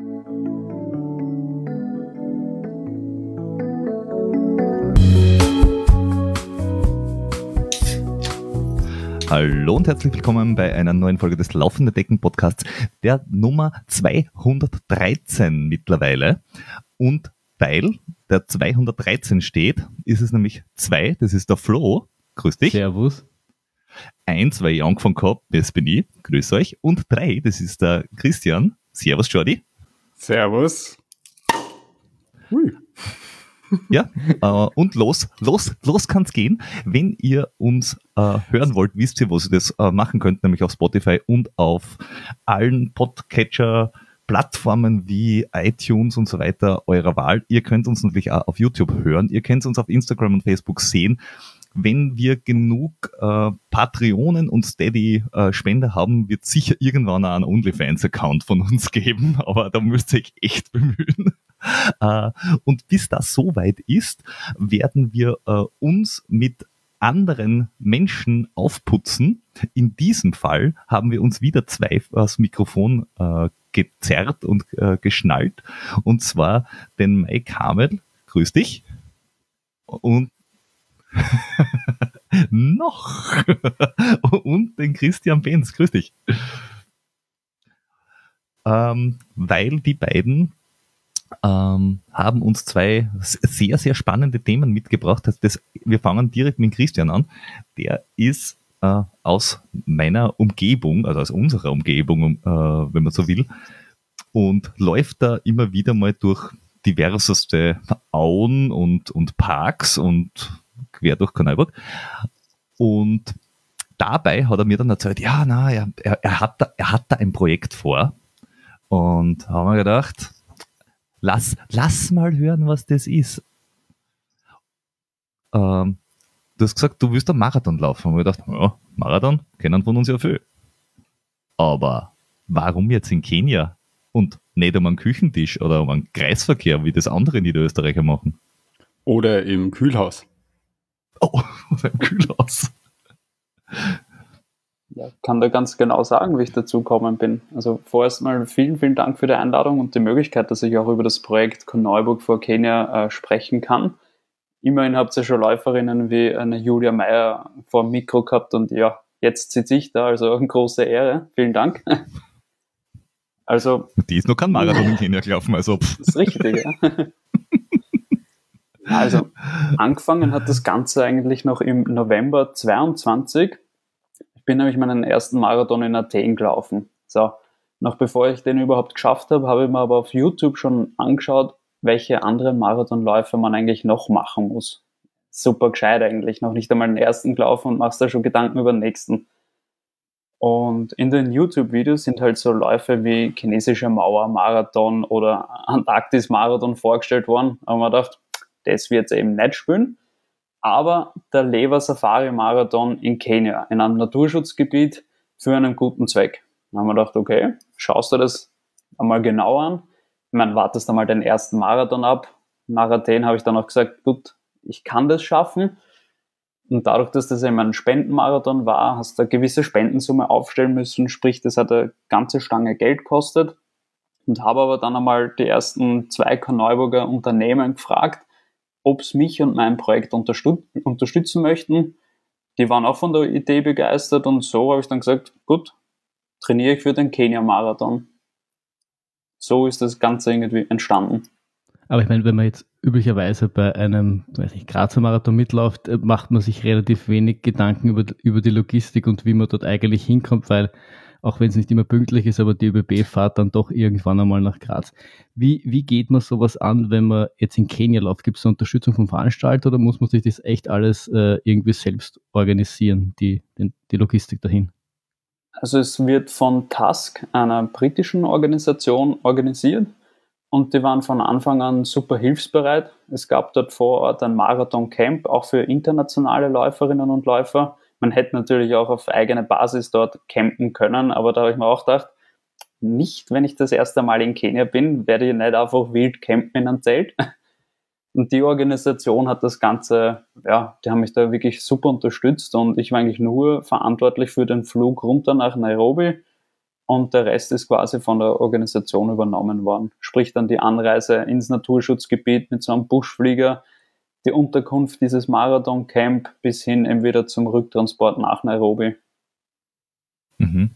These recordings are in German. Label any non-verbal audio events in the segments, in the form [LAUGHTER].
Hallo und herzlich willkommen bei einer neuen Folge des Laufende Decken Podcasts, der Nummer 213 mittlerweile. Und weil der 213 steht, ist es nämlich zwei, das ist der Flo. Grüß dich. Servus. Eins, weil ich angefangen habe, das bin ich. Grüß euch. Und drei, das ist der Christian. Servus, Jordi. Servus. Hui. Ja, äh, und los, los, los kann's gehen. Wenn ihr uns äh, hören wollt, wisst ihr, wo ihr das äh, machen könnt, nämlich auf Spotify und auf allen Podcatcher Plattformen wie iTunes und so weiter eurer Wahl. Ihr könnt uns natürlich auch auf YouTube hören. Ihr könnt uns auf Instagram und Facebook sehen. Wenn wir genug äh, Patreonen und Steady-Spender äh, haben, wird sicher irgendwann auch einen OnlyFans-Account von uns [LAUGHS] geben, aber da müsst ihr euch echt [LAUGHS] bemühen. Äh, und bis das soweit ist, werden wir äh, uns mit anderen Menschen aufputzen. In diesem Fall haben wir uns wieder zwei das Mikrofon äh, gezerrt und äh, geschnallt. Und zwar den Mike Hamel, grüß dich. Und [LAUGHS] noch. [LAUGHS] und den Christian Benz, grüß dich. Ähm, weil die beiden ähm, haben uns zwei sehr, sehr spannende Themen mitgebracht. Das, das, wir fangen direkt mit Christian an. Der ist äh, aus meiner Umgebung, also aus unserer Umgebung, äh, wenn man so will, und läuft da immer wieder mal durch diverseste Auen und, und Parks und quer durch Kanalburg. Und dabei hat er mir dann erzählt, ja, na, er, er, hat, da, er hat da ein Projekt vor. Und haben wir gedacht, Lass, lass mal hören, was das ist. Ähm, du hast gesagt, du willst einen Marathon laufen. Und wir gedacht, ja, Marathon kennen von uns ja viel. Aber warum jetzt in Kenia? Und nicht um einen Küchentisch oder um einen Kreisverkehr, wie das andere Niederösterreicher machen? Oder im Kühlhaus. Oh, [LAUGHS] im Kühlhaus ja, kann da ganz genau sagen, wie ich dazu gekommen bin. Also vorerst mal vielen, vielen Dank für die Einladung und die Möglichkeit, dass ich auch über das Projekt Neuburg vor Kenia äh, sprechen kann. Immerhin habt ihr schon Läuferinnen wie eine Julia Meyer vor dem Mikro gehabt und ja, jetzt sitze ich da, also eine [LAUGHS] große Ehre. Vielen Dank. Also, die ist noch kein Marathon in Kenia gelaufen, also. Pff. Das ist richtig, ja. [LAUGHS] Also, [LAUGHS] angefangen hat das Ganze eigentlich noch im November 22 bin nämlich meinen ersten Marathon in Athen gelaufen. So, noch bevor ich den überhaupt geschafft habe, habe ich mir aber auf YouTube schon angeschaut, welche anderen Marathonläufe man eigentlich noch machen muss. Super gescheit eigentlich, noch nicht einmal den ersten gelaufen und machst da schon Gedanken über den nächsten. Und in den YouTube-Videos sind halt so Läufe wie chinesische Mauer, Marathon oder Antarktis-Marathon vorgestellt worden. Aber man dachte, das wird eben nicht spielen aber der Lever Safari Marathon in Kenia, in einem Naturschutzgebiet für einen guten Zweck. Dann haben wir gedacht, okay, schaust du das einmal genau an. Ich meine, wartest einmal den ersten Marathon ab. Nach Athen habe ich dann auch gesagt, gut, ich kann das schaffen. Und dadurch, dass das eben ein Spendenmarathon war, hast du eine gewisse Spendensumme aufstellen müssen, sprich, das hat eine ganze Stange Geld gekostet. Und habe aber dann einmal die ersten zwei Karneuburger Unternehmen gefragt, ob es mich und mein Projekt unterstützen möchten. Die waren auch von der Idee begeistert und so habe ich dann gesagt, gut, trainiere ich für den Kenia-Marathon. So ist das Ganze irgendwie entstanden. Aber ich meine, wenn man jetzt üblicherweise bei einem weiß nicht, Grazer Marathon mitläuft, äh, macht man sich relativ wenig Gedanken über, über die Logistik und wie man dort eigentlich hinkommt, weil auch wenn es nicht immer pünktlich ist, aber die ÖBB fahrt dann doch irgendwann einmal nach Graz. Wie, wie geht man sowas an, wenn man jetzt in Kenia läuft? Gibt es Unterstützung vom Veranstalter oder muss man sich das echt alles äh, irgendwie selbst organisieren, die, die, die Logistik dahin? Also es wird von Task, einer britischen Organisation, organisiert und die waren von Anfang an super hilfsbereit. Es gab dort vor Ort ein Marathon-Camp, auch für internationale Läuferinnen und Läufer. Man hätte natürlich auch auf eigene Basis dort campen können, aber da habe ich mir auch gedacht, nicht, wenn ich das erste Mal in Kenia bin, werde ich nicht einfach wild campen in einem Zelt. [LAUGHS] Und die Organisation hat das Ganze, ja, die haben mich da wirklich super unterstützt und ich war eigentlich nur verantwortlich für den Flug runter nach Nairobi und der Rest ist quasi von der Organisation übernommen worden. Sprich dann die Anreise ins Naturschutzgebiet mit so einem Buschflieger, die Unterkunft dieses Marathon-Camp bis hin eben wieder zum Rücktransport nach Nairobi. Mhm.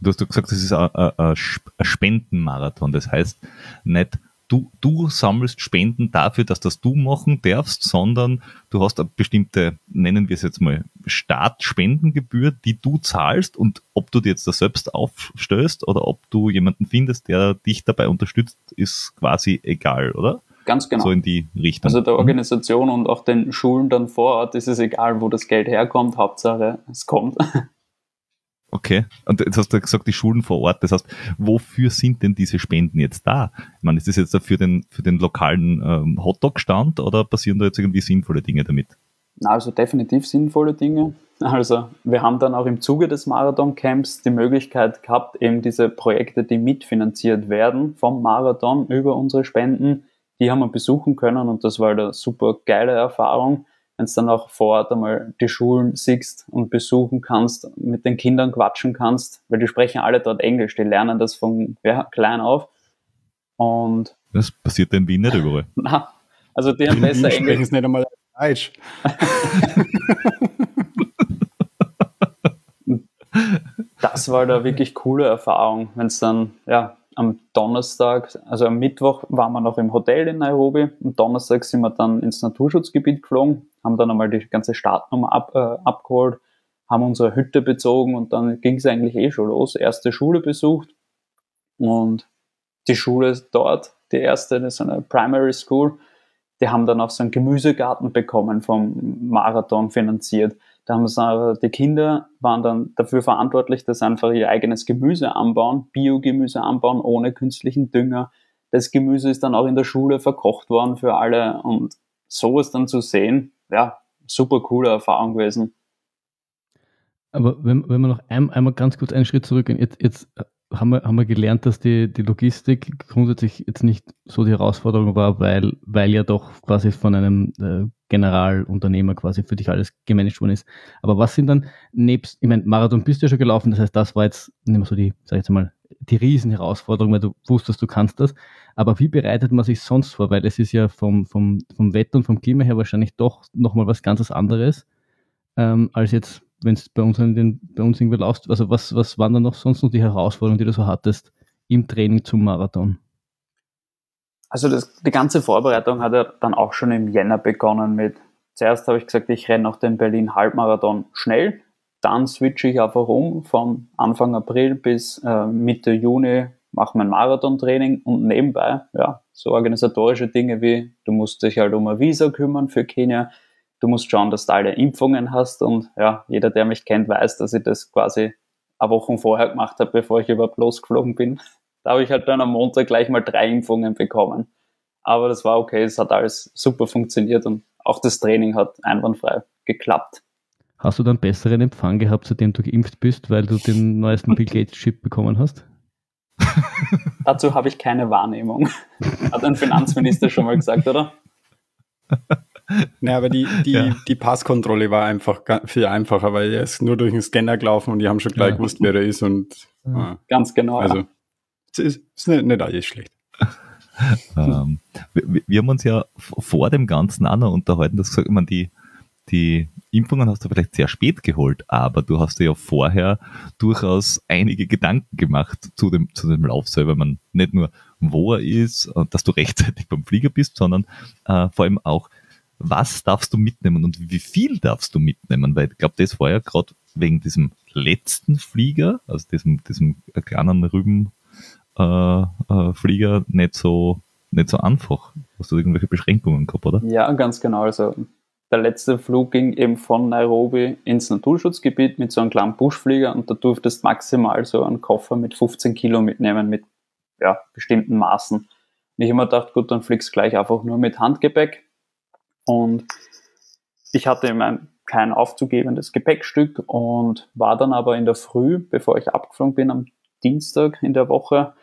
Du hast gesagt, das ist ein Spendenmarathon. Das heißt, nicht du, du sammelst Spenden dafür, dass das du machen darfst, sondern du hast eine bestimmte, nennen wir es jetzt mal, Startspendengebühr, die du zahlst und ob du dir jetzt da selbst aufstößt oder ob du jemanden findest, der dich dabei unterstützt, ist quasi egal, oder? Ganz genau. So in die Richtung. Also der mhm. Organisation und auch den Schulen dann vor Ort ist es egal, wo das Geld herkommt, Hauptsache es kommt. [LAUGHS] Okay. Und jetzt hast du gesagt, die Schulen vor Ort. Das heißt, wofür sind denn diese Spenden jetzt da? Ich meine, ist das jetzt für den, für den lokalen ähm, Hotdog-Stand oder passieren da jetzt irgendwie sinnvolle Dinge damit? Also definitiv sinnvolle Dinge. Also wir haben dann auch im Zuge des Marathon-Camps die Möglichkeit gehabt, eben diese Projekte, die mitfinanziert werden vom Marathon über unsere Spenden, die haben wir besuchen können und das war eine super geile Erfahrung wenn du dann auch vor Ort einmal die Schulen siehst und besuchen kannst, mit den Kindern quatschen kannst, weil die sprechen alle dort Englisch, die lernen das von ja, klein auf. Und das passiert in Wien nicht überall. [LAUGHS] Na, also die haben besser Englisch. Sprechen es nicht einmal Deutsch. [LAUGHS] das war da wirklich coole Erfahrung, wenn es dann ja am Donnerstag, also am Mittwoch waren wir noch im Hotel in Nairobi. Am Donnerstag sind wir dann ins Naturschutzgebiet geflogen, haben dann einmal die ganze Startnummer ab, äh, abgeholt, haben unsere Hütte bezogen und dann ging es eigentlich eh schon los. Erste Schule besucht und die Schule dort, die erste, das ist eine Primary School, die haben dann auch so einen Gemüsegarten bekommen vom Marathon finanziert. Da haben sie, die Kinder waren dann dafür verantwortlich, dass sie einfach ihr eigenes Gemüse anbauen, Biogemüse anbauen, ohne künstlichen Dünger. Das Gemüse ist dann auch in der Schule verkocht worden für alle und sowas dann zu sehen, ja, super coole Erfahrung gewesen. Aber wenn, wenn wir noch ein, einmal ganz kurz einen Schritt zurückgehen, jetzt, jetzt haben wir, haben wir gelernt, dass die, die Logistik grundsätzlich jetzt nicht so die Herausforderung war, weil, weil ja doch quasi von einem äh, Generalunternehmer quasi für dich alles gemanagt worden ist. Aber was sind dann nebst, ich meine, Marathon bist du ja schon gelaufen, das heißt, das war jetzt nicht mehr so die, sag ich jetzt mal, die Riesenherausforderung, weil du wusstest, du kannst das. Aber wie bereitet man sich sonst vor? Weil es ist ja vom, vom, vom Wetter und vom Klima her wahrscheinlich doch nochmal was ganz anderes, ähm, als jetzt wenn es bei uns, den, bei uns irgendwie laufst, also was, was waren dann noch sonst noch die Herausforderungen, die du so hattest im Training zum Marathon? Also das, die ganze Vorbereitung hat ja dann auch schon im Jänner begonnen mit, zuerst habe ich gesagt, ich renne noch den Berlin Halbmarathon schnell, dann switche ich einfach um von Anfang April bis äh, Mitte Juni mache mein Marathontraining und nebenbei, ja, so organisatorische Dinge wie, du musst dich halt um ein Visa kümmern für Kenia, du musst schauen, dass du alle Impfungen hast und ja, jeder, der mich kennt, weiß, dass ich das quasi eine Woche vorher gemacht habe, bevor ich überhaupt losgeflogen bin. Da habe ich halt dann am Montag gleich mal drei Impfungen bekommen. Aber das war okay, es hat alles super funktioniert und auch das Training hat einwandfrei geklappt. Hast du dann besseren Empfang gehabt, seitdem du geimpft bist, weil du den neuesten Bill Gates Chip bekommen hast? [LAUGHS] Dazu habe ich keine Wahrnehmung. Hat ein Finanzminister schon mal gesagt, oder? [LAUGHS] [LAUGHS] Ja, aber die, die, ja. die Passkontrolle war einfach viel einfacher, weil er ist nur durch den Scanner gelaufen und die haben schon gleich ja. gewusst, wer er ist und ja. ganz genau. Also es ist, ist nicht, nicht alles schlecht. [LAUGHS] ähm, wir, wir, haben uns ja vor dem Ganzen auch noch unterhalten, dass gesagt, man die, die Impfungen hast du vielleicht sehr spät geholt, aber du hast dir ja vorher durchaus einige Gedanken gemacht zu dem, zu dem Lauf selber. Man nicht nur, wo er ist, und dass du rechtzeitig beim Flieger bist, sondern äh, vor allem auch, was darfst du mitnehmen und wie viel darfst du mitnehmen? Weil ich glaube, das war ja gerade wegen diesem letzten Flieger, also diesem, diesem kleinen Rübenflieger, äh, äh, nicht so nicht so einfach. Hast du irgendwelche Beschränkungen gehabt, oder? Ja, ganz genau. Also der letzte Flug ging eben von Nairobi ins Naturschutzgebiet mit so einem kleinen Buschflieger und da durftest maximal so einen Koffer mit 15 Kilo mitnehmen mit ja, bestimmten Maßen. Und ich habe mir gedacht, gut, dann fliegst gleich einfach nur mit Handgepäck und ich hatte immer kein aufzugebendes Gepäckstück und war dann aber in der Früh, bevor ich abgeflogen bin, am Dienstag in der Woche,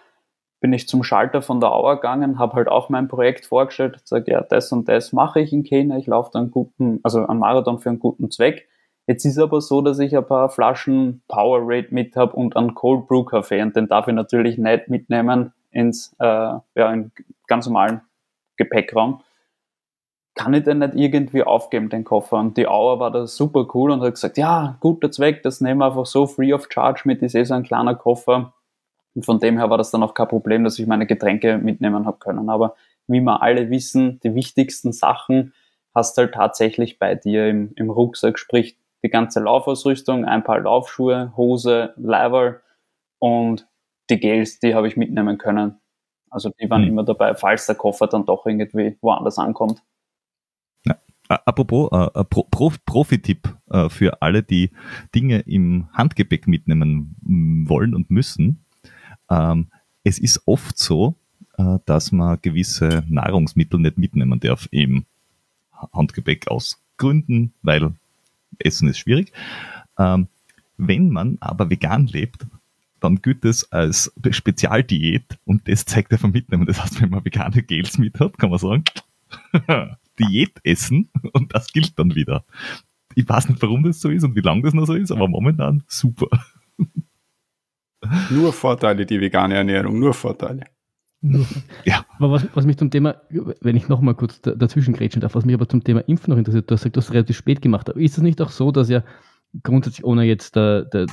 bin ich zum Schalter von der Auer gegangen, habe halt auch mein Projekt vorgestellt, gesagt, ja, das und das mache ich in Kenia, ich laufe dann guten, also einen Marathon für einen guten Zweck. Jetzt ist aber so, dass ich ein paar Flaschen Powerade mit habe und einen Cold Brew Kaffee und den darf ich natürlich nicht mitnehmen ins äh, ja, in ganz normalen Gepäckraum. Kann ich den nicht irgendwie aufgeben, den Koffer? Und die Auer war da super cool und hat gesagt, ja, guter Zweck, das nehmen wir einfach so free of charge mit, ist eh so ein kleiner Koffer. Und von dem her war das dann auch kein Problem, dass ich meine Getränke mitnehmen habe können. Aber wie wir alle wissen, die wichtigsten Sachen hast du halt tatsächlich bei dir im, im Rucksack, sprich die ganze Laufausrüstung, ein paar Laufschuhe, Hose, Leiber und die Gels, die habe ich mitnehmen können. Also die waren mhm. immer dabei, falls der Koffer dann doch irgendwie woanders ankommt. Apropos, äh, Pro, Pro, Profi-Tipp äh, für alle, die Dinge im Handgepäck mitnehmen wollen und müssen. Ähm, es ist oft so, äh, dass man gewisse Nahrungsmittel nicht mitnehmen darf im Handgepäck aus Gründen, weil Essen ist schwierig. Ähm, wenn man aber vegan lebt, dann gilt es als Spezialdiät und das zeigt vom Mitnehmen. Das heißt, wenn man vegane Gels mit hat, kann man sagen, [LAUGHS] Diät essen [LAUGHS] und das gilt dann wieder. Ich weiß nicht, warum das so ist und wie lange das noch so ist, aber momentan super. Nur Vorteile, die vegane Ernährung, nur Vorteile. Ja. Aber was, was mich zum Thema, wenn ich nochmal kurz dazwischen grätschen darf, was mich aber zum Thema Impfen noch interessiert, du hast gesagt, du hast relativ spät gemacht. Aber ist es nicht auch so, dass ja grundsätzlich, ohne jetzt der, der,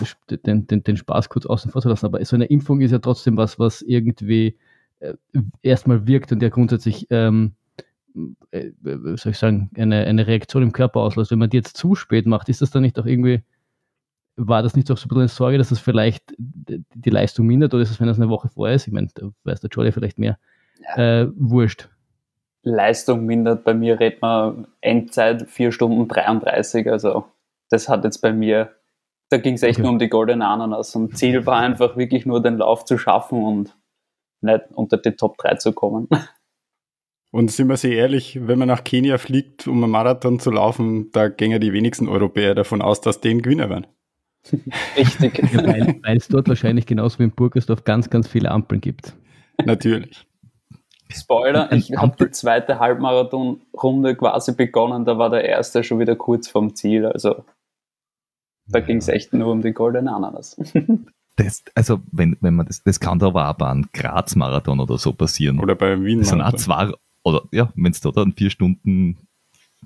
den, den, den Spaß kurz außen vor zu lassen, aber so eine Impfung ist ja trotzdem was, was irgendwie äh, erstmal wirkt und ja grundsätzlich, ähm, äh, soll ich sagen, eine, eine Reaktion im Körper auslöst. Wenn man die jetzt zu spät macht, ist das dann nicht auch irgendwie war das nicht auch so ein bisschen eine Sorge, dass das vielleicht die Leistung mindert oder ist es, wenn das eine Woche vorher ist? Ich meine, da weiß der Jolly vielleicht mehr. Ja. Äh, wurscht. Leistung mindert, bei mir redet man Endzeit 4 Stunden 33, also das hat jetzt bei mir, da ging es echt okay. nur um die goldene Ananas und Ziel war einfach wirklich nur den Lauf zu schaffen und nicht unter die Top 3 zu kommen. Und sind wir sehr ehrlich, wenn man nach Kenia fliegt, um einen Marathon zu laufen, da gehen die wenigsten Europäer davon aus, dass den Gewinner werden. [LAUGHS] Richtig. weil, weil es dort wahrscheinlich genauso wie in Burgersdorf ganz, ganz viele Ampeln gibt. Natürlich. Spoiler, ich habe die zweite Halbmarathon-Runde quasi begonnen, da war der erste schon wieder kurz vorm Ziel. Also da ging es echt nur um die goldene Ananas. [LAUGHS] Das, also wenn, wenn man das, das kann da aber auch bei einem Graz-Marathon oder so passieren. Oder bei Wien. Das sind auch zwei, oder ja, wenn es da dann vier Stunden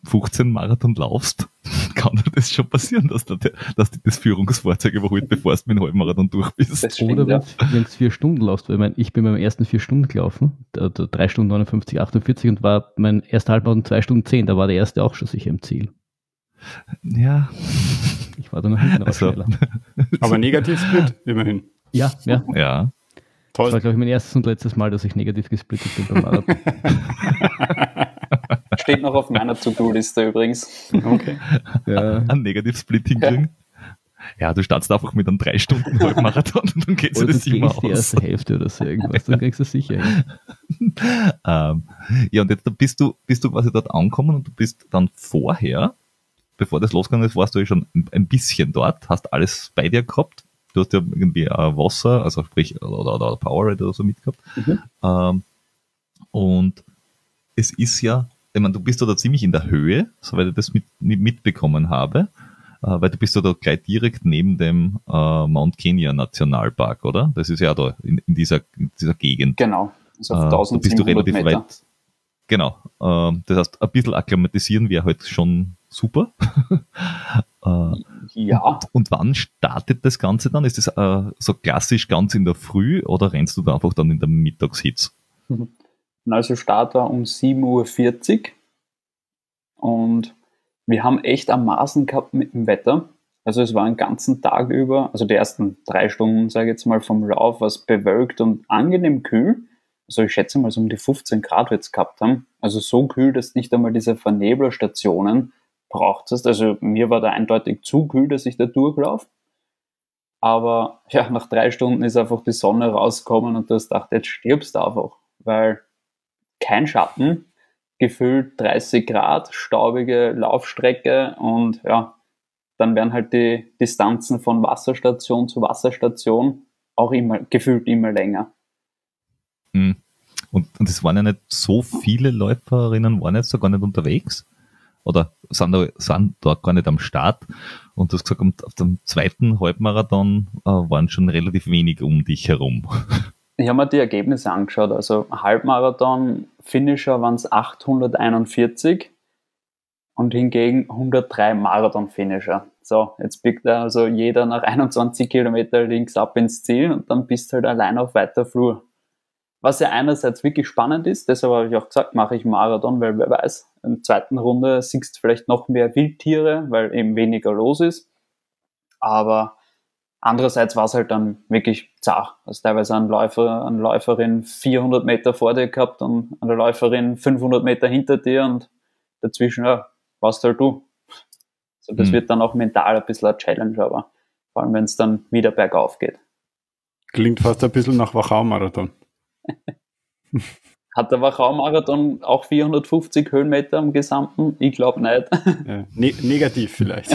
15 Marathon laufst, [LAUGHS] kann das schon passieren, dass, du dass die das Führungsfahrzeug überholt, bevor du mit dem Halbmarathon durch bist. Stimmt, Oder wenn du vier Stunden laufst, weil ich, mein, ich bin beim ersten vier Stunden gelaufen, da, da 3 Stunden 59, 48 und war mein erster Halbmarathon 2 Stunden 10, da war der erste auch schon sicher im Ziel. Ja. Ich war da noch hinten also. schneller. [LAUGHS] Aber negativ Split, immerhin. Ja, ja. Ja. Toll. Das war, glaube ich, mein erstes und letztes Mal, dass ich negativ gesplittet bin beim Marathon. [LAUGHS] Steht noch auf meiner To-Do-Liste übrigens. Okay. Ja. Ein Negativ-Splitting kriegen. Ja, du startest einfach mit einem 3 Stunden Marathon [LAUGHS] und dann geht es das immer aus. die erste Hälfte oder so irgendwas, dann kriegst du sicher [LAUGHS] ähm, ja, und jetzt bist du, bist du quasi dort angekommen und du bist dann vorher, bevor das losgegangen ist, warst du ja schon ein bisschen dort, hast alles bei dir gehabt. Du hast ja irgendwie äh, Wasser, also sprich, oder, oder Powerade oder so mitgehabt. Mhm. Ähm, und es ist ja ich meine, du bist da ziemlich in der Höhe, soweit ich das mit, mitbekommen habe, äh, weil du bist da gleich direkt neben dem äh, Mount Kenya Nationalpark, oder? Das ist ja da in, in, dieser, in dieser Gegend. Genau, also auf 1700 äh, bist du relativ Meter. weit. Genau, äh, das heißt, ein bisschen akklimatisieren wäre halt schon super. [LAUGHS] ja. Und, und, wann startet das Ganze dann? Ist das äh, so klassisch ganz in der Früh oder rennst du da einfach dann in der Mittagshitze? Mhm. Also Start war um 7.40 Uhr und wir haben echt am Maßen gehabt mit dem Wetter. Also es war einen ganzen Tag über, also die ersten drei Stunden, sage ich jetzt mal, vom Lauf, was bewölkt und angenehm kühl. Also ich schätze mal so um die 15 Grad wird es gehabt haben. Also so kühl, dass nicht einmal diese Verneblerstationen braucht hast. Also mir war da eindeutig zu kühl, dass ich da durchlaufe. Aber ja, nach drei Stunden ist einfach die Sonne rausgekommen und du hast gedacht, jetzt stirbst du einfach. Weil kein Schatten, gefühlt 30 Grad, staubige Laufstrecke und ja, dann werden halt die Distanzen von Wasserstation zu Wasserstation auch immer gefühlt immer länger. Hm. Und, es waren ja nicht so viele Läuferinnen, waren jetzt so gar nicht unterwegs? Oder sind, da, sind dort gar nicht am Start. Und du hast gesagt, auf dem zweiten Halbmarathon äh, waren schon relativ wenig um dich herum. Ich habe mir die Ergebnisse angeschaut. Also Halbmarathon-Finisher waren es 841 und hingegen 103 Marathon-Finisher. So, jetzt biegt also jeder nach 21 Kilometer links ab ins Ziel und dann bist du halt allein auf weiter Flur. Was ja einerseits wirklich spannend ist, deshalb habe ich auch gesagt, mache ich Marathon, weil wer weiß, in der zweiten Runde siehst du vielleicht noch mehr Wildtiere, weil eben weniger los ist. Aber andererseits war es halt dann wirklich zart. Also teilweise ein Läufer, eine Läuferin 400 Meter vor dir gehabt und eine Läuferin 500 Meter hinter dir und dazwischen, ja, warst halt du. So, das mhm. wird dann auch mental ein bisschen eine Challenge, aber vor allem, wenn es dann wieder bergauf geht. Klingt fast ein bisschen nach Wachau-Marathon. Hat der Wachau-Marathon auch 450 Höhenmeter im Gesamten? Ich glaube nicht. Ja, ne negativ vielleicht.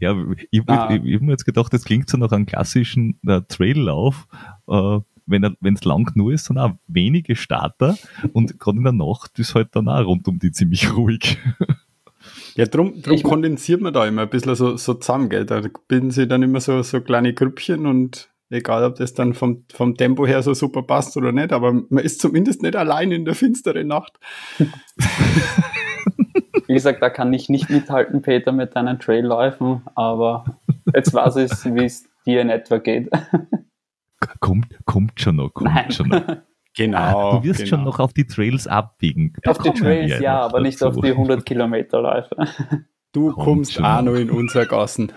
ja, ich, ah. ich, ich, habe mir jetzt gedacht, das klingt so nach einem klassischen äh, Traillauf. Äh, wenn es lang genug ist, sind auch wenige Starter und gerade in der Nacht ist halt dann auch rund um die ziemlich ruhig. Ja, drum, drum kondensiert man da immer ein bisschen so, so zusammen, gell? Da bilden sie dann immer so, so kleine Grüppchen und egal, ob das dann vom, vom Tempo her so super passt oder nicht, aber man ist zumindest nicht allein in der finsteren Nacht. [LAUGHS] Wie gesagt, da kann ich nicht mithalten, Peter, mit deinen Trailläufen, aber jetzt weiß ich, wie es dir in etwa geht. Kommt, kommt schon noch, kommt Nein. schon noch. Genau. Du wirst genau. schon noch auf die Trails abbiegen. Da auf die Trails, ja, aber nicht auf die 100 Kilometer Läufe. [LAUGHS] Du Kommt kommst auch noch in unser Gassen. [LAUGHS]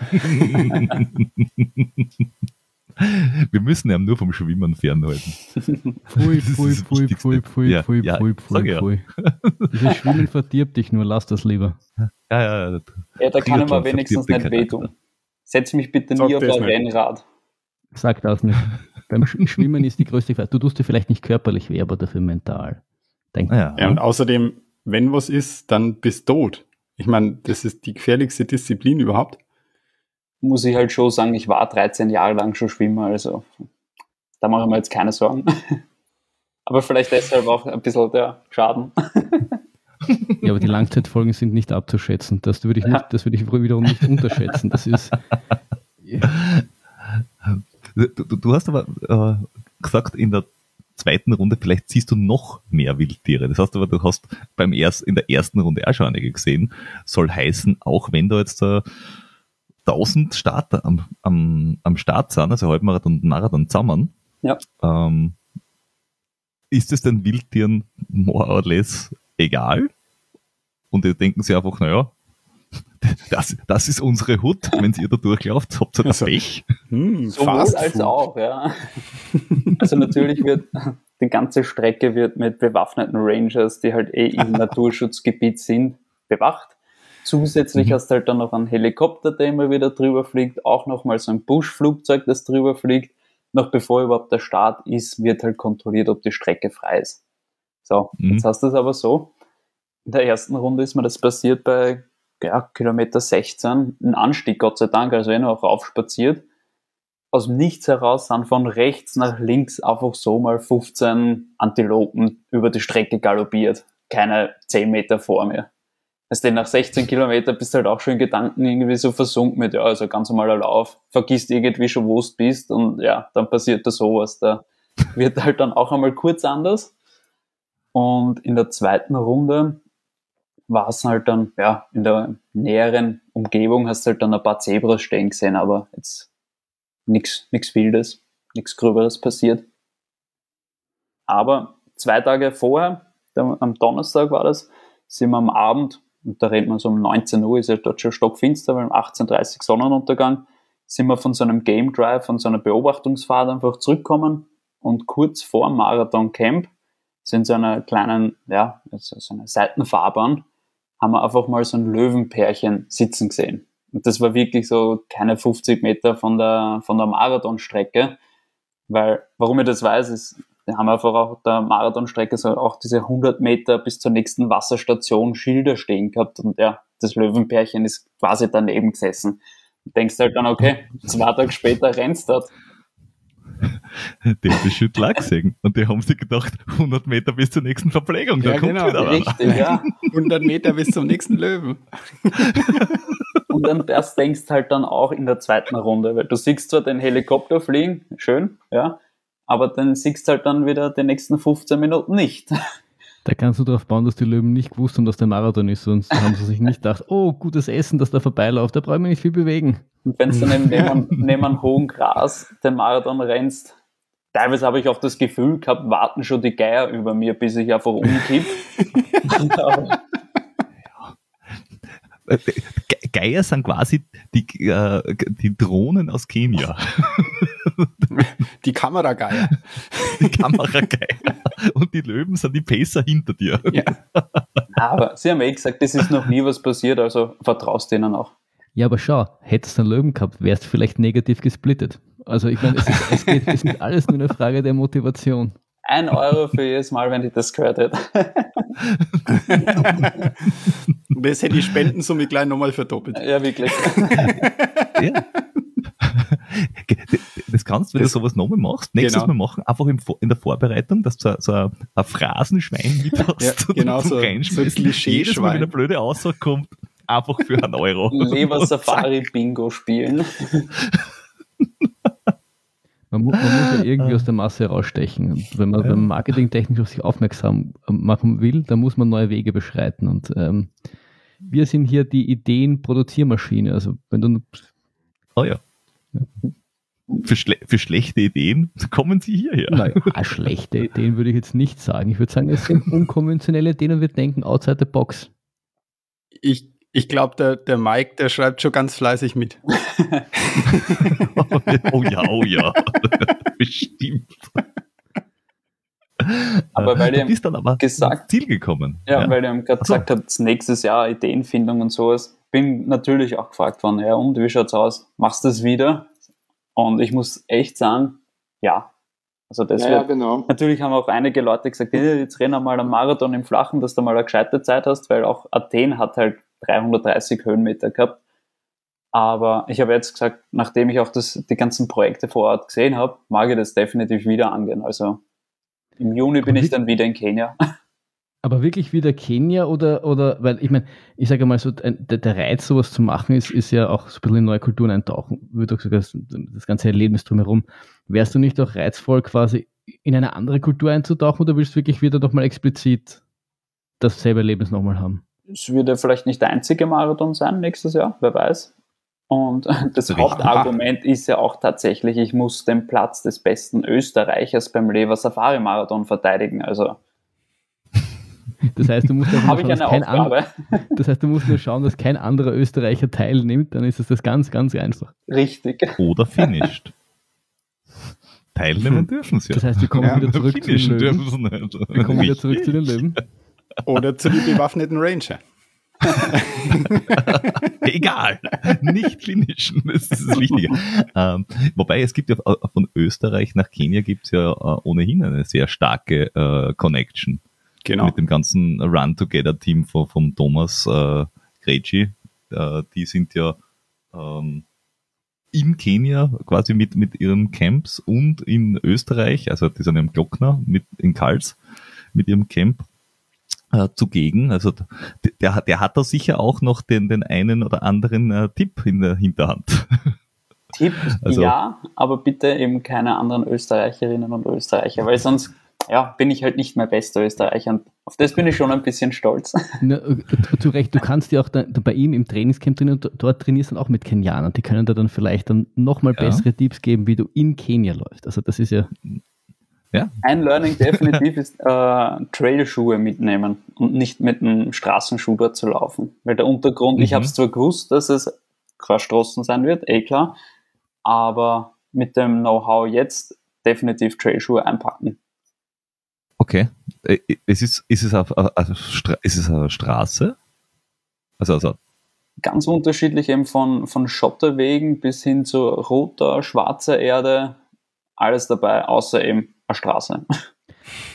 Wir müssen ihn nur vom Schwimmen fernhalten. [LAUGHS] Pfui, pfui, pfui, pfui, pfui, pfui, pfui, pfui, pfui. Dieses Schwimmen verdirbt dich nur, lass das lieber. Ja, ja. Ja, ja da kann ich mir wenigstens nicht wehtun. Setz mich bitte nie auf ein Rennrad. Sag das nicht. Beim Schwimmen ist die größte Gefahr. Du tust dir vielleicht nicht körperlich weh, aber dafür mental. Denk ja. ja, und außerdem, wenn was ist, dann bist du tot. Ich meine, das ist die gefährlichste Disziplin überhaupt. Muss ich halt schon sagen, ich war 13 Jahre lang schon Schwimmer, also da mache ich mir jetzt keine Sorgen. [LAUGHS] aber vielleicht deshalb auch ein bisschen der Schaden. [LAUGHS] Ja, aber die Langzeitfolgen sind nicht abzuschätzen. Das würde ich, nicht, das würde ich wiederum nicht unterschätzen. Das ist. [LAUGHS] Du, du hast aber äh, gesagt, in der zweiten Runde vielleicht siehst du noch mehr Wildtiere. Das heißt aber, du hast beim erst, in der ersten Runde auch schon einige gesehen. Soll heißen, auch wenn da jetzt äh, 1000 Starter am, am, am Start sind, also Halbmarathon und Marathon zusammen, ja. ähm, ist es den Wildtieren more or less egal? Und die denken sich einfach, naja, das, das ist unsere Hut. Wenn ihr da durchlauft, habt ihr das also, Pech. Hm, Sowohl als Food. auch, ja. Also natürlich wird die ganze Strecke wird mit bewaffneten Rangers, die halt eh im [LAUGHS] Naturschutzgebiet sind, bewacht. Zusätzlich mhm. hast du halt dann noch einen Helikopter, der immer wieder drüber fliegt, auch nochmal so ein Buschflugzeug, das drüber fliegt. Noch bevor überhaupt der Start ist, wird halt kontrolliert, ob die Strecke frei ist. So, mhm. jetzt hast du es aber so. In der ersten Runde ist mir das passiert bei ja, Kilometer 16, ein Anstieg, Gott sei Dank, also eh noch raufspaziert. Aus dem Nichts heraus sind von rechts nach links einfach so mal 15 Antilopen über die Strecke galoppiert. Keine 10 Meter vor mir. Also nach 16 Kilometer bist du halt auch schon in Gedanken irgendwie so versunken mit, ja, also ganz normaler Lauf, vergisst irgendwie schon, wo du bist und ja, dann passiert da sowas. Da wird halt dann auch einmal kurz anders. Und in der zweiten Runde war es halt dann, ja, in der näheren Umgebung hast du halt dann ein paar Zebras stehen gesehen, aber jetzt nichts nix Wildes, nichts Gröberes passiert. Aber zwei Tage vorher, am Donnerstag war das, sind wir am Abend, und da reden wir so um 19 Uhr, ist ja dort schon stockfinster, weil um 18.30 Uhr Sonnenuntergang, sind wir von so einem Game Drive, von so einer Beobachtungsfahrt einfach zurückgekommen und kurz vor Marathon Camp sind so einer kleinen, ja, so einer Seitenfahrbahn, haben wir einfach mal so ein Löwenpärchen sitzen gesehen. Und das war wirklich so keine 50 Meter von der, von der Marathonstrecke. Weil, warum ich das weiß, ist, wir haben einfach auf der Marathonstrecke so auch diese 100 Meter bis zur nächsten Wasserstation Schilder stehen gehabt. Und ja, das Löwenpärchen ist quasi daneben gesessen. Und denkst halt dann, okay, zwei Tage später rennst du dort. [LAUGHS] die haben das Schüttler gesehen. Und die haben sich gedacht, 100 Meter bis zur nächsten Verpflegung, da Ja, kommt genau. wieder einer. Richtig, ja. 100 Meter bis zum nächsten Löwen. [LAUGHS] Und dann das denkst halt dann auch in der zweiten Runde, weil du siehst zwar den Helikopter fliegen, schön, ja, aber dann siehst halt dann wieder die nächsten 15 Minuten nicht. [LAUGHS] Da kannst du darauf bauen, dass die Löwen nicht gewusst haben, dass der Marathon ist. Sonst haben sie sich nicht gedacht, oh, gutes Essen, das da vorbeiläuft, da brauchen wir nicht viel bewegen. Und wenn du dann eben neben, neben einem hohen Gras den Marathon rennst, teilweise habe ich auch das Gefühl gehabt, warten schon die Geier über mir, bis ich einfach umkipp. [LAUGHS] Geier sind quasi die, äh, die Drohnen aus Kenia. [LAUGHS] Die Kamerageier. Die Kamerageier. Und die Löwen sind die Pacer hinter dir. Ja. Aber sie haben eh gesagt, es ist noch nie was passiert, also vertraust denen auch. Ja, aber schau, hättest du einen Löwen gehabt, wärst du vielleicht negativ gesplittet. Also ich meine, es ist, es, geht, es ist alles nur eine Frage der Motivation. Ein Euro für jedes Mal, wenn ich das gehört hätte. Und [LAUGHS] das hätte die Spendensumme gleich nochmal verdoppelt. ja, wirklich. [LAUGHS] Ja. Das kannst du, wenn Das- du sowas nochmal machst, nächstes Genau. Mal machen, einfach im, in der Vorbereitung, dass du so, so ein, ein Phrasenschwein [LAUGHS] mit hast Ja, genau, so- so ein Klischeeschwein. Jedes Mal, wenn eine blöde Aussage kommt, einfach für einen Euro. Leber Safari Bingo spielen. Man, mu man muss ja irgendwie aus der Masse herausstechen. Und wenn man, wenn man marketingtechnisch auf sich aufmerksam machen will, dann muss man neue Wege beschreiten. Und ähm, wir sind hier die Ideen-Produziermaschine. Also wenn du Oh ja. Für, schle für schlechte Ideen kommen sie hierher. Naja, schlechte Ideen würde ich jetzt nicht sagen. Ich würde sagen, es sind unkonventionelle Ideen und wir denken outside the box. Ich, ich glaube, der, der Mike, der schreibt schon ganz fleißig mit. [LAUGHS] oh ja, oh ja. [LAUGHS] Bestimmt. Aber weil du ihr bist dann aber gesagt- Ziel gekommen. Ja, weil ihr gerade so. gesagt habt, nächstes Jahr Ideenfindung und sowas. Bin natürlich auch gefragt worden, ja, und wie schaut's aus? Machst du das wieder? Und ich muss echt sagen, ja. Also das Ja, ja, wird, genau. Natürlich haben auch einige Leute gesagt, "Ja, jetzt renn einmal am Marathon im Flachen, dass du mal eine gescheite Zeit hast, weil auch Athen hat halt 330 Höhenmeter gehabt. Aber ich habe jetzt gesagt, nachdem ich auch das, die ganzen Projekte vor Ort gesehen habe, mag ich das definitiv wieder angehen. Also im Juni bin ich dann wieder in Kenia. [LAUGHS] Aber wirklich wieder Kenia oder, oder weil ich meine, ich sage mal so, der, der Reiz, sowas zu machen, ist, ist ja auch so ein bisschen in neue Kulturen eintauchen. Du gesagt hast, das ganze Erlebnis drumherum. Wärst du nicht auch reizvoll, quasi in eine andere Kultur einzutauchen oder willst du wirklich wieder nochmal explizit dasselbe Erlebnis nochmal haben? Es wird ja vielleicht nicht der einzige Marathon sein nächstes Jahr, wer weiß. Und [LAUGHS] das. Hauptargument ist ja auch tatsächlich, ich muss den Platz des besten Österreichers beim Lever Safari Marathon verteidigen. Also Das heißt, du musst [LAUGHS] schauen, dass eine kein an-. Das heißt, du musst nur schauen, dass kein anderer Österreicher teilnimmt, dann ist es das ganz, ganz einfach. Richtig. Oder finished. Teilnehmen dürfen sie. Das heißt, wir kommen Ja, wieder zurück zu den Löwen. Wir kommen wieder zurück zu den Löwen. Oder zu den bewaffneten Ranger. [LAUGHS] Egal, nicht finishen, das ist das Wichtige. ähm, wobei es gibt ja äh, von Österreich nach Kenia gibt es ja äh, ohnehin eine sehr starke äh, Connection Genau. mit dem ganzen Run-Together-Team von, vom Thomas äh, Greci. Äh, die sind ja ähm, in Kenia quasi mit, mit ihren Camps und in Österreich, also die sind im Glockner mit in Kals mit ihrem Camp äh, zugegen. Also der, hat- der hat da sicher auch noch den, den einen oder anderen äh, Tipp in der Hinterhand. [LAUGHS] Tipp, Also- ja, aber bitte eben keine anderen Österreicherinnen und Österreicher, weil sonst ja, bin ich halt nicht mehr bester Österreicher und auf das bin ich schon ein bisschen stolz. [LAUGHS] Na, äh, zu Recht, du kannst ja auch da, bei ihm im Trainingscamp trainieren und dort trainierst du dann auch mit Kenianern. Die können dir dann vielleicht dann nochmal Ja. bessere Tipps geben, wie du in Kenia läufst. Also das ist ja, Ein Learning definitiv ist äh, Trailschuhe mitnehmen und nicht mit einem Straßenschuh dort zu laufen. Weil der Untergrund, ich Mhm. habe es zwar gewusst, dass es Straßen sein wird, eh klar, aber mit dem Know-how jetzt definitiv Trailschuhe einpacken. Okay. Äh, Es ist, ist, es auf, auf, auf Stra ist es eine Straße? Also, also Ganz unterschiedlich eben von, von Schotterwegen bis hin zu roter, schwarzer Erde, alles dabei, außer eben eine Straße.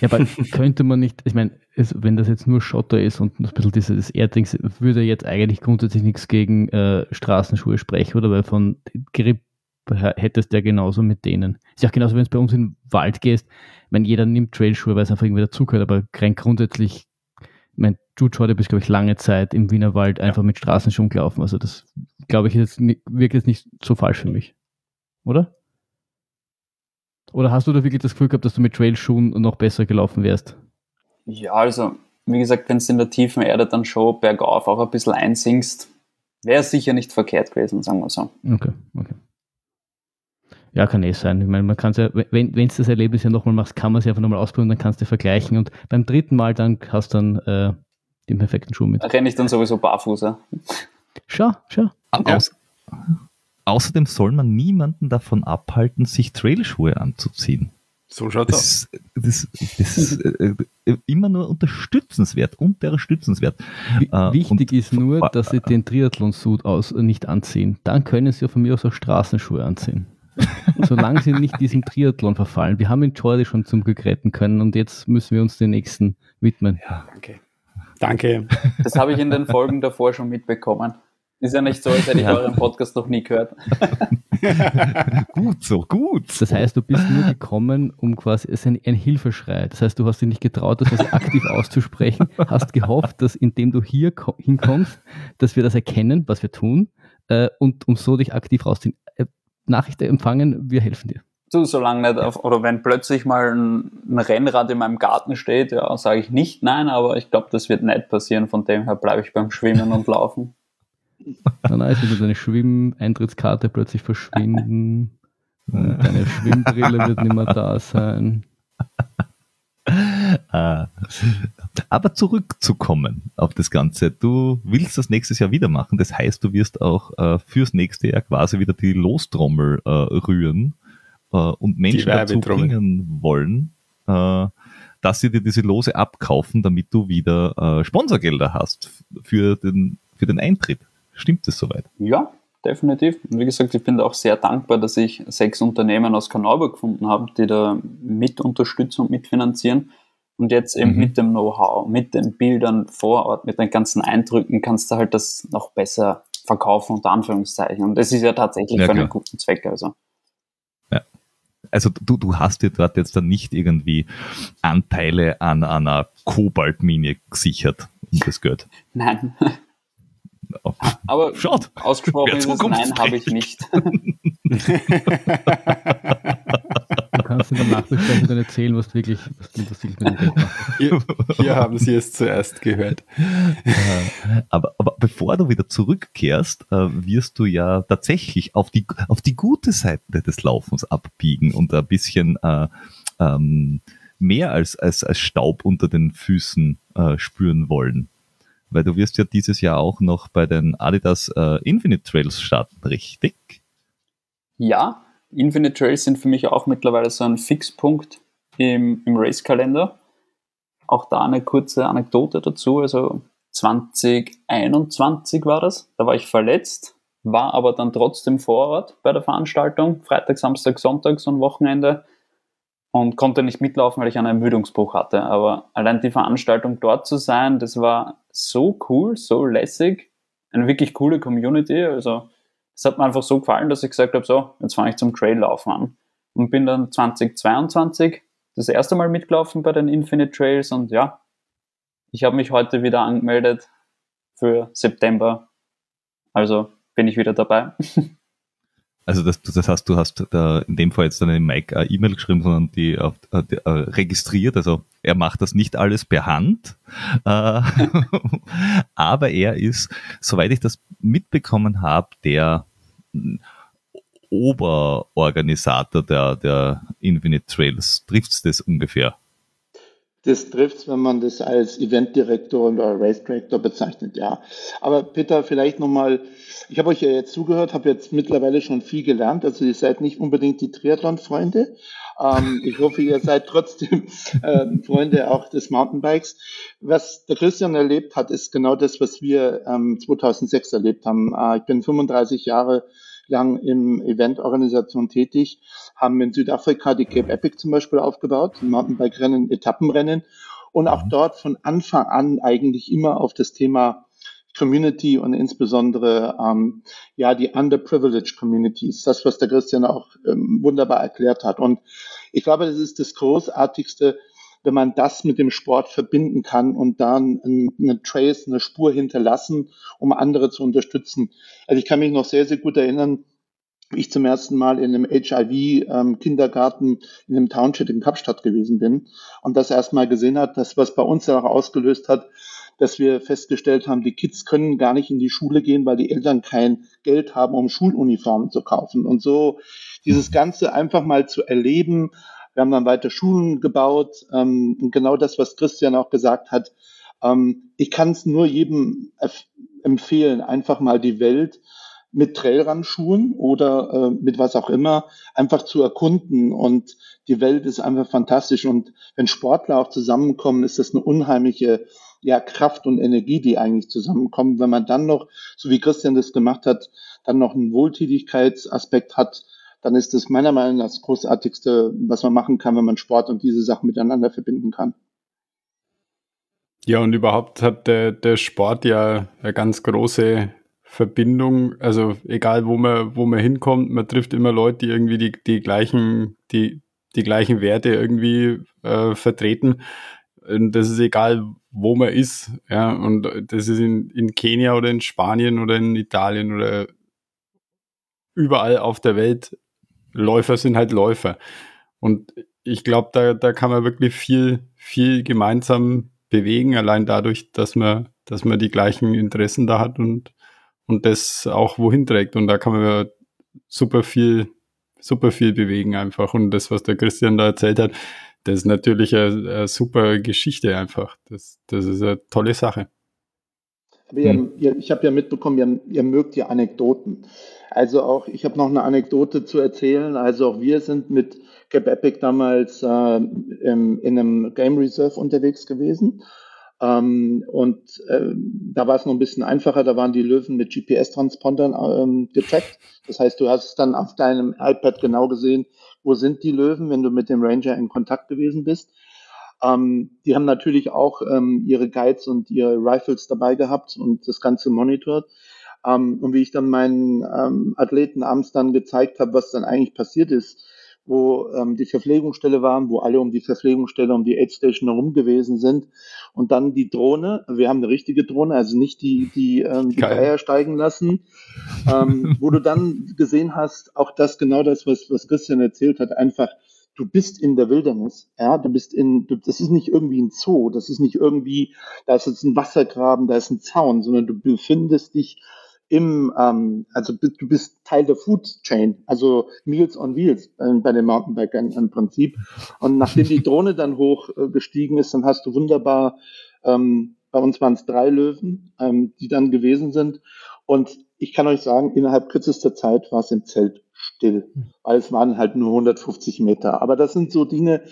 ja, aber [LAUGHS] könnte man nicht, ich meine, es- wenn das jetzt nur Schotter ist und ein bisschen dieses Erddings, würde jetzt eigentlich grundsätzlich nichts gegen äh, Straßenschuhe sprechen, oder? Weil von Grip hättest du ja genauso mit denen. Ist ja auch genauso, wenn du bei uns in den Wald gehst, wenn jeder nimmt Trailschuhe, weil es einfach irgendwie dazugehört, aber rein grundsätzlich, mein Jude heute bist, glaube ich, lange Zeit im Wienerwald einfach mit Straßenschuhen gelaufen. Also das, glaube ich, ist jetzt, wirkt jetzt nicht so falsch für mich. Oder? Oder hast du da wirklich das Gefühl gehabt, dass du mit Trailschuhen noch besser gelaufen wärst? Ja, also wie gesagt, wenn du in der tiefen Erde dann schon bergauf auch ein bisschen einsinkst, wäre es sicher nicht verkehrt gewesen, sagen wir so. Okay, okay. Ja, kann eh sein. Ich meine, man kann es ja, wenn du das Erlebnis ja nochmal machst, kann man es ja einfach nochmal ausprobieren, dann kannst du vergleichen und beim dritten Mal dann hast du dann äh, den perfekten Schuh mit. Da renne ich dann sowieso barfuß. Ja. Schau, schau. Aus, außerdem soll man niemanden davon abhalten, sich Trailschuhe anzuziehen. So schaut das, das, das, das ist äh, äh, immer nur unterstützenswert, unterstützenswert. Äh, Wichtig ist nur, dass Sie den Triathlon-Suit aus nicht anziehen. Dann können Sie von mir aus auch Straßenschuhe anziehen. [LAUGHS] Solange Sie nicht diesem Triathlon verfallen. Wir haben den Jordi schon zum Glück retten können und jetzt müssen wir uns den nächsten widmen. Ja, danke. Danke. Das habe ich in den Folgen davor schon mitbekommen. Ist ja nicht so, als hätte ich ja. euren Podcast noch nie gehört. [LAUGHS] gut so, gut. Das heißt, du bist nur gekommen, um quasi, es ist ein, ein Hilfeschrei. Das heißt, du hast dich nicht getraut, das aktiv auszusprechen, hast gehofft, dass indem du hier hinkommst, dass wir das erkennen, was wir tun, äh, und um so dich aktiv rausziehen. Äh, Nachricht empfangen, wir helfen dir. Du, solange nicht, auf, oder wenn plötzlich mal ein, ein, Rennrad in meinem Garten steht, ja, sage ich nicht nein, aber ich glaube, das wird nicht passieren. Von dem her bleibe ich beim Schwimmen und Laufen. Dann ist wieder deine Schwimmeintrittkarte plötzlich verschwinden. [LAUGHS] Deine Schwimmbrille wird nicht mehr da sein. Ah. Aber zurückzukommen auf das Ganze. Du willst das nächstes Jahr wieder machen. Das heißt, du wirst auch äh, fürs nächste Jahr quasi wieder die Lostrommel äh, rühren äh, und Menschen dazu bringen wollen, äh, dass sie dir diese Lose abkaufen, damit du wieder äh, Sponsorgelder hast für den, für den Eintritt. Stimmt das soweit? Ja, definitiv. Und wie gesagt, ich bin auch sehr dankbar, dass ich sechs Unternehmen aus Kanauber gefunden habe, die da mit unterstützen und mitfinanzieren. Und jetzt eben mhm. mit dem Know-how, mit den Bildern vor Ort, mit den ganzen Eindrücken kannst du halt das noch besser verkaufen, unter Anführungszeichen. Und das ist ja tatsächlich ja, für einen guten Zweck. Also. Ja. Also du, du hast dir dort jetzt dann nicht irgendwie Anteile an, an einer Kobaltmine gesichert um das Geld. [LAUGHS] Nein. Aber Schaut. ausgesprochenes Nein habe ich nicht. Du kannst in der Nachbesprechung dann erzählen, was du wirklich, was du, was wirklich mit dem machst. Hier, hier haben Sie es zuerst gehört. Aber, aber bevor du wieder zurückkehrst, äh, wirst du ja tatsächlich auf die, auf die gute Seite des Laufens abbiegen und ein bisschen äh, ähm, mehr als, als, als Staub unter den Füßen äh, spüren wollen weil du wirst ja dieses Jahr auch noch bei den Adidas äh, Infinite Trails starten, richtig? Ja, Infinite Trails sind für mich auch mittlerweile so ein Fixpunkt im, im Race-Kalender. Auch da eine kurze Anekdote dazu. Also 2021 war das, da war ich verletzt, war aber dann trotzdem vor Ort bei der Veranstaltung, Freitag, Samstag, Sonntag, so ein Wochenende und konnte nicht mitlaufen, weil ich einen Ermüdungsbruch hatte. Aber allein die Veranstaltung dort zu sein, das war so cool, so lässig, eine wirklich coole Community. Also es hat mir einfach so gefallen, dass ich gesagt habe, so, jetzt fange ich zum Traillaufen an. Und bin dann 2022 das erste Mal mitgelaufen bei den Infinite Trails und ja, ich habe mich heute wieder angemeldet für September. Also bin ich wieder dabei. [LAUGHS] Also das, das heißt, du hast da in dem Fall jetzt eine Mike eine E-Mail geschrieben, sondern die, auf, die uh, registriert. Also er macht das nicht alles per Hand, uh, [LAUGHS] aber er ist, soweit ich das mitbekommen habe, der Oberorganisator der, der Infinite Trails. Trifft's das ungefähr? Das trifft wenn man das als Eventdirektor oder Race Director bezeichnet, ja. Aber Peter, vielleicht nochmal, ich habe euch ja jetzt zugehört, habe jetzt mittlerweile schon viel gelernt. Also ihr seid nicht unbedingt die Triathlon-Freunde. Ähm, ich hoffe, ihr seid trotzdem [LAUGHS] äh, Freunde auch des Mountainbikes. Was der Christian erlebt hat, ist genau das, was wir ähm, 2006 erlebt haben. Äh, ich bin 35 Jahre lang im Eventorganisation tätig, haben in Südafrika die Cape Epic zum Beispiel aufgebaut, Mountainbike-Rennen, Etappenrennen und auch mhm. dort von Anfang an eigentlich immer auf das Thema Community und insbesondere ähm, ja die underprivileged Communities. Das, was der Christian auch ähm, wunderbar erklärt hat. Und ich glaube, das ist das Großartigste, wenn man das mit dem Sport verbinden kann und dann eine Trace, eine Spur hinterlassen, um andere zu unterstützen. Also ich kann mich noch sehr, sehr gut erinnern, wie ich zum ersten Mal in einem HIV-Kindergarten ähm, in einem Township in Kapstadt gewesen bin und das erstmal gesehen hat, das, was bei uns danach ausgelöst hat, dass wir festgestellt haben, die Kids können gar nicht in die Schule gehen, weil die Eltern kein Geld haben, um Schuluniformen zu kaufen. Und so dieses Ganze einfach mal zu erleben. Wir haben dann weiter Schulen gebaut. Ähm, und genau das, was Christian auch gesagt hat. Ähm, ich kann es nur jedem empfehlen, einfach mal die Welt mit Trailrun-Schuhen oder äh, mit was auch immer einfach zu erkunden. Und die Welt ist einfach fantastisch. Und wenn Sportler auch zusammenkommen, ist das eine unheimliche ja, Kraft und Energie, die eigentlich zusammenkommen. Wenn man dann noch, so wie Christian das gemacht hat, dann noch einen Wohltätigkeitsaspekt hat, dann ist das meiner Meinung nach das Großartigste, was man machen kann, wenn man Sport und diese Sachen miteinander verbinden kann. Ja, und überhaupt hat der, der Sport ja eine ganz große Verbindung. Also egal, wo man, wo man hinkommt, man trifft immer Leute, die irgendwie die, die gleichen, die, die gleichen Werte irgendwie äh, vertreten. Und das ist egal, wo man ist. Ja, und das ist in, in Kenia oder in Spanien oder in Italien oder überall auf der Welt. Läufer sind halt Läufer. Und ich glaube, da, da kann man wirklich viel, viel gemeinsam bewegen, allein dadurch, dass man, dass man die gleichen Interessen da hat und, und das auch wohin trägt. Und da kann man super viel, super viel bewegen einfach. Und das, was der Christian da erzählt hat, das ist natürlich eine, eine super Geschichte einfach. Das, das ist eine tolle Sache. Aber hm. ihr, ich habe ja mitbekommen, ihr, ihr, mögt ja Anekdoten. Also auch, ich habe noch eine Anekdote zu erzählen. Also auch wir sind mit Cap Epic damals äh, im, in einem Game Reserve unterwegs gewesen. Ähm, und äh, da war es noch ein bisschen einfacher, da waren die Löwen mit GPS-Transpondern ähm, getrackt. Das heißt, du hast dann auf deinem iPad genau gesehen, wo sind die Löwen, wenn du mit dem Ranger in Kontakt gewesen bist. Ähm, die haben natürlich auch ähm, ihre Guides und ihre Rifles dabei gehabt und das Ganze monitort. Ähm, und wie ich dann meinen ähm, Athleten abends dann gezeigt habe, was dann eigentlich passiert ist, wo ähm, die Verpflegungsstelle waren, wo alle um die Verpflegungsstelle, um die Aid Station herum gewesen sind. Und dann die Drohne, wir haben eine richtige Drohne, also nicht die, die, ähm, die Eier steigen lassen, ähm, [LAUGHS] wo du dann gesehen hast, auch das genau das, was, was Christian erzählt hat, einfach, du bist in der Wildnis, ja, du bist in, du, das ist nicht irgendwie ein Zoo, das ist nicht irgendwie, da ist jetzt ein Wassergraben, da ist ein Zaun, sondern du befindest dich im, ähm, also du bist Teil der Food Chain, also Meals on Wheels äh, bei den Mountainbikern im Prinzip. Und nachdem die Drohne dann hochgestiegen äh, ist, dann hast du wunderbar, ähm, bei uns waren es drei Löwen, ähm, die dann gewesen sind. Und ich kann euch sagen, innerhalb kürzester Zeit war es im Zelt still, weil es waren halt nur 150 Meter. Aber das sind so Dinge,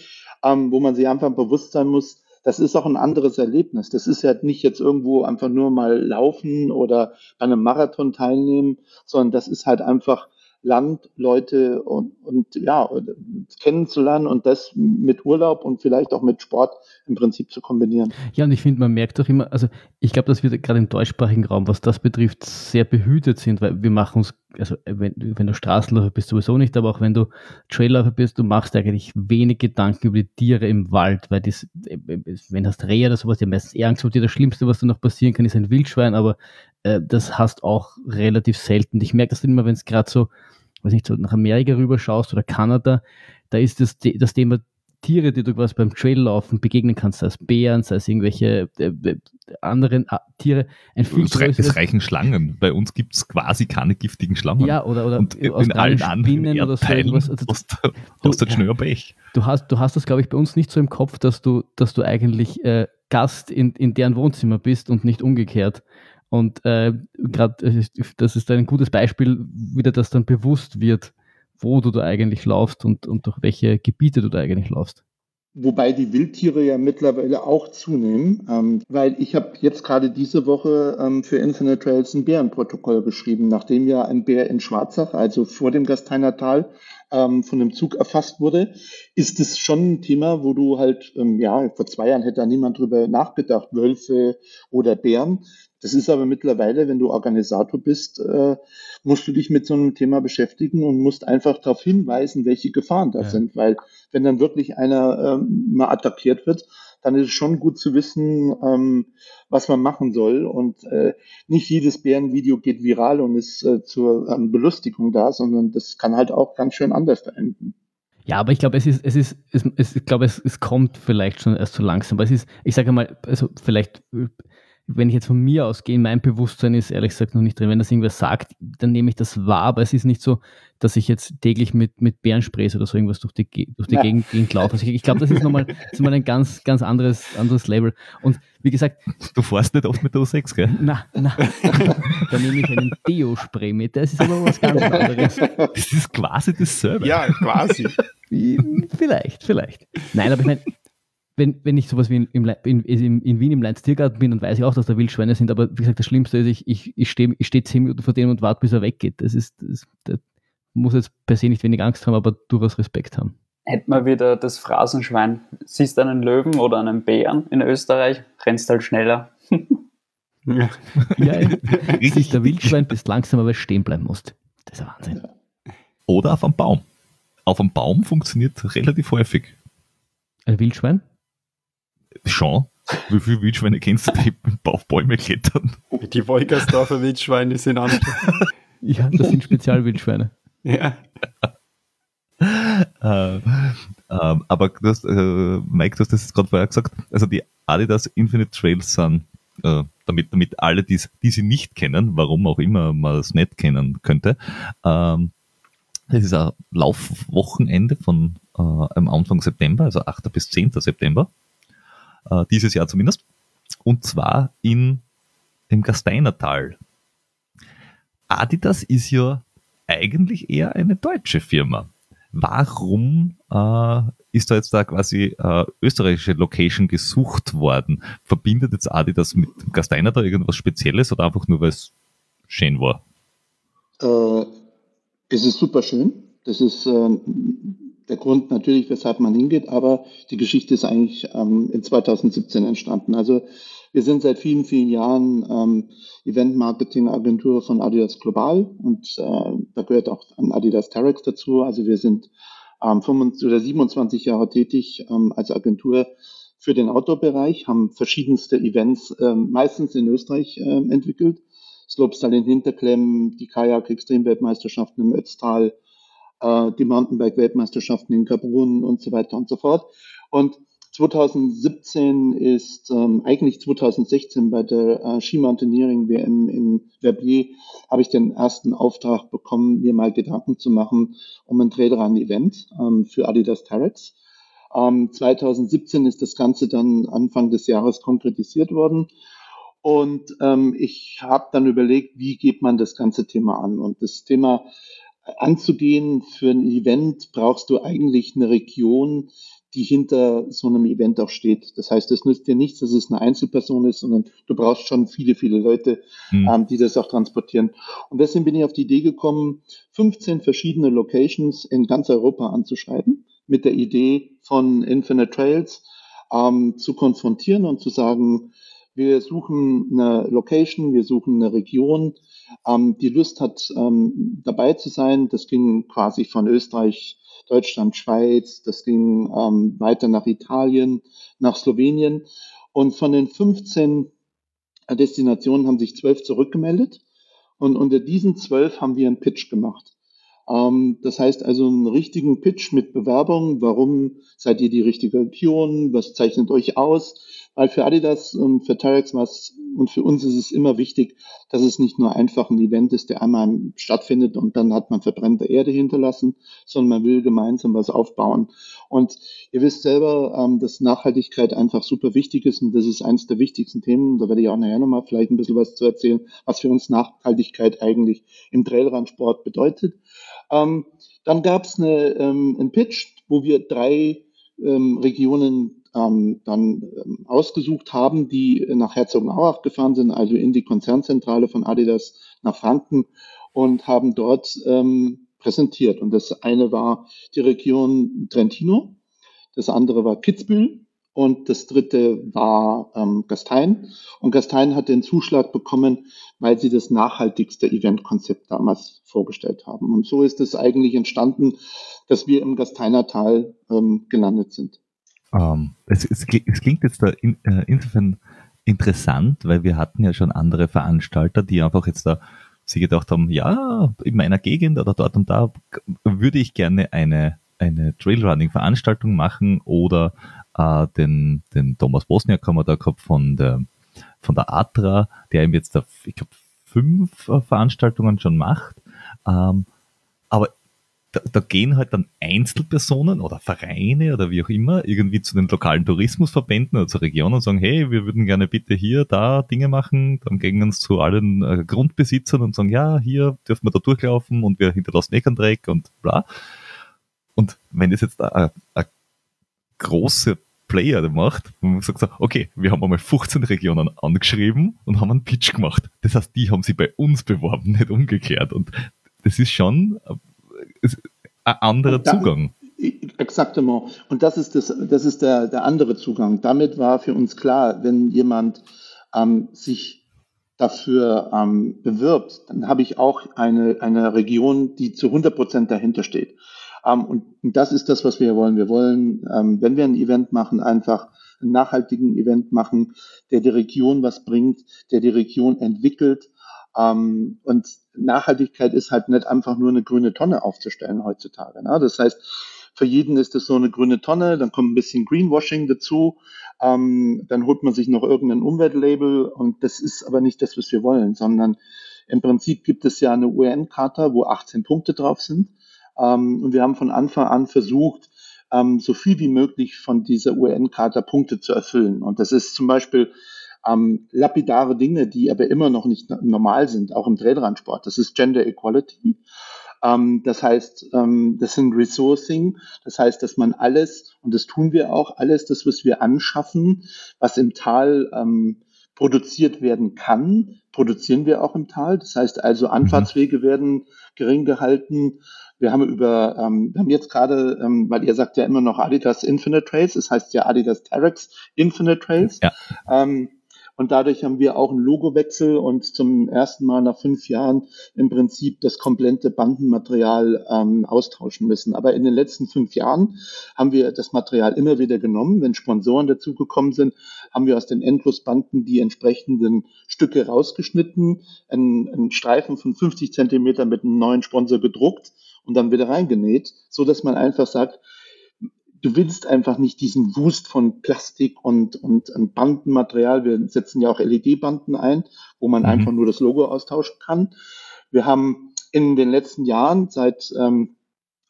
ähm, wo man sich einfach bewusst sein muss, das ist auch ein anderes Erlebnis. Das ist ja nicht jetzt irgendwo einfach nur mal laufen oder bei einem Marathon teilnehmen, sondern das ist halt einfach Land, Leute und, und ja, kennenzulernen und das mit Urlaub und vielleicht auch mit Sport im Prinzip zu kombinieren. Ja, und ich finde, man merkt auch immer, also ich glaube, dass wir gerade im deutschsprachigen Raum, was das betrifft, sehr behütet sind, weil wir machen uns, also wenn, wenn du Straßenläufer bist, sowieso nicht, aber auch wenn du Trailläufer bist, du machst eigentlich wenig Gedanken über die Tiere im Wald, weil das, wenn du hast Rehe oder sowas, die haben meistens eher Angst vor dir. Das Schlimmste, was da noch passieren kann, ist ein Wildschwein, aber äh, das hast auch relativ selten. Ich merke das immer, wenn es gerade so, weiß nicht, so nach Amerika rüber schaust oder Kanada, da ist das, das Thema Tiere, die du quasi beim Traillaufen begegnen kannst, sei es Bären, sei es irgendwelche äh, äh anderen äh, Tiere, ein viel es, es reichen Schlangen. Bei uns gibt es quasi keine giftigen Schlangen. Ja, oder, oder Und in allen anderen oder so. Also, du, schnell Pech. Du hast, du hast das, glaube ich, bei uns nicht so im Kopf, dass du, dass du eigentlich äh, Gast in, in deren Wohnzimmer bist und nicht umgekehrt. Und äh, gerade das ist ein gutes Beispiel, wie dir das dann bewusst wird, wo du da eigentlich laufst und, und durch welche Gebiete du da eigentlich laufst. Wobei die Wildtiere ja mittlerweile auch zunehmen, ähm, weil ich habe jetzt gerade diese Woche ähm, für Infinite Trails ein Bärenprotokoll geschrieben, nachdem ja ein Bär in Schwarzach, also vor dem Gasteiner Tal, ähm, von dem Zug erfasst wurde, ist es schon ein Thema, wo du halt, ähm, ja, vor zwei Jahren hätte da niemand drüber nachgedacht, Wölfe oder Bären. Das ist aber mittlerweile, wenn du Organisator bist, äh, musst du dich mit so einem Thema beschäftigen und musst einfach darauf hinweisen, welche Gefahren da ja. sind. Weil wenn dann wirklich einer ähm, mal attackiert wird, dann ist es schon gut zu wissen, ähm, was man machen soll. Und äh, nicht jedes Bärenvideo geht viral und ist äh, zur ähm, Belustigung da, sondern das kann halt auch ganz schön anders enden. Ja, aber ich glaube, es ist, es ist, es, es, ich glaube, es, es kommt vielleicht schon erst so langsam. Aber es ist, ich sage mal, also vielleicht wenn ich jetzt von mir ausgehe, mein Bewusstsein ist ehrlich gesagt noch nicht drin. Wenn das irgendwer sagt, dann nehme ich das wahr, aber es ist nicht so, dass ich jetzt täglich mit, mit Bärensprays oder so irgendwas durch die, durch die ja. Gegend, Gegend laufe. Also ich, ich glaube, das ist nochmal mal ein ganz, ganz anderes, anderes Label. Und wie gesagt. Du fährst nicht oft mit der O6, gell? Na, na. [LAUGHS] da nehme ich einen Deo-Spray mit. Das ist aber was ganz anderes. Das ist quasi dasselbe. Ja, quasi. Vielleicht, vielleicht. Nein, aber ich meine, wenn, wenn ich sowas wie in, in, in, in Wien im Leins Tiergarten bin, dann weiß ich auch, dass da Wildschweine sind, aber wie gesagt, das Schlimmste ist, ich, ich, ich stehe ich steh zehn Minuten vor dem und warte, bis er weggeht. Das ist, das, das muss jetzt per se nicht wenig Angst haben, aber durchaus Respekt haben. Hätten wir wieder das Phrasenschwein. Siehst einen Löwen oder einen Bären in Österreich, rennst halt schneller. ja, ja [LAUGHS] siehst der Wildschwein, bist langsamer, weil du stehen bleiben musst. Das ist ein Wahnsinn. Oder auf einem Baum. Auf einem Baum funktioniert relativ häufig. Ein Wildschwein? Schon. Wie viele Wildschweine kennst du, die auf Bäume klettern? Die Wolkersdorfer Wildschweine sind andere. ja, das sind Spezialwildschweine. Ja. äh, [LAUGHS] äh, aber du hast, äh, Mike, du hast das gerade vorher gesagt, also die Adidas Infinite Trails sind, äh, damit, damit alle, die, die sie nicht kennen, warum auch immer man es nicht kennen könnte, ähm, es ist ein Laufwochenende von äh, am Anfang September, also 8. bis 10. September äh, dieses Jahr zumindest. Und zwar in, im Gasteinertal. Adidas ist ja eigentlich eher eine deutsche Firma. Warum äh, ist da jetzt da quasi äh, österreichische Location gesucht worden? Verbindet jetzt Adidas mit dem Gasteinertal irgendwas Spezielles oder einfach nur, weil es schön war? Äh, es ist super schön. Das ist äh, der Grund natürlich, weshalb man hingeht, aber die Geschichte ist eigentlich ähm, in 2017 entstanden. Also wir sind seit vielen, vielen Jahren ähm, Event-Marketing-Agentur von Adidas Global und äh, da gehört auch an Adidas Terex dazu. Also wir sind ähm, 25 oder 27 Jahre tätig ähm, als Agentur für den Outdoor-Bereich, haben verschiedenste Events ähm, meistens in Österreich äh, entwickelt. Slopestyle in Hinterklemm, die Kajak-Extremweltmeisterschaften im Ötztal, äh, die Mountainbike-Weltmeisterschaften in Kaprun und so weiter und so fort. Und 2017 ist ähm, eigentlich 2016 bei der äh, Ski Mountaineering WM in Verbier habe ich den ersten Auftrag bekommen, mir mal Gedanken zu machen um ein Trailrun-Event ähm, für Adidas Terex. Ähm, 2017 ist das Ganze dann Anfang des Jahres konkretisiert worden. Und ähm, ich habe dann überlegt, wie geht man das ganze Thema an? Und das Thema anzugehen für ein Event brauchst du eigentlich eine Region, die hinter so einem Event auch steht. Das heißt, es nützt dir nichts, dass es eine Einzelperson ist, sondern du brauchst schon viele, viele Leute, mhm. ähm, die das auch transportieren. Und deswegen bin ich auf die Idee gekommen, 15 verschiedene Locations in ganz Europa anzuschreiben, mit der Idee von Infinite Trails ähm, zu konfrontieren und zu sagen, wir suchen eine Location, wir suchen eine Region, ähm, die Lust hat, ähm, dabei zu sein. Das ging quasi von Österreich, Deutschland, Schweiz, das ging ähm, weiter nach Italien, nach Slowenien. Und von den 15 Destinationen haben sich zwölf zurückgemeldet. Und unter diesen zwölf haben wir einen Pitch gemacht. Ähm, das heißt also einen richtigen Pitch mit Bewerbung. Warum seid ihr die richtige Region? Was zeichnet euch aus? Weil für Adidas und für Terex und für uns ist es immer wichtig, dass es nicht nur einfach ein Event ist, der einmal stattfindet und dann hat man verbrannte Erde hinterlassen, sondern man will gemeinsam was aufbauen. Und ihr wisst selber, ähm, dass Nachhaltigkeit einfach super wichtig ist und das ist eines der wichtigsten Themen. Da werde ich auch nachher nochmal vielleicht ein bisschen was zu erzählen, was für uns Nachhaltigkeit eigentlich im Trailrunsport bedeutet. Ähm, dann gab es eine, ähm, einen Pitch, wo wir drei ähm, Regionen ähm, dann ähm, ausgesucht haben, die nach Herzogenaurach gefahren sind, also in die Konzernzentrale von Adidas nach Franken und haben dort ähm, präsentiert. Und das eine war die Region Trentino, das andere war Kitzbühel und das dritte war ähm, Gastein. Und Gastein hat den Zuschlag bekommen, weil sie das nachhaltigste Eventkonzept damals vorgestellt haben. Und so ist es eigentlich entstanden, dass wir im Gasteiner Tal ähm, gelandet sind. Ähm, es, es, es, klingt jetzt da in, äh, insofern interessant, weil wir hatten ja schon andere Veranstalter, die einfach jetzt da sie gedacht haben, ja, in meiner Gegend oder dort und da würde ich gerne eine, eine Trailrunning-Veranstaltung machen oder äh, den, den Thomas Bosniak haben wir da gehabt von der, von der Atra, der ihm jetzt, da, ich glaube, fünf äh, Veranstaltungen schon macht. Ähm, aber da, da gehen halt dann Einzelpersonen oder Vereine oder wie auch immer irgendwie zu den lokalen Tourismusverbänden oder zur Region und sagen, hey, wir würden gerne bitte hier, da Dinge machen. Dann gehen uns zu allen äh, Grundbesitzern und sagen, ja, hier dürfen wir da durchlaufen und wir hinterlassen Eckanträg und bla. Und wenn das jetzt ein große Player macht, und man sagt okay, wir haben einmal 15 Regionen angeschrieben und haben einen Pitch gemacht. Das heißt, die haben sich bei uns beworben, [LAUGHS] nicht umgekehrt. Und das ist schon ein anderer da, Zugang. Exaktement. Und das ist, das, das ist der, der andere Zugang. Damit war für uns klar, wenn jemand ähm, sich dafür ähm, bewirbt, dann habe ich auch eine, eine Region, die zu 100 Prozent dahinter steht. Ähm, und, und, das ist das, was wir wollen. Wir wollen, ähm, wenn wir ein Event machen, einfach einen nachhaltigen Event machen, der die Region was bringt, der die Region entwickelt, ähm, und Nachhaltigkeit ist halt nicht einfach nur eine grüne Tonne aufzustellen heutzutage. Ne? Das heißt, für jeden ist es so eine grüne Tonne, dann kommt ein bisschen Greenwashing dazu, ähm, dann holt man sich noch irgendein Umweltlabel und das ist aber nicht das, was wir wollen, sondern im Prinzip gibt es ja eine UN-Charta, wo 18 Punkte drauf sind. Ähm, und wir haben von Anfang an versucht, ähm, so viel wie möglich von dieser UN-Charta Punkte zu erfüllen. Und das ist zum Beispiel ähm, lapidare Dinge, die aber immer noch nicht normal sind, auch im Trailrunsport. Das ist Gender Equality. Ähm, das heißt, ähm, das sind Resourcing. Das heißt, dass man alles, und das tun wir auch, alles das, was wir anschaffen, was im Tal ähm, produziert werden kann, produzieren wir auch im Tal. Das heißt also, mhm. Anfahrtswege werden gering gehalten. Wir haben über, ähm, wir haben jetzt gerade, ähm, weil ihr sagt ja immer noch Adidas Infinite Trails, das heißt ja Adidas Terex Infinite Trails. Ja. Ähm, und dadurch haben wir auch einen Logowechsel und zum ersten Mal nach fünf Jahren im Prinzip das komplette Bandenmaterial ähm, austauschen müssen. Aber in den letzten fünf Jahren haben wir das Material immer wieder genommen. Wenn Sponsoren dazugekommen sind, haben wir aus den Endlosbanden die entsprechenden Stücke rausgeschnitten, einen, einen Streifen von 50 Zentimeter mit einem neuen Sponsor gedruckt und dann wieder reingenäht, so dass man einfach sagt, du willst einfach nicht diesen Wust von Plastik und, und, und Bandenmaterial. Wir setzen ja auch LED-Banden ein, wo man mhm. einfach nur das Logo austauschen kann. Wir haben in den letzten Jahren seit ähm,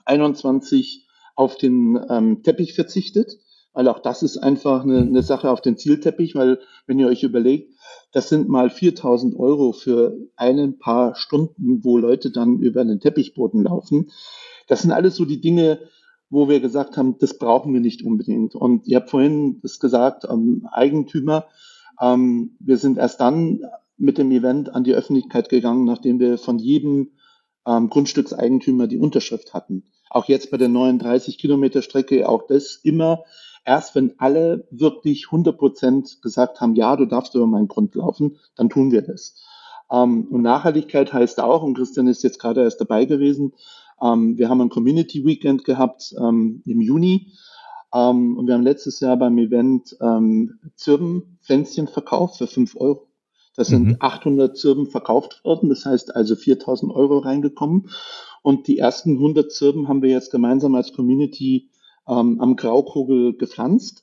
21 auf den ähm, Teppich verzichtet, weil auch das ist einfach eine, eine Sache auf den Zielteppich, weil wenn ihr euch überlegt, das sind mal 4000 Euro für ein paar Stunden, wo Leute dann über den Teppichboden laufen. Das sind alles so die Dinge, wo wir gesagt haben, das brauchen wir nicht unbedingt. Und ihr habt vorhin das gesagt, ähm, Eigentümer. Ähm, wir sind erst dann mit dem Event an die Öffentlichkeit gegangen, nachdem wir von jedem ähm, Grundstückseigentümer die Unterschrift hatten. Auch jetzt bei der neuen 30 Kilometer Strecke, auch das immer erst, wenn alle wirklich 100 Prozent gesagt haben, ja, du darfst über meinen Grund laufen, dann tun wir das. Ähm, und Nachhaltigkeit heißt auch, und Christian ist jetzt gerade erst dabei gewesen, ähm, wir haben ein Community Weekend gehabt ähm, im Juni. Ähm, und wir haben letztes Jahr beim Event ähm, Zirbenpflänzchen verkauft für 5 Euro. Das sind mhm. 800 Zirben verkauft worden, das heißt also 4000 Euro reingekommen. Und die ersten 100 Zirben haben wir jetzt gemeinsam als Community ähm, am Graukogel gepflanzt.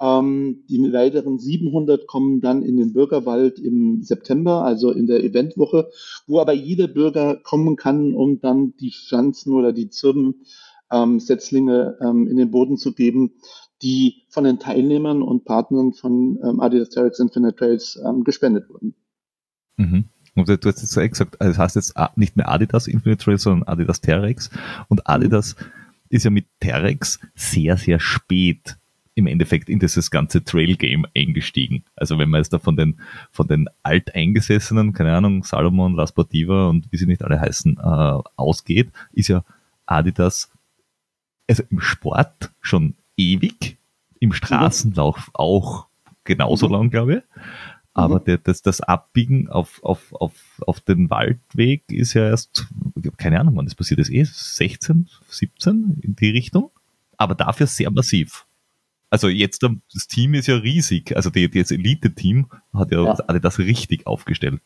Ähm, die weiteren 700 kommen dann in den Bürgerwald im September, also in der Eventwoche, wo aber jeder Bürger kommen kann, um dann die Pflanzen oder die Zirbensetzlinge ähm, ähm, in den Boden zu geben, die von den Teilnehmern und Partnern von ähm, Adidas Terex Infinite Trails ähm, gespendet wurden. Mhm. Und du hast jetzt so gesagt, also das heißt jetzt nicht mehr Adidas Infinite Trails, sondern Adidas Terex. Und Adidas ist ja mit Terex sehr, sehr spät im Endeffekt in dieses ganze Trail-Game eingestiegen. Also wenn man jetzt da von den, von den Alteingesessenen, keine Ahnung, Salomon, La Sportiva und wie sie nicht alle heißen, äh, ausgeht, ist ja Adidas also im Sport schon ewig, im Straßenlauf auch genauso mhm. lang, glaube ich. Aber mhm. der, das, das Abbiegen auf, auf, auf, auf den Waldweg ist ja erst, keine Ahnung, wann das passiert ist, eh 16, 17 in die Richtung. Aber dafür sehr massiv. Also jetzt, das Team ist ja riesig. Also die, das Elite-Team hat ja, ja. Alle das richtig aufgestellt.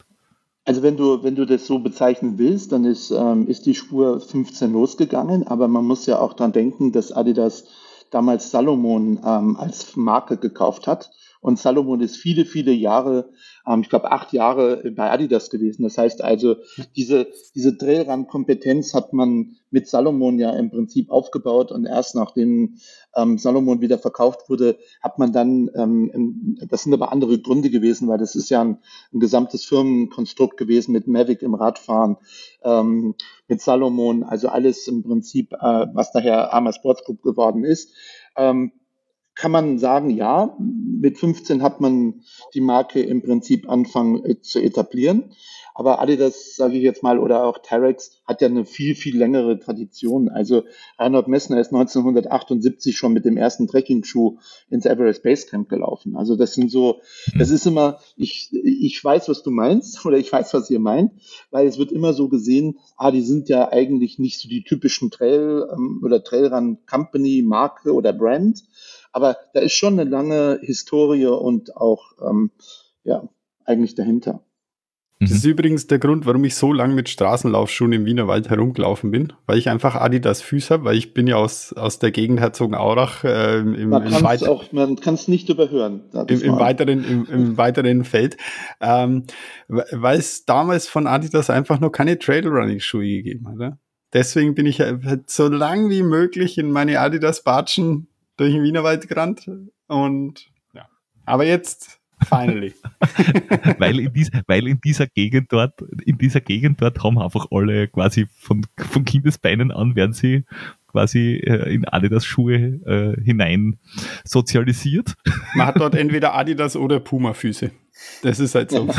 Also wenn du, wenn du das so bezeichnen willst, dann ist, ähm, ist die Spur 15 losgegangen, aber man muss ja auch dran denken, dass Adidas damals Salomon ähm, als Marke gekauft hat und Salomon ist viele, viele Jahre, ähm, ich glaube acht Jahre bei Adidas gewesen. Das heißt also, diese, diese Trailrun-Kompetenz hat man mit Salomon ja im Prinzip aufgebaut und erst nachdem ähm, Salomon wieder verkauft wurde, hat man dann, ähm, das sind aber andere Gründe gewesen, weil das ist ja ein, ein gesamtes Firmenkonstrukt gewesen mit Mavic im Radfahren, ähm, mit Salomon, also alles im Prinzip, äh, was daher Arma Sports Group geworden ist. Ähm, kann man sagen, ja, mit 15 hat man die Marke im Prinzip anfangen äh, zu etablieren. Aber Adidas, sage ich jetzt mal, oder auch Terex hat ja eine viel, viel längere Tradition. Also Reinhold Messner ist 1978 schon mit dem ersten Trekking-Schuh ins Everest Base Camp gelaufen. Also das sind so, das ist immer, ich, ich weiß, was du meinst [LAUGHS] oder ich weiß, was ihr meint, weil es wird immer so gesehen, ah, die sind ja eigentlich nicht so die typischen Trail ähm, oder Trailrun Company, Marke oder Brand, aber da ist schon eine lange Historie und auch, ähm, ja, eigentlich dahinter. Das ist übrigens der Grund, warum ich so lange mit Straßenlaufschuhen im Wiener Wald herumgelaufen bin, weil ich einfach Adidas Füße habe, weil ich bin ja aus, aus der Gegend Herzogenaurach äh, im, man im weiteren, auch, man kann es nicht überhören. Im, im, weiteren, im, im, [LAUGHS] weiteren Feld, ähm, weil es damals von Adidas einfach noch keine Trailrunning-Schuhe gegeben hat. Deswegen bin ich halt so lang wie möglich in meine Adidas Batschen durch den Wienerwald gerannt und ja. Aber jetzt finally. [LAUGHS] weil, in dies, weil in dieser Gegend dort, in dieser Gegend dort haben einfach alle quasi von, von Kindesbeinen an werden sie quasi äh, in Adidas Schuhe äh, hinein sozialisiert. Man hat dort [LAUGHS] entweder Adidas oder Puma Füße. Das ist halt so. [LAUGHS]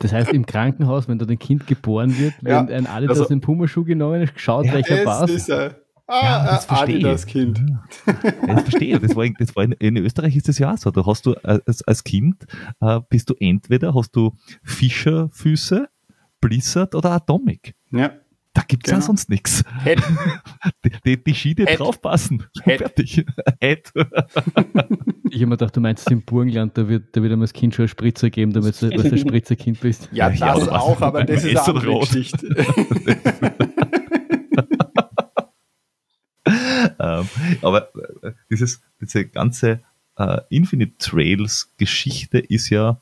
Das heißt, im Krankenhaus, wenn dort ein Kind geboren wird, ja, wenn ein Adidas also, den Puma-Schuh genommen ist, schaut, ja, welcher passt. Ist, äh, Ah, ja, das äh, verstehe das Kind. Ja, das verstehe das war, das war in, in, Österreich ist das ja auch so. Da hast du äh, als, als Kind äh, bist du entweder hast du Fischerfüße, Blizzard oder Atomic. Ja. Da gibt es genau. ja sonst nichts. [LAUGHS] Die, die, die Ski, die draufpassen. Head. Fertig. [LAUGHS] Head. Ich habe mir gedacht, du meinst im Burgenland, da wird, da wird einem das Kind schon eine Spritze geben, damit du ein [LAUGHS] Spritzerkind bist. Ja, das ja, auch, aber das ist eine andere Geschichte. [LAUGHS] ähm, aber äh, dieses, diese ganze äh, Infinite Trails Geschichte ist ja,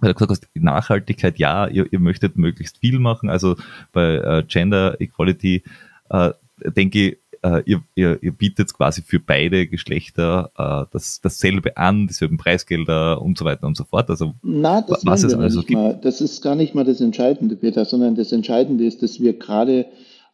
weil du gesagt hast, Nachhaltigkeit, ja, ihr, ihr möchtet möglichst viel machen. Also bei äh, Gender Equality äh, denke ich, äh, ihr, ihr, ihr bietet quasi für beide Geschlechter äh, das, dasselbe an, dieselben Preisgelder und so weiter und so fort. Also Na, das was es also gibt. Mal. Das ist gar nicht mal das Entscheidende, Peter, sondern das Entscheidende ist, dass wir gerade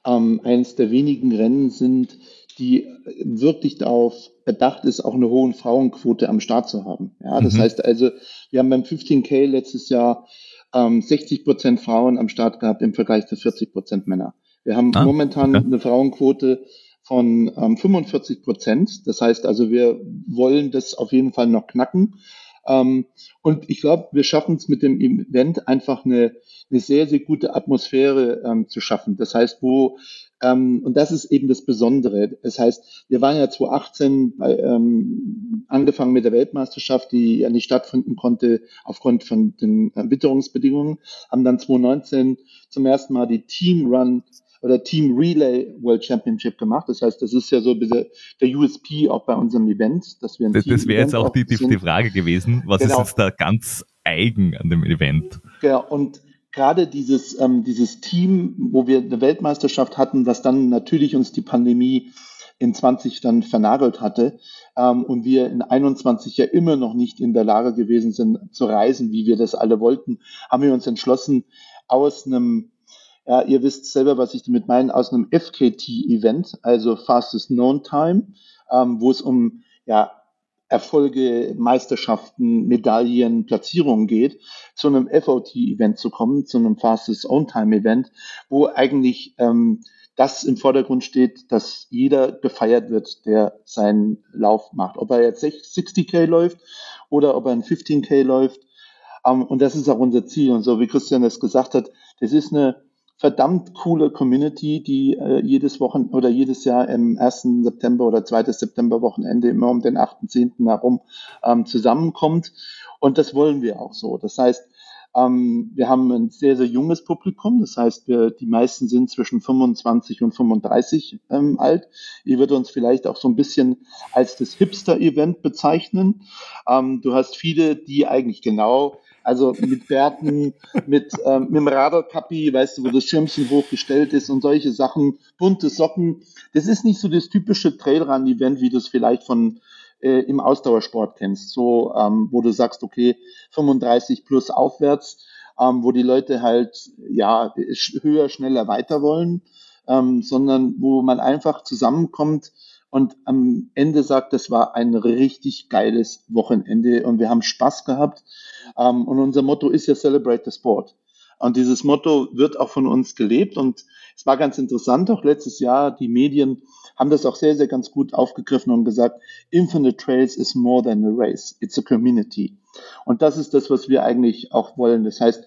ähm, eines der wenigen Rennen sind, die wirklich darauf bedacht ist, auch eine hohe Frauenquote am Start zu haben. Ja, das mhm. heißt also, wir haben beim 15K letztes Jahr ähm, 60 Prozent Frauen am Start gehabt im Vergleich zu 40 Prozent Männer. Wir haben ah, momentan okay. eine Frauenquote von ähm, 45 Prozent. Das heißt also, wir wollen das auf jeden Fall noch knacken. Ähm, und ich glaube, wir schaffen es mit dem Event einfach eine, eine sehr, sehr gute Atmosphäre ähm, zu schaffen. Das heißt, wo ähm, und das ist eben das Besondere. Das heißt, wir waren ja 2018 bei, ähm, angefangen mit der Weltmeisterschaft, die ja nicht stattfinden konnte aufgrund von den Witterungsbedingungen, haben dann 2019 zum ersten Mal die Team Run oder Team Relay World Championship gemacht. Das heißt, das ist ja so der USP auch bei unserem Event, dass wir ein Das, das wäre jetzt auch die, die, Frage gewesen, was genau. ist jetzt da ganz eigen an dem Event? Genau, und gerade dieses, ähm, dieses Team, wo wir eine Weltmeisterschaft hatten, was dann natürlich uns die Pandemie in 20 dann vernagelt hatte ähm, und wir in 21 ja immer noch nicht in der Lage gewesen sind zu reisen, wie wir das alle wollten, haben wir uns entschlossen, aus einem Ja, ihr wisst selber, was ich damit meine, aus einem FKT-Event, also Fastest Known Time, ähm, wo es um ja, Erfolge, Meisterschaften, Medaillen, Platzierungen geht, zu einem FOT-Event zu kommen, zu einem Fastest On-Time-Event, wo eigentlich ähm, das im Vordergrund steht, dass jeder gefeiert wird, der seinen Lauf macht. Ob er jetzt 60k läuft oder ob er ein 15k läuft. Um, und das ist auch unser Ziel. Und so wie Christian es gesagt hat, das ist eine verdammt coole Community, die äh, jedes Wochen oder jedes Jahr im 1. September oder 2. September Wochenende immer um den 8.10. herum ähm, zusammenkommt. Und das wollen wir auch so. Das heißt, ähm, wir haben ein sehr, sehr junges Publikum. Das heißt, wir, die meisten sind zwischen 25 und 35 ähm, alt. Ihr würdet uns vielleicht auch so ein bisschen als das Hipster-Event bezeichnen. Ähm, du hast viele, die eigentlich genau also mit Bärten, mit, ähm, mit dem Radarkappi, weißt du, wo das Schirmchen hochgestellt ist und solche Sachen, bunte Socken. Das ist nicht so das typische Trailrun-Event, wie du es vielleicht von äh, im Ausdauersport kennst, so ähm, wo du sagst, okay, 35 plus aufwärts, ähm, wo die Leute halt ja höher, schneller weiter wollen, ähm, sondern wo man einfach zusammenkommt und am Ende sagt, das war ein richtig geiles Wochenende und wir haben Spaß gehabt. Ähm, und unser Motto ist ja Celebrate the Sport. Und dieses Motto wird auch von uns gelebt und es war ganz interessant, auch letztes Jahr, die Medien haben das auch sehr, sehr ganz gut aufgegriffen und gesagt, Infinite Trails is more than a race, it's a community. Und das ist das, was wir eigentlich auch wollen. Das heißt,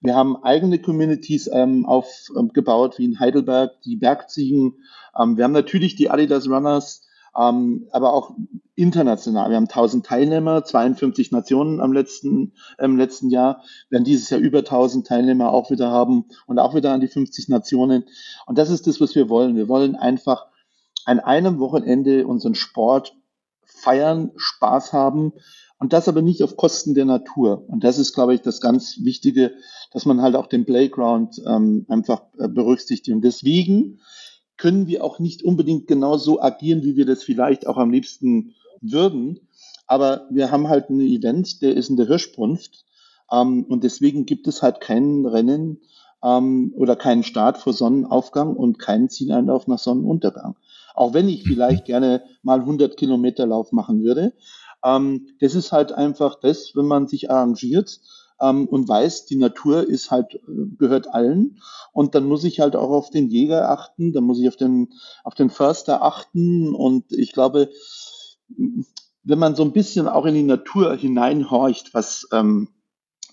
wir haben eigene Communities ähm, aufgebaut, ähm, wie in Heidelberg, die Bergziegen. Ähm, wir haben natürlich die Adidas Runners, ähm, aber auch international. Wir haben 1000 Teilnehmer, 52 Nationen am letzten, im letzten Jahr. Wir werden dieses Jahr über 1000 Teilnehmer auch wieder haben und auch wieder an die 50 Nationen. Und das ist das, was wir wollen. Wir wollen einfach an einem Wochenende unseren Sport feiern, Spaß haben und das aber nicht auf Kosten der Natur. Und das ist, glaube ich, das ganz Wichtige, dass man halt auch den Playground ähm, einfach äh, berücksichtigt. Und deswegen können wir auch nicht unbedingt genau so agieren, wie wir das vielleicht auch am liebsten würden. Aber wir haben halt ein Event, der ist in der Hirschbrunft. Ähm, und deswegen gibt es halt kein Rennen ähm, oder keinen Start vor Sonnenaufgang und keinen Zieleinlauf nach Sonnenuntergang. Auch wenn ich vielleicht gerne mal 100 Kilometer Lauf machen würde. Ähm, das ist halt einfach das, wenn man sich arrangiert ähm, und weiß, die Natur ist halt, äh, gehört allen. Und dann muss ich halt auch auf den Jäger achten, dann muss ich auf den, auf den Förster achten. Und ich glaube, wenn man so ein bisschen auch in die Natur hineinhorcht, was, ähm,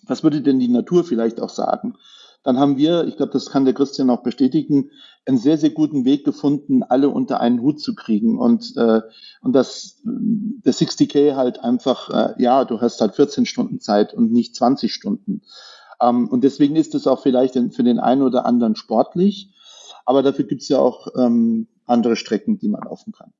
was würde denn die Natur vielleicht auch sagen? dann haben wir, ich glaube, das kann der Christian auch bestätigen, einen sehr, sehr guten Weg gefunden, alle unter einen Hut zu kriegen. Und, äh, und das, der 60K halt einfach, äh, ja, du hast halt 14 Stunden Zeit und nicht 20 Stunden. Ähm, und deswegen ist es auch vielleicht für den einen oder anderen sportlich, aber dafür gibt es ja auch ähm, andere Strecken, die man laufen kann.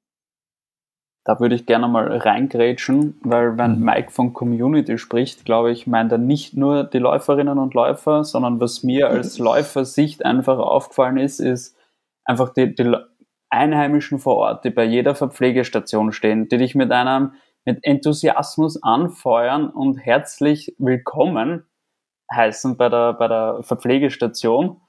Da würde ich gerne mal reingrätschen, weil wenn mhm. Mike von Community spricht, glaube ich, meint er nicht nur die Läuferinnen und Läufer, sondern was mir als [LAUGHS] Läufersicht einfach aufgefallen ist, ist einfach die, die Einheimischen vor Ort, die bei jeder Verpflegestation stehen, die dich mit einem mit Enthusiasmus anfeuern und herzlich willkommen heißen bei der, bei der Verpflegestation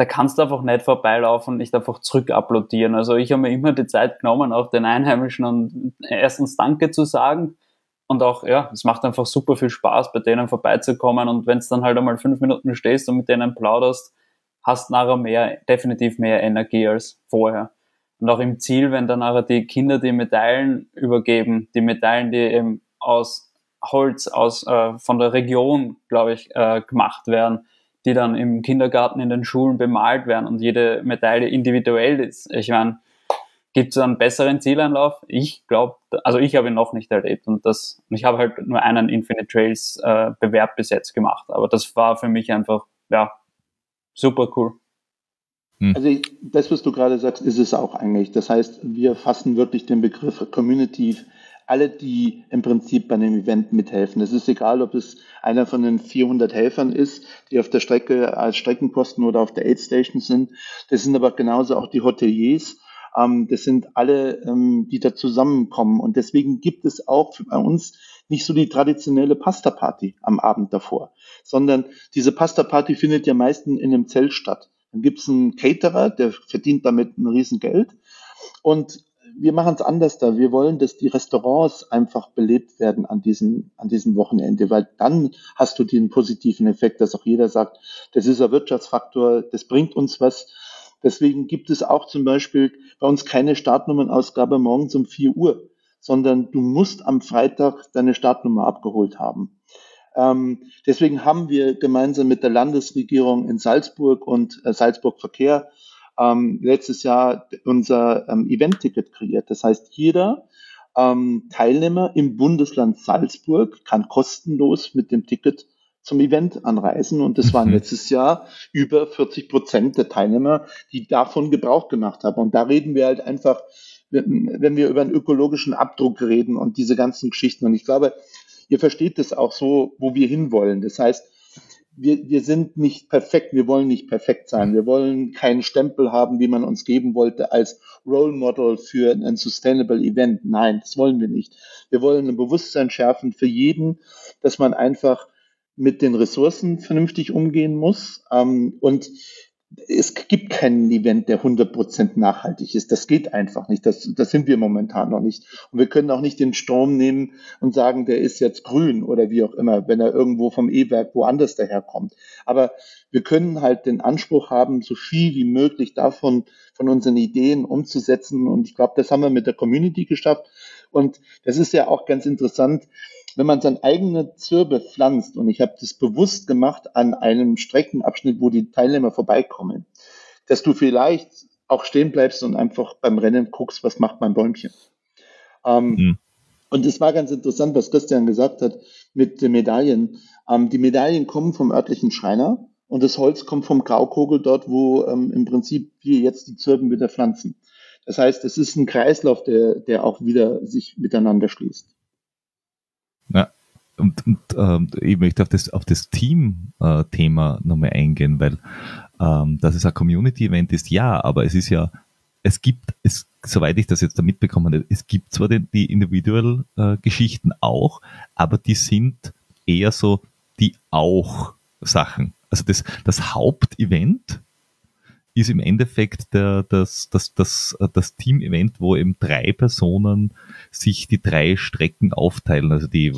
da kannst du einfach nicht vorbeilaufen und nicht einfach zurück applaudieren. Also ich habe mir immer die Zeit genommen, auch den Einheimischen und erstens Danke zu sagen. Und auch, ja, es macht einfach super viel Spaß, bei denen vorbeizukommen. Und wenn es dann halt einmal fünf Minuten stehst und mit denen plauderst, hast nachher mehr, definitiv mehr Energie als vorher. Und auch im Ziel, wenn dann nachher die Kinder die Medaillen übergeben, die Medaillen, die eben aus Holz, aus, äh, von der Region, glaube ich, äh, gemacht werden, die dann im Kindergarten in den Schulen bemalt werden und jede Medaille individuell ist. Ich meine, gibt es einen besseren Zieleinlauf? Ich glaube, also ich habe ihn noch nicht erlebt und das, ich habe halt nur einen Infinite Trails äh, Bewerb bis jetzt gemacht, aber das war für mich einfach, ja, super cool. Hm. Also das, was du gerade sagst, ist es auch eigentlich. Das heißt, wir fassen wirklich den Begriff Community alle, die im Prinzip bei einem Event mithelfen. Es ist egal, ob es einer von den 400 Helfern ist, die auf der Strecke als Streckenposten oder auf der Aid Station sind. Das sind aber genauso auch die Hoteliers. Ähm, das sind alle, ähm, die da zusammenkommen. Und deswegen gibt es auch bei uns nicht so die traditionelle Pasta-Party am Abend davor, sondern diese Pasta-Party findet ja meistens in einem Zelt statt Dann gibt es einen Caterer, der verdient damit ein Riesengeld. Und wir machen es anders da. Wir wollen, dass die Restaurants einfach belebt werden an diesem, an diesem Wochenende, weil dann hast du den positiven Effekt, dass auch jeder sagt, das ist ein Wirtschaftsfaktor, das bringt uns was. Deswegen gibt es auch zum Beispiel bei uns keine Startnummernausgabe morgens um 4 Uhr, sondern du musst am Freitag deine Startnummer abgeholt haben. Ähm, deswegen haben wir gemeinsam mit der Landesregierung in Salzburg und äh, Salzburg Verkehr ähm, letztes Jahr unser ähm, Event-Ticket kreiert. Das heißt, jeder ähm, Teilnehmer im Bundesland Salzburg kann kostenlos mit dem Ticket zum Event anreisen. Und das waren mhm. letztes Jahr über 40 Prozent der Teilnehmer, die davon Gebrauch gemacht haben. Und da reden wir halt einfach, wenn wir über einen ökologischen Abdruck reden und diese ganzen Geschichten. Und ich glaube, ihr versteht das auch so, wo wir hinwollen. Das heißt, wir, wir sind nicht perfekt, wir wollen nicht perfekt sein. Wir wollen keinen Stempel haben, wie man uns geben wollte, als Role Model für ein Sustainable Event. Nein, das wollen wir nicht. Wir wollen ein Bewusstsein schärfen für jeden, dass man einfach mit den Ressourcen vernünftig umgehen muss ähm, und es gibt keinen Event, der 100% nachhaltig ist. Das geht einfach nicht. Das, das sind wir momentan noch nicht. Und wir können auch nicht den Strom nehmen und sagen, der ist jetzt grün oder wie auch immer, wenn er irgendwo vom E-Werk woanders daherkommt. Aber wir können halt den Anspruch haben, so viel wie möglich davon, von unseren Ideen umzusetzen. Und ich glaube, das haben wir mit der Community geschafft. Und das ist ja auch ganz interessant wenn man seine eigene Zirbe pflanzt, und ich habe das bewusst gemacht an einem Streckenabschnitt, wo die Teilnehmer vorbeikommen, dass du vielleicht auch stehen bleibst und einfach beim Rennen guckst, was macht mein Bäumchen. Ähm, mhm. Und es war ganz interessant, was Christian gesagt hat mit den Medaillen. Ähm, die Medaillen kommen vom örtlichen Schreiner und das Holz kommt vom Graukogel dort, wo ähm, im Prinzip wir jetzt die Zirben wieder pflanzen. Das heißt, es ist ein Kreislauf, der, der auch wieder sich miteinander schließt. Ja. Und, und ähm, ich möchte auf das, auf das Team-Thema äh, nochmal eingehen, weil ähm, dass es ein Community-Event ist, ja, aber es ist ja, es gibt, es, soweit ich das jetzt da mitbekommen habe, es gibt zwar die, die Individual-Geschichten äh, auch, aber die sind eher so die auch Sachen. Also das, das Hauptevent ist im Endeffekt der, das, das, das, das Team-Event, wo eben drei Personen sich die drei Strecken aufteilen. Also die,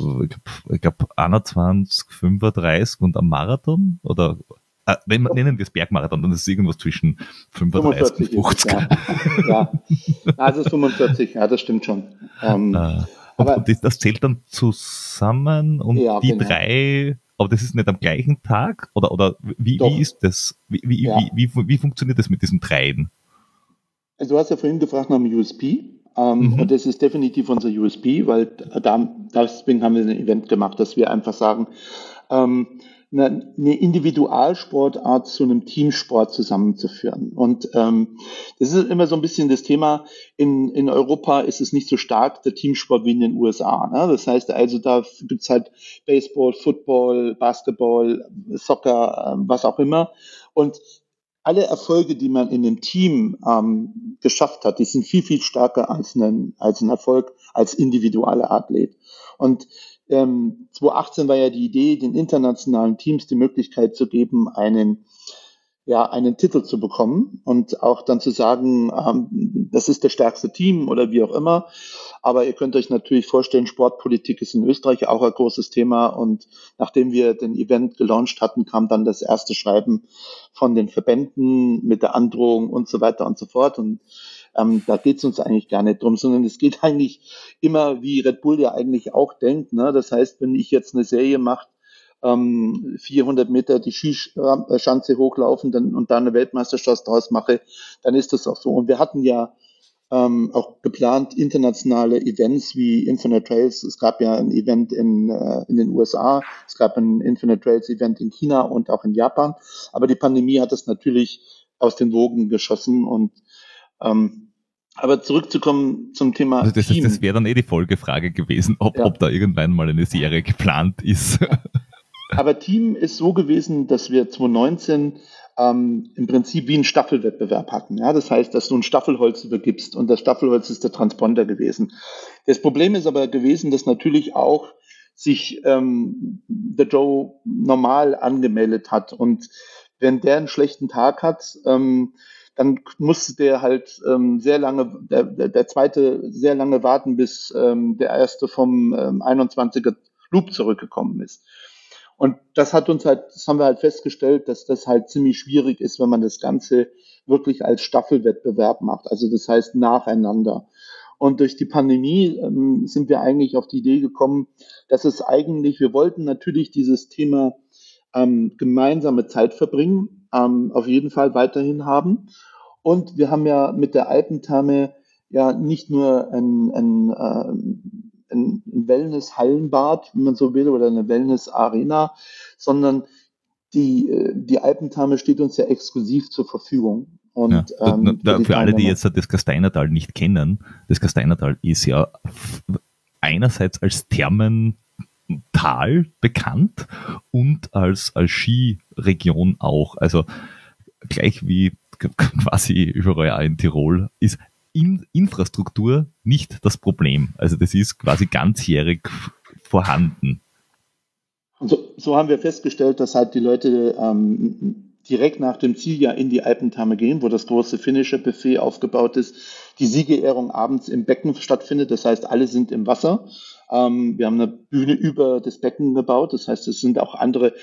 ich glaube, 21, 35 und am Marathon oder äh, wenn man, nennen wir es Bergmarathon, dann ist es irgendwas zwischen 35 45 und 50. Es, ja. ja. Also 45, ja, das stimmt schon. Ähm, äh, und, aber, und das, das, zählt dann zusammen und ja, die genau. drei aber das ist nicht am gleichen Tag? Oder, oder wie, wie ist das? Wie, wie, ja. wie, wie, wie, funktioniert das mit diesen Dreien? Also du hast ja vorhin gefragt nach dem USP. Ähm, mhm. Und das ist definitiv unser USP, weil da, deswegen haben wir ein Event gemacht, dass wir einfach sagen, ähm, eine Individualsportart zu einem Teamsport zusammenzuführen. Und ähm, das ist immer so ein bisschen das Thema, in, in Europa ist es nicht so stark der Teamsport wie in den USA. Ne? Das heißt also, da gibt's halt Baseball, Football, Basketball, Soccer, äh, was auch immer. Und alle Erfolge, die man in dem Team ähm, geschafft hat, die sind viel, viel stärker als ein, als ein Erfolg als individueller Athlet. Und ähm, 2018 war ja die Idee, den internationalen Teams die Möglichkeit zu geben, einen ja, einen Titel zu bekommen und auch dann zu sagen, ähm, das ist das stärkste Team oder wie auch immer. Aber ihr könnt euch natürlich vorstellen, Sportpolitik ist in Österreich auch ein großes Thema. Und nachdem wir den Event gelauncht hatten, kam dann das erste Schreiben von den Verbänden mit der Androhung und so weiter und so fort. Und ähm, da geht es uns eigentlich gar nicht drum, sondern es geht [LAUGHS] eigentlich immer, wie Red Bull ja eigentlich auch denkt. Ne? Das heißt, wenn ich jetzt eine Serie mache, ähm, 400 Meter die Skischanze hochlaufen dann, und da eine Weltmeisterschaft draus mache, dann ist das auch so. Und wir hatten ja ähm, auch geplant internationale Events wie Infinite Trails. Es gab ja ein Event in, äh, in den USA, es gab ein Infinite Trails Event in China und auch in Japan. Aber die Pandemie hat das natürlich aus den Wogen geschossen und ähm, aber zurückzukommen zum Thema. Also das, das wäre dann eh die Folgefrage gewesen, ob, ja. ob da irgendwann mal eine Serie geplant ist. [LAUGHS] Aber Team ist so gewesen, dass wir 2019 ähm, im Prinzip wie einen Staffelwettbewerb hatten. Ja? Das heißt, dass du ein Staffelholz übergibst und das Staffelholz ist der Transponder gewesen. Das Problem ist aber gewesen, dass natürlich auch sich ähm, der Joe normal angemeldet hat und wenn der einen schlechten Tag hat, ähm, dann musste der halt ähm, sehr lange, der, der zweite sehr lange warten, bis ähm, der erste vom ähm, 21er Loop zurückgekommen ist. Und das hat uns halt, das haben wir halt festgestellt, dass das halt ziemlich schwierig ist, wenn man das Ganze wirklich als Staffelwettbewerb macht. Also das heißt nacheinander. Und durch die Pandemie ähm, sind wir eigentlich auf die Idee gekommen, dass es eigentlich, wir wollten natürlich dieses Thema ähm, gemeinsame Zeit verbringen, ähm, auf jeden Fall weiterhin haben. Und wir haben ja mit der Alpentherme ja nicht nur ein, ein, äh, ein Wellness-Hallenbad, wenn man so will, oder eine Wellness-Arena, sondern die, äh, die Alpentherme steht uns ja exklusiv zur Verfügung. Und, ja, ähm, für, für alle, die jetzt das Gasteinertal nicht kennen, das Gasteinertal ist ja einerseits als Thermental bekannt und als, als Skiregion auch. Also gleich wie quasi überall auch in Tirol ist in Infrastruktur nicht das Problem. Also das ist quasi ganzjährig vorhanden. So, so haben wir festgestellt, dass halt die Leute ähm, direkt nach dem Ziel ja in die Alpentherme gehen, wo das große finnische Buffet aufgebaut ist, die Siegerehrung abends im Becken stattfindet. Das heißt, alle sind im Wasser. Ähm, wir haben eine Bühne über das Becken gebaut. Das heißt, es sind auch andere.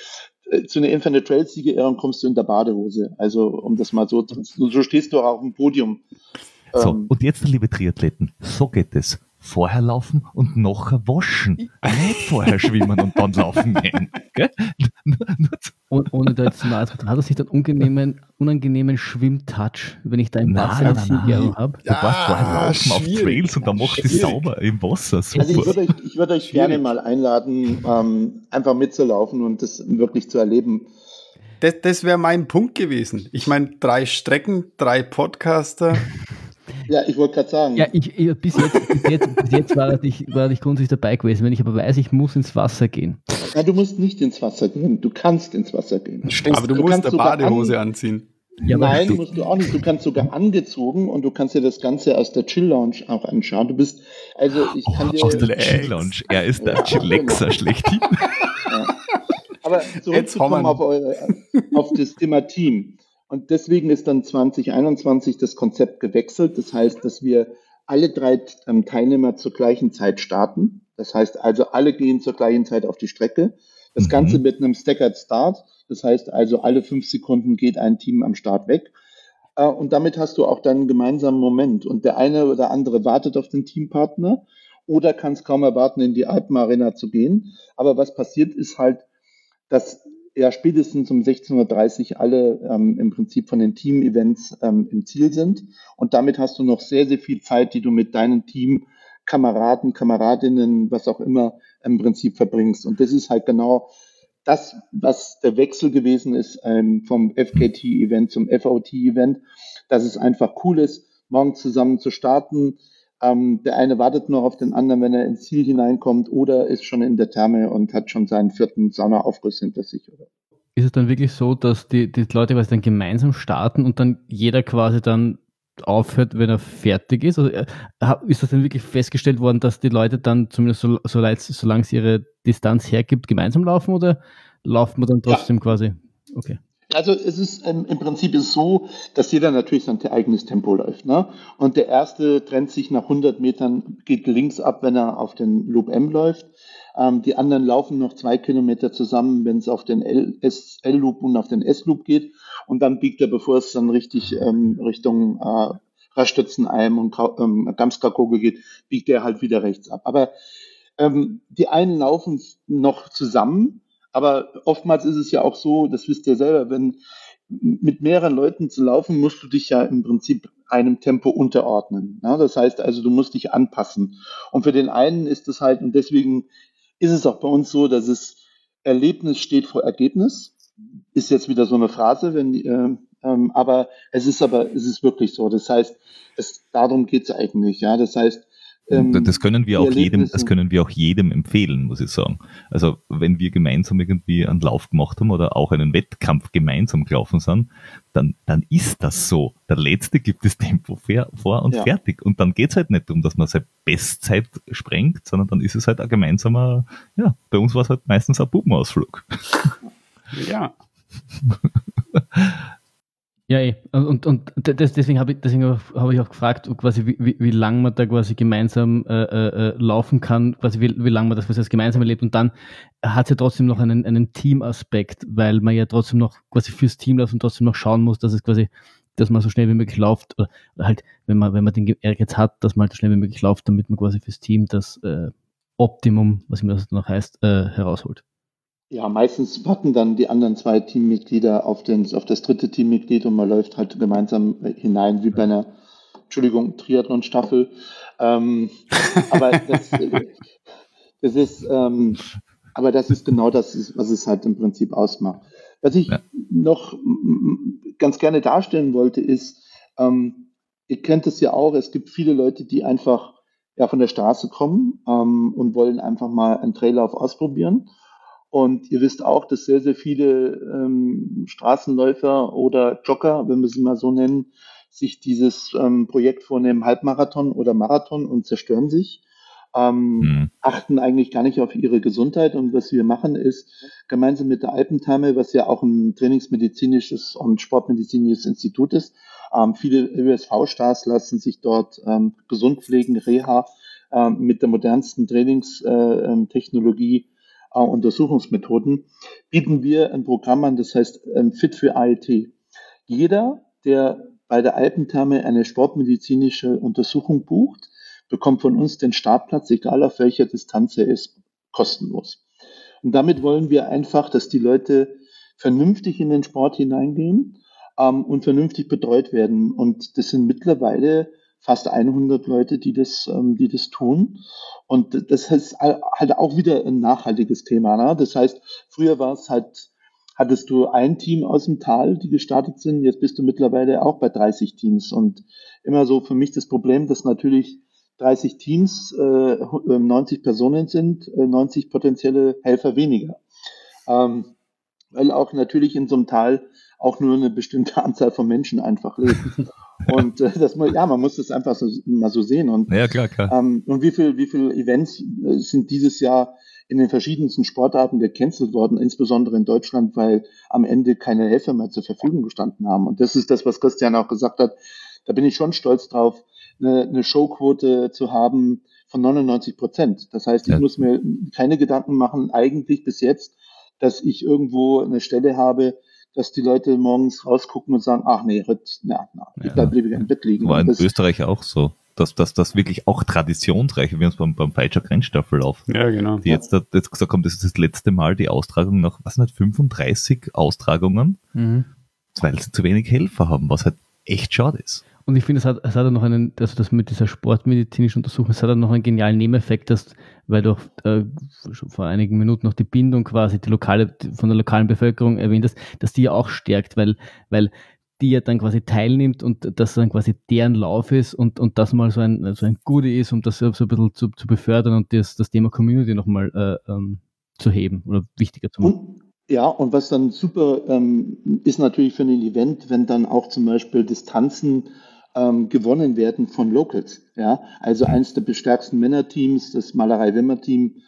Äh, zu einer Infinite Trails Siegerehrung kommst du in der Badehose. Also, um das mal so, so stehst du auch auf dem Podium. So, ähm, und jetzt, liebe Triathleten, so geht es vorher laufen und nachher waschen. Nicht vorher schwimmen und dann laufen gehen. [LAUGHS] Gell? [LAUGHS] Und, ohne da jetzt mal, hat das nicht einen unangenehmen, unangenehmen Schwimmtouch, wenn ich da im Wasser nein, nein, nein. habe? Du ja, warst vorher laufen auf Trails und dann macht es sauber im Wasser. Super. Also ich würde euch, würd euch gerne mal einladen, ähm, einfach mitzulaufen und das wirklich zu erleben. Das, das wäre mein Punkt gewesen. Ich meine, drei Strecken, drei Podcaster. [LAUGHS] Ja, ich wollte gerade sagen. Ja, ich, ich, bis, jetzt, bis, jetzt, bis jetzt war ich, war ich grundsätzlich dabei gewesen. Wenn ich aber weiß, ich muss ins Wasser gehen. Ja, du musst nicht ins Wasser gehen. Du kannst ins Wasser gehen. Stimmt, aber du, du musst eine Badehose an anziehen. Ja, Nein, du musst du auch nicht. Du kannst sogar angezogen und du kannst dir das Ganze aus der Chill Lounge auch anschauen. Du bist, also ich kann oh, dir. Aus der Chill Lounge. Er ist der ja, Chillaxer genau. schlechthin. Ja. Aber zurückzukommen auf, eure, auf das Thema Team. Und deswegen ist dann 2021 das Konzept gewechselt. Das heißt, dass wir alle drei ähm, Teilnehmer zur gleichen Zeit starten. Das heißt also, alle gehen zur gleichen Zeit auf die Strecke. Das mhm. Ganze mit einem Staggered Start. Das heißt also, alle fünf Sekunden geht ein Team am Start weg. Äh, und damit hast du auch dann einen gemeinsamen Moment. Und der eine oder andere wartet auf den Teampartner oder kann es kaum erwarten, in die Alpenarena zu gehen. Aber was passiert ist halt, dass ja spätestens um 16.30 Uhr alle ähm, im Prinzip von den Team-Events ähm, im Ziel sind. Und damit hast du noch sehr, sehr viel Zeit, die du mit deinen Team-Kameraden, Kameradinnen, was auch immer im Prinzip verbringst. Und das ist halt genau das, was der Wechsel gewesen ist ähm, vom FKT-Event zum FOT-Event, dass es einfach cool ist, morgen zusammen zu starten, ähm, der eine wartet noch auf den anderen, wenn er ins Ziel hineinkommt oder ist schon in der Therme und hat schon seinen vierten Saunaaufguss hinter sich. Oder? Ist es dann wirklich so, dass die, die Leute quasi dann gemeinsam starten und dann jeder quasi dann aufhört, wenn er fertig ist? Also, äh, ist das dann wirklich festgestellt worden, dass die Leute dann zumindest so, so leid, solange es ihre Distanz hergibt, gemeinsam laufen oder laufen wir dann trotzdem ja. quasi? Okay. Also es ist ähm, im Prinzip ist so, dass jeder natürlich sein eigenes Tempo läuft. Ne? Und der erste trennt sich nach 100 Metern, geht links ab, wenn er auf den Loop M läuft. Ähm, die anderen laufen noch zwei Kilometer zusammen, wenn es auf den L-Loop und auf den S-Loop geht. Und dann biegt er, bevor es dann richtig ähm, Richtung äh, Raststützenalm und ähm, Gamskakogel geht, biegt er halt wieder rechts ab. Aber ähm, die einen laufen noch zusammen aber oftmals ist es ja auch so, das wisst ihr selber, wenn mit mehreren Leuten zu laufen, musst du dich ja im Prinzip einem Tempo unterordnen. Ja, das heißt also, du musst dich anpassen. Und für den einen ist es halt, und deswegen ist es auch bei uns so, dass es Erlebnis steht vor Ergebnis. Ist jetzt wieder so eine Phrase, wenn, äh, ähm, aber es ist aber, es ist wirklich so. Das heißt, es, darum geht es eigentlich. Ja, das heißt, ähm, das können wir auch jedem, das können wir auch jedem empfehlen, muss ich sagen. Also wenn wir gemeinsam irgendwie einen Lauf gemacht haben oder auch einen Wettkampf gemeinsam gelaufen sind, dann, dann ist das so. Der Letzte gibt das Tempo vor und ja. fertig. Und dann geht's halt nicht darum, dass man seine Bestzeit sprengt, sondern dann ist es halt ein gemeinsamer, ja, bei uns war es halt meistens ein Bubenausflug. Ja. [LAUGHS] Ja, eh. und, und deswegen habe ich, habe ich auch gefragt, quasi, wie, wie, lange man da quasi gemeinsam äh, äh, äh, laufen kann, quasi wie, wie lange man das als gemeinsam erlebt. Und dann hat es ja trotzdem noch einen, einen Teamaspekt, weil man ja trotzdem noch quasi fürs Team läuft und trotzdem noch schauen muss, dass es quasi, dass man so schnell wie möglich läuft, oder, halt, wenn man, wenn man den Ehrgeiz hat, dass man halt so schnell wie möglich läuft, damit man quasi fürs Team das äh, Optimum, was immer das noch heißt, äh, herausholt. Ja, meistens warten dann die anderen zwei Teammitglieder auf, den, auf das dritte Teammitglied und man läuft halt gemeinsam hinein, wie bei einer, Entschuldigung, Triathlon-Staffel. Ähm, [LAUGHS] aber das, das ist, ähm, aber das ist genau das, was es halt im Prinzip ausmacht. Was ich ja. noch ganz gerne darstellen wollte, ist, ähm, ihr kennt es ja auch, es gibt viele Leute, die einfach ja, von der Straße kommen ähm, und wollen einfach mal einen Traillauf ausprobieren. Und ihr wisst auch, dass sehr, sehr viele ähm, Straßenläufer oder Jogger, wenn wir sie mal so nennen, sich dieses ähm, Projekt vornehmen, Halbmarathon oder Marathon und zerstören sich, ähm, mhm. achten eigentlich gar nicht auf ihre Gesundheit. Und was wir machen ist, gemeinsam mit der Alpentame, was ja auch ein trainingsmedizinisches und sportmedizinisches Institut ist, ähm, viele ÖSV-Stars lassen sich dort ähm, gesund pflegen, Reha, ähm, mit der modernsten Trainingstechnologie äh, äh, Untersuchungsmethoden, bieten wir ein Programm an, das heißt ähm, Fit für AIT. Jeder, der bei der Alpentherme eine sportmedizinische Untersuchung bucht, bekommt von uns den Startplatz, egal auf welcher Distanz er ist, kostenlos. Und damit wollen wir einfach, dass die Leute vernünftig in den Sport hineingehen ähm, und vernünftig betreut werden. Und das sind mittlerweile fast 100 Leute, die das, ähm, die das tun. Und das ist halt auch wieder ein nachhaltiges Thema. Ne? Das heißt, früher war es halt, hattest du ein Team aus dem Tal, die gestartet sind. Jetzt bist du mittlerweile auch bei 30 Teams. Und immer so für mich das Problem, dass natürlich 30 Teams äh, 90 Personen sind, äh, 90 potenzielle Helfer weniger. Ähm, weil auch natürlich in so einem Tal auch nur eine bestimmte [LAUGHS] Anzahl von Menschen einfach lebt. Und äh, das ja, man muss das einfach so, mal so sehen. Und, ja, klar, klar. Ähm, und wie viel, wie viel Events äh, sind dieses Jahr in den verschiedensten Sportarten gecancelt worden, insbesondere in Deutschland, weil am Ende keine Helfer mehr zur Verfügung gestanden haben. Und das ist das, was Christian auch gesagt hat. Da bin ich schon stolz drauf, eine, eine Showquote zu haben von 99 Prozent. Das heißt, ich ja. muss mir keine Gedanken machen, eigentlich bis jetzt, dass ich irgendwo eine Stelle habe, dass die Leute morgens rausgucken und sagen, ach nee, heute, na, na, ich bleib lieber im Bett liegen. War in das, Österreich auch so. Dass, dass das wirklich auch traditionsreiche, wie uns beim, beim Feitscher Grenzstaffel Ja, genau. Die jetzt, jetzt gesagt haben, das ist das letzte Mal die Austragung nach, was nicht, 35 Austragungen, mhm. weil sie zu wenig Helfer haben, was halt echt schade ist. Und ich finde, es hat, es hat noch einen, also das mit dieser sportmedizinischen Untersuchung, es hat noch einen genialen Nebeneffekt, dass, weil du auch äh, vor einigen Minuten noch die Bindung quasi die lokale, von der lokalen Bevölkerung erwähnt hast, dass die ja auch stärkt, weil, weil die ja dann quasi teilnimmt und das dann quasi deren Lauf ist und, und das mal so ein, so ein Goodie ist, um das so ein bisschen zu, zu befördern und das, das Thema Community nochmal äh, ähm, zu heben oder wichtiger zu machen. Ja, und was dann super ähm, ist natürlich für ein Event, wenn dann auch zum Beispiel Distanzen ähm, gewonnen werden von Locals. Ja, also eines der bestärksten Männerteams, das Malerei-Wimmer-Team,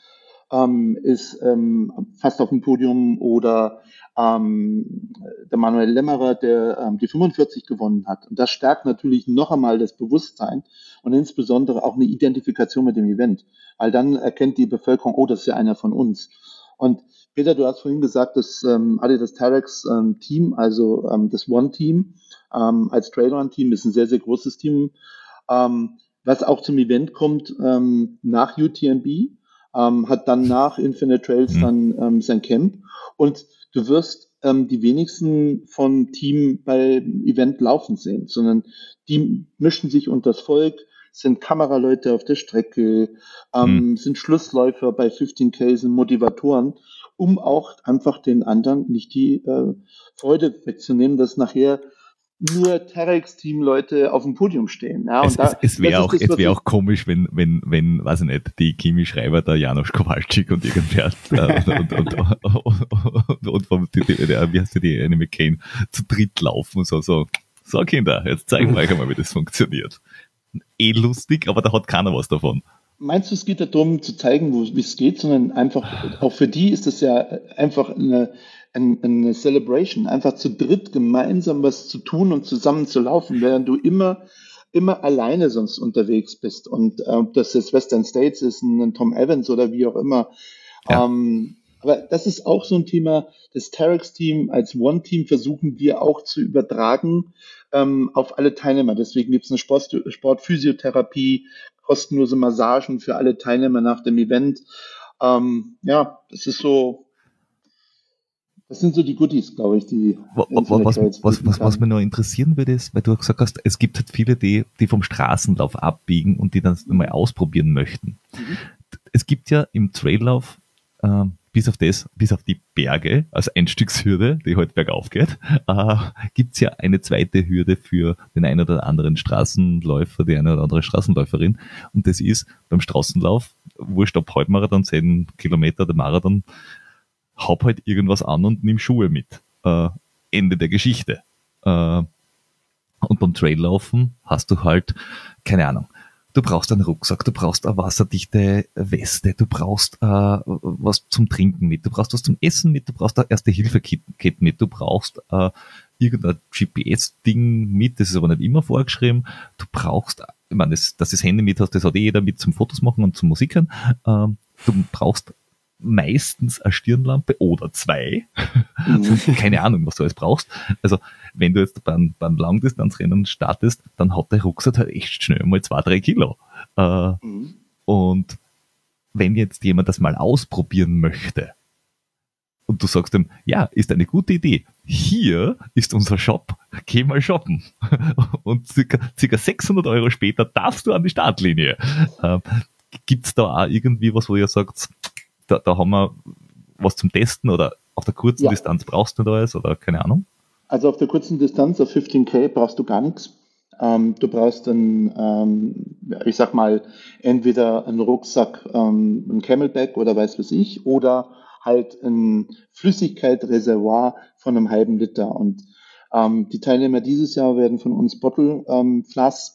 ähm, ist ähm, fast auf dem Podium oder ähm, der Manuel Lämmerer, der ähm, die 45 gewonnen hat. Und das stärkt natürlich noch einmal das Bewusstsein und insbesondere auch eine Identifikation mit dem Event, weil dann erkennt die Bevölkerung, oh, das ist ja einer von uns. Und Peter, du hast vorhin gesagt, das ähm, Adidas Terex ähm, Team, also ähm, das One-Team, ähm, als Trailrun-Team ist ein sehr, sehr großes Team, ähm, was auch zum Event kommt ähm, nach UTMB, ähm, hat dann nach Infinite Trails mhm. dann ähm, sein Camp und du wirst ähm, die wenigsten vom Team beim Event laufen sehen, sondern die mischen sich unter das Volk, sind Kameraleute auf der Strecke, mhm. sind Schlussläufer bei 15K, sind Motivatoren, um auch einfach den anderen nicht die äh, Freude wegzunehmen, dass nachher nur Terex-Team-Leute auf dem Podium stehen. Ja, es, da, es, wäre auch, es wär auch komisch, wenn, wenn, wenn, weiß ich nicht, die Kimi Schreiber, der Janusz Kowalczyk und irgendwer [LAUGHS] äh, und, und, und, die, wie heißt die, die Annie McCain, zu dritt laufen und so, so, so Kinder, jetzt zeigen wir euch einmal, wie das funktioniert. Eh lustig, aber da hat keiner was davon. Meinst du, es geht darum, zu zeigen, wie es geht, sondern einfach, auch für die ist das ja einfach eine, ein, eine Celebration, einfach zu dritt gemeinsam was zu tun und zusammen zu laufen, während du immer immer alleine sonst unterwegs bist. Und äh, ob das jetzt Western States ist, ein Tom Evans oder wie auch immer. Ja. Ähm, aber das ist auch so ein Thema, das Terex-Team als One-Team versuchen wir auch zu übertragen ähm, auf alle Teilnehmer. Deswegen gibt es eine Sport Sportphysiotherapie, kostenlose Massagen für alle Teilnehmer nach dem Event. Ähm, ja, das ist so, das sind so die Goodies, glaube ich, die. Was, was, was, was, mir noch interessieren würde, ist, weil du gesagt hast, es gibt halt viele, die, die vom Straßenlauf abbiegen und die dann mal ausprobieren möchten. Mhm. Es gibt ja im Traillauf äh, bis auf das, bis auf die Berge als Einstiegshürde, die heute bergauf geht, äh, gibt's ja eine zweite Hürde für den einen oder anderen Straßenläufer, die eine oder andere Straßenläuferin. Und das ist beim Straßenlauf, wurscht ob Halbmarathon, 10 Kilometer, der Marathon, hab halt irgendwas an und nimm Schuhe mit. Äh, Ende der Geschichte. Äh, und beim Traillaufen hast du halt, keine Ahnung, Du brauchst einen Rucksack, du brauchst eine wasserdichte Weste, du brauchst äh, was zum Trinken mit, du brauchst was zum Essen mit, du brauchst ein Erste-Hilfe-Kit mit, du brauchst äh, irgendein GPS-Ding mit, das ist aber nicht immer vorgeschrieben. Du brauchst, ich meine, das, dass das Handy mit hast, das hat eh jeder mit zum Fotos machen und zum Musikern. Ähm, du brauchst meistens eine Stirnlampe oder zwei. Mhm. Keine Ahnung, was du alles brauchst. Also, wenn du jetzt beim, beim Langdistanzrennen startest, dann hat der Rucksack halt echt schnell mal zwei, drei Kilo. Äh, mhm. Und wenn jetzt jemand das mal ausprobieren möchte, und du sagst ihm, ja, ist eine gute Idee. Hier ist unser Shop, geh mal shoppen. [LAUGHS] Und circa, circa 600 Euro später darfst du an die Startlinie. Äh, Gibt es da auch irgendwie was, wo ihr sagt, da, da haben wir was zum Testen oder auf der kurzen ja. Distanz brauchst du da alles oder keine Ahnung? Also auf der kurzen Distanz, auf 15K, brauchst du gar nichts. Ähm, du brauchst dann, ähm, ich sag mal, entweder einen Rucksack, ähm, ein Camelback oder weiß was ich, oder halt ein Flüssigkeitsreservoir von einem halben Liter. Und ähm, die Teilnehmer dieses Jahr werden von uns Bottle ähm,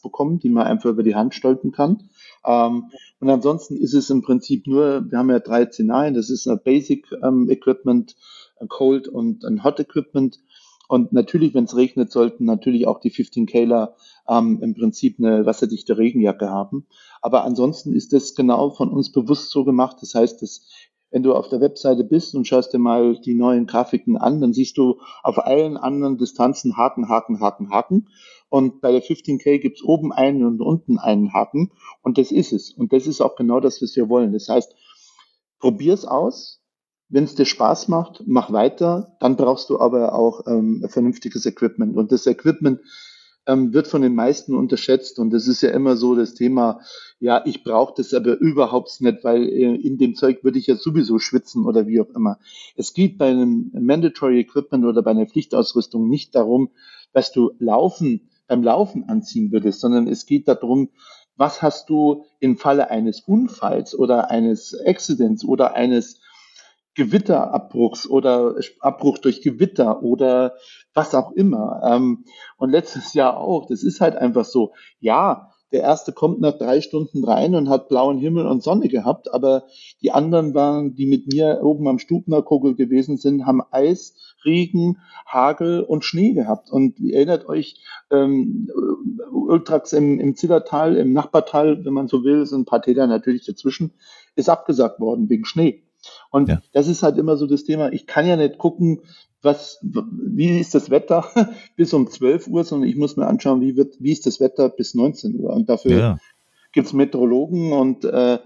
bekommen, die man einfach über die Hand stolpen kann. Ähm, und ansonsten ist es im Prinzip nur, wir haben ja drei Szenarien, das ist ein Basic ähm, Equipment, ein Cold und ein Hot Equipment. Und natürlich, wenn es regnet, sollten natürlich auch die 15 Kler ähm, im Prinzip eine wasserdichte Regenjacke haben. Aber ansonsten ist das genau von uns bewusst so gemacht. Das heißt, dass wenn du auf der Webseite bist und schaust dir mal die neuen Grafiken an, dann siehst du auf allen anderen Distanzen Haken, Haken, Haken, Haken. Und bei der 15K gibt's oben einen und unten einen Haken. Und das ist es. Und das ist auch genau das, was wir wollen. Das heißt, probier's aus. Wenn es dir Spaß macht, mach weiter. Dann brauchst du aber auch ähm, vernünftiges Equipment. Und das Equipment ähm, wird von den meisten unterschätzt. Und das ist ja immer so das Thema, ja, ich brauche das aber überhaupt nicht, weil äh, in dem Zeug würde ich ja sowieso schwitzen oder wie auch immer. Es geht bei einem Mandatory Equipment oder bei einer Pflichtausrüstung nicht darum, dass du laufen, beim Laufen anziehen würdest, sondern es geht darum, was hast du im Falle eines Unfalls oder eines Accidents oder eines Gewitterabbruchs oder Abbruch durch Gewitter oder was auch immer. Ähm, und letztes Jahr auch. Das ist halt einfach so. Ja, der erste kommt nach drei Stunden rein und hat blauen Himmel und Sonne gehabt, aber die anderen waren, die mit mir oben am Stubnerkogel gewesen sind, haben Eis, Regen, Hagel und Schnee gehabt. Und ihr erinnert euch, ähm, Ultrax im, im Zillertal, im Nachbartal, wenn man so will, sind ein paar Täler natürlich dazwischen, ist abgesagt worden wegen Schnee. Und ja. das ist halt immer so das Thema. Ich kann ja nicht gucken, was, wie ist das Wetter [LAUGHS] bis um 12 Uhr, sondern ich muss mir anschauen, wie wird, wie ist das Wetter bis 19 Uhr. Und dafür ja. gibt es Meteorologen und, äh,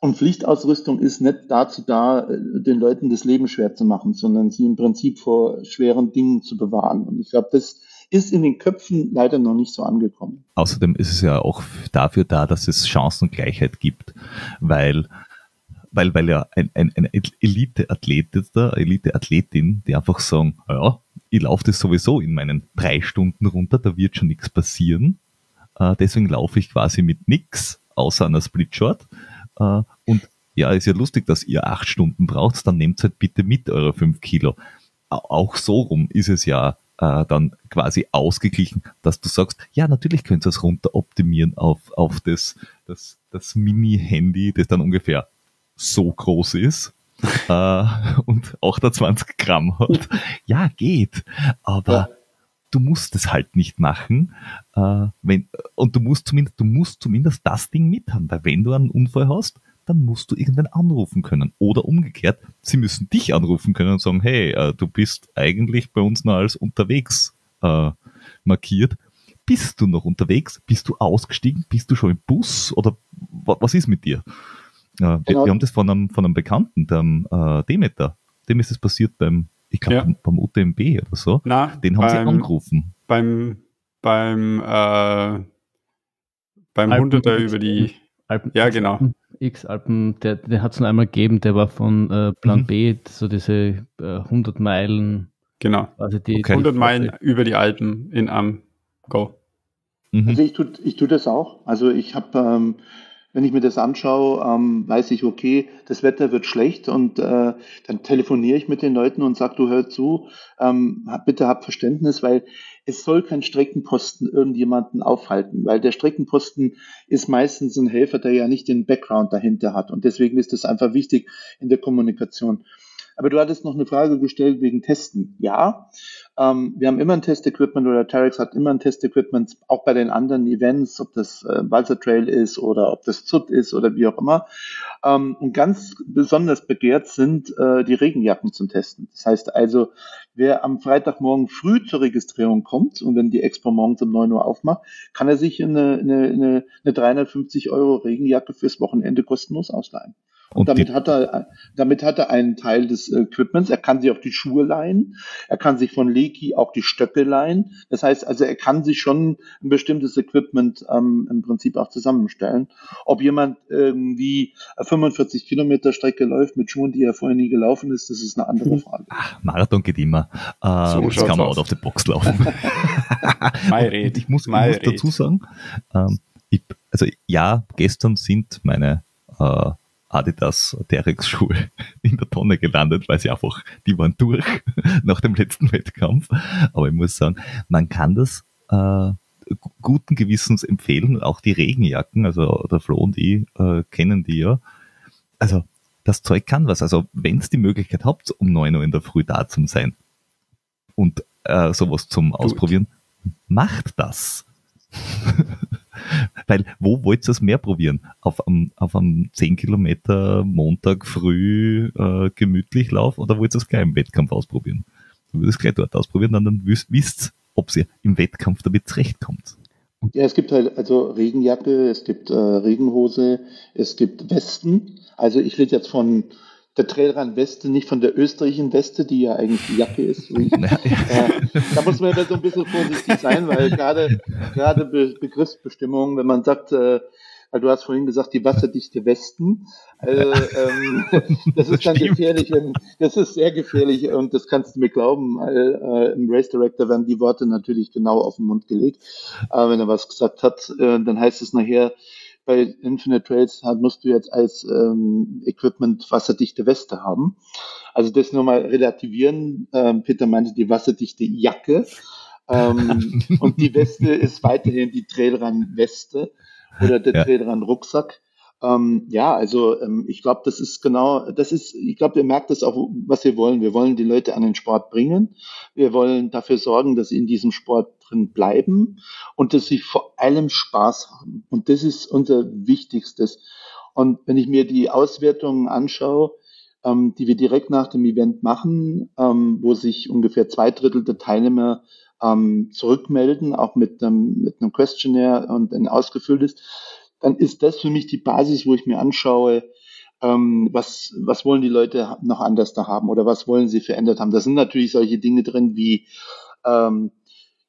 und Pflichtausrüstung ist nicht dazu da, äh, den Leuten das Leben schwer zu machen, sondern sie im Prinzip vor schweren Dingen zu bewahren. Und ich glaube, das ist in den Köpfen leider noch nicht so angekommen. Außerdem ist es ja auch dafür da, dass es Chancengleichheit gibt, weil weil, weil ja ein, ein, ein Elite-Athlet ist da, Elite-Athletin, die einfach sagen, ja, ich laufe das sowieso in meinen drei Stunden runter, da wird schon nichts passieren. Äh, deswegen laufe ich quasi mit nix, außer einer Splitshort. Äh, und ja, ist ja lustig, dass ihr acht Stunden braucht, dann nehmt halt bitte mit eure fünf Kilo. Auch so rum ist es ja äh, dann quasi ausgeglichen, dass du sagst, ja, natürlich könnt ihr es runter optimieren auf, auf das, das, das Mini-Handy, das dann ungefähr so groß ist. [LAUGHS] äh, und 28 Gramm hat. Ja, geht. Aber Ja. du musst es halt nicht machen. Äh, wenn, und du musst zumindest, du musst zumindest das Ding mit haben, weil wenn du einen Unfall hast, dann musst du irgendwen anrufen können. Oder umgekehrt, sie müssen dich anrufen können und sagen, hey, äh, du bist eigentlich bei uns noch als unterwegs äh, markiert. Bist du noch unterwegs? Bist du ausgestiegen? Bist du schon im Bus? Oder wa was ist mit dir? Äh, wir, Genau. wir haben das von einem, von einem Bekannten, dem äh, Demeter. Dem ist es passiert beim, ich glaube, Ja. beim, beim UTMB oder so. Na, Den haben sie beim, angerufen. beim, beim, äh, beim Hunderter über die, Alpen, ja genau, X-Alpen, der, der hat es nur einmal gegeben, der war von äh, Plan Mhm. B, so diese äh, 100 Meilen, genau. also die, Okay. 100 Meilen über die Alpen in am Go. Mhm. Also ich tue ich tu das auch. Also ich habe, ähm, wenn ich mir das anschaue, ähm, weiß ich, okay, das Wetter wird schlecht und äh, dann telefoniere ich mit den Leuten und sage, du hör zu, ähm, bitte hab Verständnis, weil es soll kein Streckenposten irgendjemanden aufhalten, weil der Streckenposten ist meistens ein Helfer, der ja nicht den Background dahinter hat und deswegen ist das einfach wichtig in der Kommunikation. Aber du hattest noch eine Frage gestellt wegen Testen. Ja, ähm, wir haben immer ein Testequipment oder Terex hat immer ein Testequipment, auch bei den anderen Events, ob das äh, Walser Trail ist oder ob das ZUT ist oder wie auch immer. Ähm, und ganz besonders begehrt sind äh, die Regenjacken zum Testen. Das heißt also, wer am Freitagmorgen früh zur Registrierung kommt und wenn die Expo morgens um 9 Uhr aufmacht, kann er sich eine, eine, eine, eine 350 Euro Regenjacke fürs Wochenende kostenlos ausleihen. Und damit hat er, damit hat er einen Teil des Equipments. Er kann sich auch die Schuhe leihen. Er kann sich von Leki auch die Stöcke leihen. Das heißt also, er kann sich schon ein bestimmtes Equipment ähm, im Prinzip auch zusammenstellen. Ob jemand irgendwie 45 Kilometer Strecke läuft mit Schuhen, die er vorher nie gelaufen ist, das ist eine andere Frage. ach, Marathon geht immer. Äh, So das kann man aus. out of the box laufen. [LAUGHS] [LAUGHS] Mai red, ich muss, ich muss dazu sagen, ähm, ich, also ja, gestern sind meine äh, Adidas Terex Schuhe [LAUGHS] in der Tonne gelandet, weil sie einfach, die waren durch [LAUGHS] nach dem letzten Wettkampf. Aber ich muss sagen, man kann das äh, gu- guten Gewissens empfehlen, auch die Regenjacken, also der Flo und ich äh, kennen die ja. Also das Zeug kann was. Also wenn es die Möglichkeit habt, um 9 Uhr in der Früh da zu sein und äh, sowas zum Ausprobieren, macht das. [LAUGHS] [LAUGHS] Weil, wo wollt ihr es mehr probieren? Auf einem, auf einem 10 Kilometer Montag früh äh, gemütlich Lauf oder wollt ihr es gleich im Wettkampf ausprobieren? Du würdest es gleich dort ausprobieren, dann, dann wisst, wisst ob ihr im Wettkampf damit zurechtkommt. Ja, es gibt halt also Regenjacke, es gibt äh, Regenhose, es gibt Westen. Also ich rede jetzt von der Trailrun-Weste, nicht von der österreichischen Weste, die ja eigentlich die Jacke ist. [LAUGHS] Wie, äh, da muss man ja so ein bisschen vorsichtig sein, weil gerade gerade Be Begriffsbestimmungen, wenn man sagt, äh, weil du hast vorhin gesagt, die wasserdichte Westen, also, ähm, [LAUGHS] das ist dann gefährlich, das ist sehr gefährlich und das kannst du mir glauben, weil äh, im Race Director werden die Worte natürlich genau auf den Mund gelegt. Aber wenn er was gesagt hat, äh, dann heißt es nachher, bei Infinite Trails musst du jetzt als ähm, Equipment wasserdichte Weste haben. Also das nur mal relativieren. Ähm, Peter meinte die wasserdichte Jacke. Ähm, [LAUGHS] und die Weste ist weiterhin die Trailrun-Weste oder der Ja. Trailrun-Rucksack. Ähm, ja, also ähm, ich glaube, das ist genau, das ist, ich glaube, ihr merkt das auch, was wir wollen. Wir wollen die Leute an den Sport bringen. Wir wollen dafür sorgen, dass sie in diesem Sport drin bleiben und dass sie vor allem Spaß haben. Und das ist unser Wichtigstes. Und wenn ich mir die Auswertungen anschaue, ähm, die wir direkt nach dem Event machen, ähm, wo sich ungefähr zwei Drittel der Teilnehmer ähm, zurückmelden, auch mit einem, mit einem Questionnaire und ausgefüllt ist, dann ist das für mich die Basis, wo ich mir anschaue, ähm, was, was wollen die Leute noch anders da haben oder was wollen sie verändert haben. Da sind natürlich solche Dinge drin wie ähm,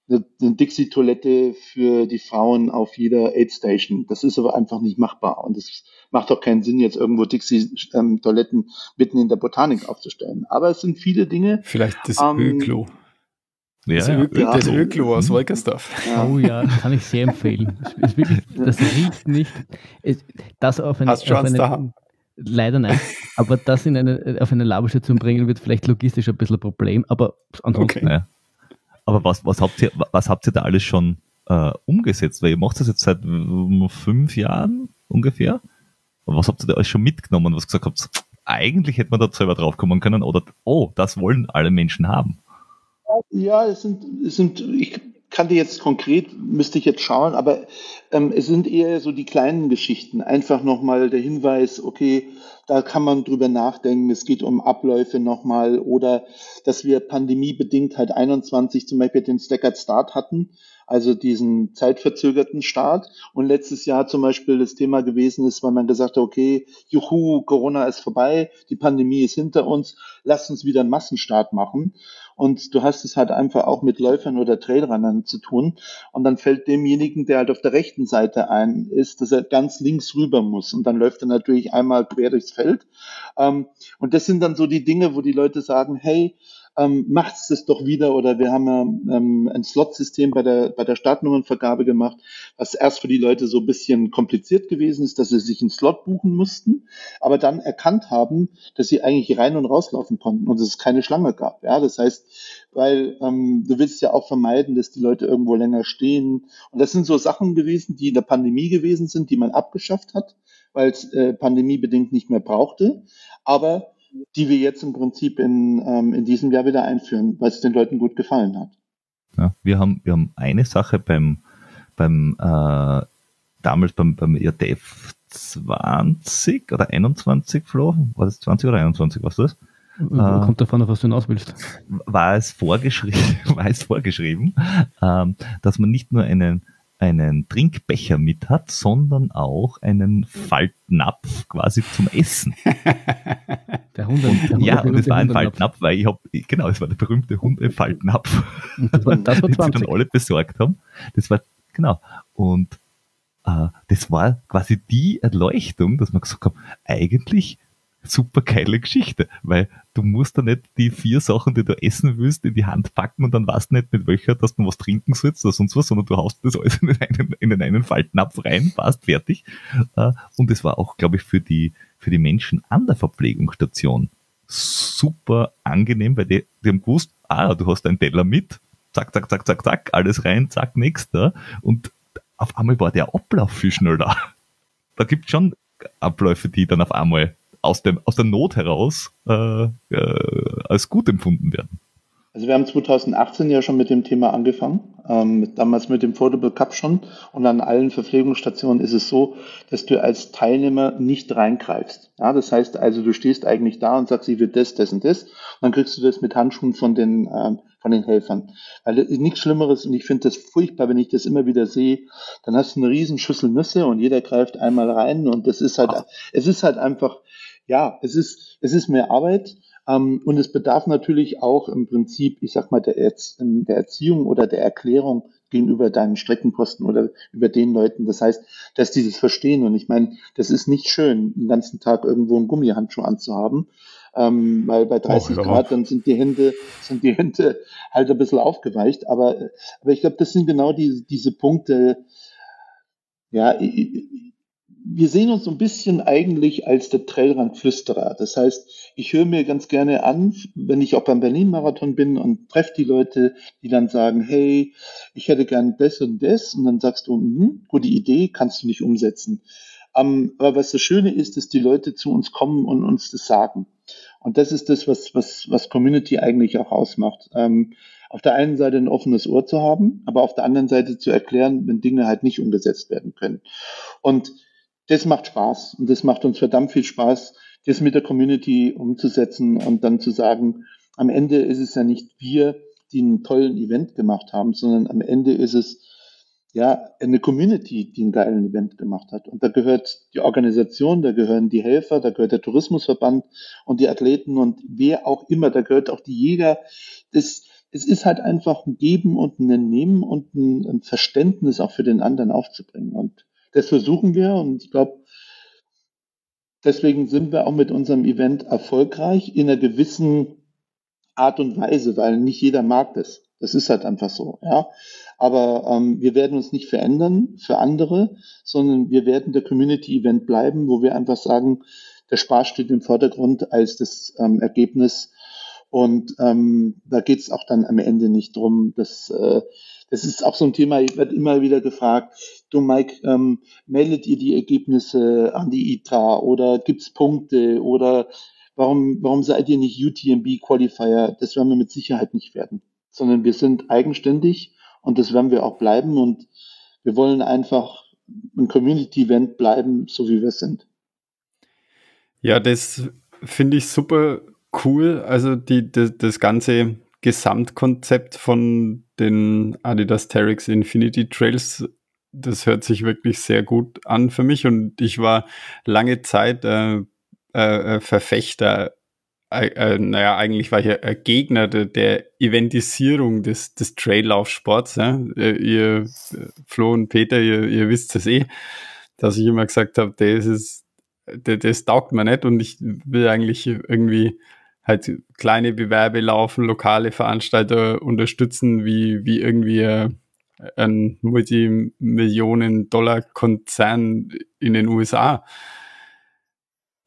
eine, eine Dixie-Toilette für die Frauen auf jeder Aid-Station. Das ist aber einfach nicht machbar. Und es macht auch keinen Sinn, jetzt irgendwo Dixie-Toiletten mitten in der Botanik aufzustellen. Aber es sind viele Dinge. Vielleicht das Ähm, Öklo. Das, ja, Ö ja. das Öklo aus. Wolkersdorf. Ja, Oh ja, kann ich sehr empfehlen. Es ist wirklich, das riecht nicht. Das auf eine, Hast du schon auf eine daheim? leider nein, aber das in eine, auf eine Laberstation bringen wird vielleicht logistisch ein bisschen ein Problem, aber ansonsten Okay. Aber was, was, habt ihr, was habt ihr da alles schon äh, umgesetzt? Weil ihr macht das jetzt seit fünf Jahren ungefähr. Was habt ihr da alles schon mitgenommen, was gesagt habt, eigentlich hätte man da selber drauf kommen können oder, oh, das wollen alle Menschen haben. Ja, es sind, es sind, ich kannte jetzt konkret, müsste ich jetzt schauen, aber ähm, es sind eher so die kleinen Geschichten. Einfach nochmal der Hinweis, okay, da kann man drüber nachdenken, es geht um Abläufe nochmal oder dass wir pandemiebedingt halt 21 zum Beispiel den Staggered Start hatten, also diesen zeitverzögerten Start. Und letztes Jahr zum Beispiel das Thema gewesen ist, weil man gesagt hat, okay, juhu, Corona ist vorbei, die Pandemie ist hinter uns, lasst uns wieder einen Massenstart machen. Und du hast es halt einfach auch mit Läufern oder Trailrunnern zu tun. Und dann fällt demjenigen, der halt auf der rechten Seite ein ist, dass er ganz links rüber muss. Und dann läuft er natürlich einmal quer durchs Feld. Ähm, und das sind dann so die Dinge, wo die Leute sagen, hey, ähm, macht es doch wieder oder wir haben ja ähm, ein Slot-System bei der, bei der Startnummernvergabe gemacht, was erst für die Leute so ein bisschen kompliziert gewesen ist, dass sie sich einen Slot buchen mussten, aber dann erkannt haben, dass sie eigentlich rein und rauslaufen konnten und es keine Schlange gab. Ja, das heißt, weil ähm, du willst ja auch vermeiden, dass die Leute irgendwo länger stehen. Und das sind so Sachen gewesen, die in der Pandemie gewesen sind, die man abgeschafft hat, weil es äh, pandemiebedingt nicht mehr brauchte. Aber die wir jetzt im Prinzip in, ähm, in diesem Jahr wieder einführen, weil es den Leuten gut gefallen hat. Ja, wir haben, wir haben eine Sache beim, beim äh, damals beim, beim IRTF 20 oder 21 Flo, war das 20 oder 21, was das? Äh, kommt davon auf, was du hinaus willst. War es vorgeschrieben, [LAUGHS] war es vorgeschrieben, ähm, dass man nicht nur einen einen Trinkbecher mit hat, sondern auch einen Faltnapf quasi zum Essen. [LAUGHS] Der Hunde, und, der ja, und es war ein Faltnapf, weil ich habe, genau, es war der berühmte Hundefaltnapf, [LAUGHS] das war, das war [LAUGHS] den sie dann alle besorgt haben. Das war, genau. Und äh, das war quasi die Erleuchtung, dass man gesagt haben, eigentlich super geile Geschichte, weil du musst da nicht die vier Sachen, die du essen willst, in die Hand packen und dann weißt du nicht, mit welcher, dass du was trinken sollst oder sonst was, sondern du haust das alles in den einen, in den einen Faltnapf rein, passt, fertig. Äh, und es war auch, glaube ich, für die, für die Menschen an der Verpflegungsstation super angenehm, weil die, die haben gewusst, ah, du hast einen Teller mit, zack, zack, zack, zack, zack, alles rein, zack, nächster. Und auf einmal war der Ablauf viel schneller. [LAUGHS] Da gibt es schon Abläufe, die dann auf einmal aus, dem, aus der Not heraus äh, äh, als gut empfunden werden. Also wir haben 2018 ja schon mit dem Thema angefangen, ähm, damals mit dem Foldable Cup schon. Und an allen Verpflegungsstationen ist es so, dass du als Teilnehmer nicht reingreifst. Ja, das heißt also, du stehst eigentlich da und sagst, ich will das, das und das. Und dann kriegst du das mit Handschuhen von den, ähm, von den Helfern. Weil das ist nichts Schlimmeres und ich finde das furchtbar, wenn ich das immer wieder sehe. Dann hast du eine riesen Schüssel Nüsse und jeder greift einmal rein und das ist halt, es ist halt einfach, ja, es ist, es ist mehr Arbeit. Ähm, und es bedarf natürlich auch im Prinzip, ich sag mal, der, Erz der Erziehung oder der Erklärung gegenüber deinen Streckenposten oder über den Leuten. Das heißt, dass die das verstehen. Und ich meine, das ist nicht schön, den ganzen Tag irgendwo einen Gummihandschuh anzuhaben. Ähm, weil bei 30 oh, Grad dann sind die Hände, sind die Hände halt ein bisschen aufgeweicht. Aber, aber ich glaube, das sind genau die, diese Punkte. Ja, ich, wir sehen uns so ein bisschen eigentlich als der Trailrand-Flüsterer. Das heißt, ich höre mir ganz gerne an, wenn ich auch beim Berlin-Marathon bin und treffe die Leute, die dann sagen, hey, ich hätte gern das und das. Und dann sagst du, mh, gute Idee, kannst du nicht umsetzen. Um, ähm, aber was das Schöne ist, dass die Leute zu uns kommen und uns das sagen. Und das ist das, was, was, was Community eigentlich auch ausmacht. Ähm, auf der einen Seite ein offenes Ohr zu haben, aber auf der anderen Seite zu erklären, wenn Dinge halt nicht umgesetzt werden können. Und das macht Spaß und das macht uns verdammt viel Spaß, das mit der Community umzusetzen und dann zu sagen, am Ende ist es ja nicht wir, die einen tollen Event gemacht haben, sondern am Ende ist es ja eine Community, die einen geilen Event gemacht hat. Und da gehört die Organisation, da gehören die Helfer, da gehört der Tourismusverband und die Athleten und wer auch immer, da gehört auch die Jäger. Das, es ist halt einfach ein Geben und ein Nehmen und ein, Verständnis auch für den anderen aufzubringen. Und das versuchen wir und ich glaube, deswegen sind wir auch mit unserem Event erfolgreich in einer gewissen Art und Weise, weil nicht jeder mag das. Das ist halt einfach so, ja. Aber ähm, wir werden uns nicht verändern für andere, sondern wir werden der Community-Event bleiben, wo wir einfach sagen, der Spaß steht im Vordergrund als das ähm, Ergebnis. Und ähm, da geht es auch dann am Ende nicht drum, dass äh, das ist auch so ein Thema, ich werde immer wieder gefragt, du Mike, ähm, meldet ihr die Ergebnisse an die ITRA oder gibt's Punkte oder warum, warum seid ihr nicht UTMB Qualifier? Das werden wir mit Sicherheit nicht werden, sondern wir sind eigenständig und das werden wir auch bleiben und wir wollen einfach ein Community-Event bleiben, so wie wir sind. Ja, das finde ich super cool. Also die, die, das ganze Gesamtkonzept von den Adidas Terex Infinity Trails, das hört sich wirklich sehr gut an für mich und ich war lange Zeit äh, äh, äh Verfechter, äh, äh, naja, eigentlich war ich ja Gegner der, der Eventisierung des, des Traillaufsports. Ja? Äh, ihr, Flo und Peter, ihr, ihr wisst es eh, dass ich immer gesagt habe, das ist, das, das taugt mir nicht und ich will eigentlich irgendwie halt kleine Bewerbe laufen, lokale Veranstalter unterstützen, wie, wie irgendwie äh, ein Multimillionen-Dollar-Konzern in den USA.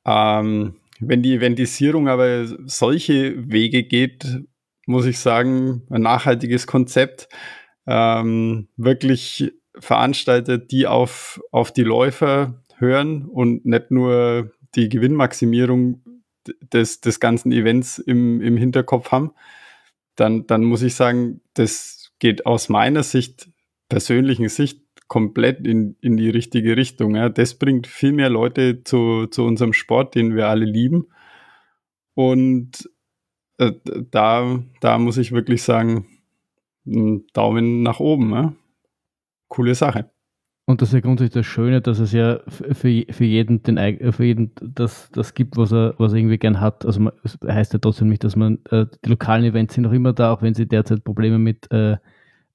Ähm, wenn die Eventisierung aber solche Wege geht, muss ich sagen, ein nachhaltiges Konzept, ähm, wirklich Veranstalter, die auf, auf die Läufer hören und nicht nur die Gewinnmaximierung des, des ganzen Events im, im Hinterkopf haben, dann, dann muss ich sagen, das geht aus meiner Sicht, persönlichen Sicht, komplett in, in die richtige Richtung. Ja. Das bringt viel mehr Leute zu, zu unserem Sport, den wir alle lieben. Und äh, da, da muss ich wirklich sagen, Daumen nach oben. Ja. Coole Sache. Und das ist ja grundsätzlich das Schöne, dass es ja für, für jeden, den, für jeden das, das gibt, was er, was er irgendwie gern hat. Also man, das heißt ja trotzdem nicht, dass man, äh, die lokalen Events sind noch immer da, auch wenn sie derzeit Probleme mit, äh,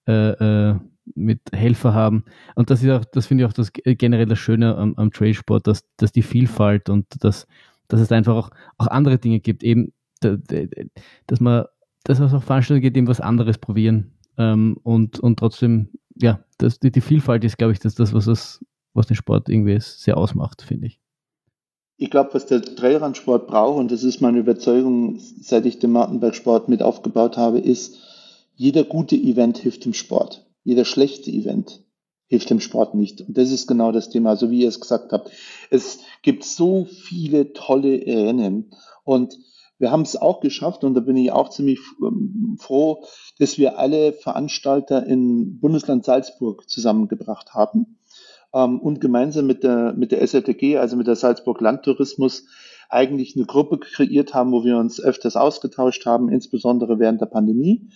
äh, äh mit Helfer haben. Und das ist auch, das finde ich auch das generell das Schöne am, am Trailsport, dass, dass die Vielfalt und dass, dass es einfach auch, auch andere Dinge gibt, eben, dass man, dass es auch Veranstaltungen gibt, eben was anderes probieren ähm, und, und trotzdem ja, das, die, die Vielfalt ist, glaube ich, das, das was, das, was den Sport irgendwie sehr ausmacht, finde ich. Ich glaube, was der Trailrunsport braucht, und das ist meine Überzeugung, seit ich den Mountainbike-Sport mit aufgebaut habe, ist, jeder gute Event hilft dem Sport. Jeder schlechte Event hilft dem Sport nicht. Und das ist genau das Thema, so wie ihr es gesagt habt. Es gibt so viele tolle Rennen und wir haben es auch geschafft und da bin ich auch ziemlich ähm, froh, dass wir alle Veranstalter in Bundesland Salzburg zusammengebracht haben ähm, und gemeinsam mit der, mit der SLTG, also mit der Salzburg Landtourismus, eigentlich eine Gruppe kreiert haben, wo wir uns öfters ausgetauscht haben, insbesondere während der Pandemie,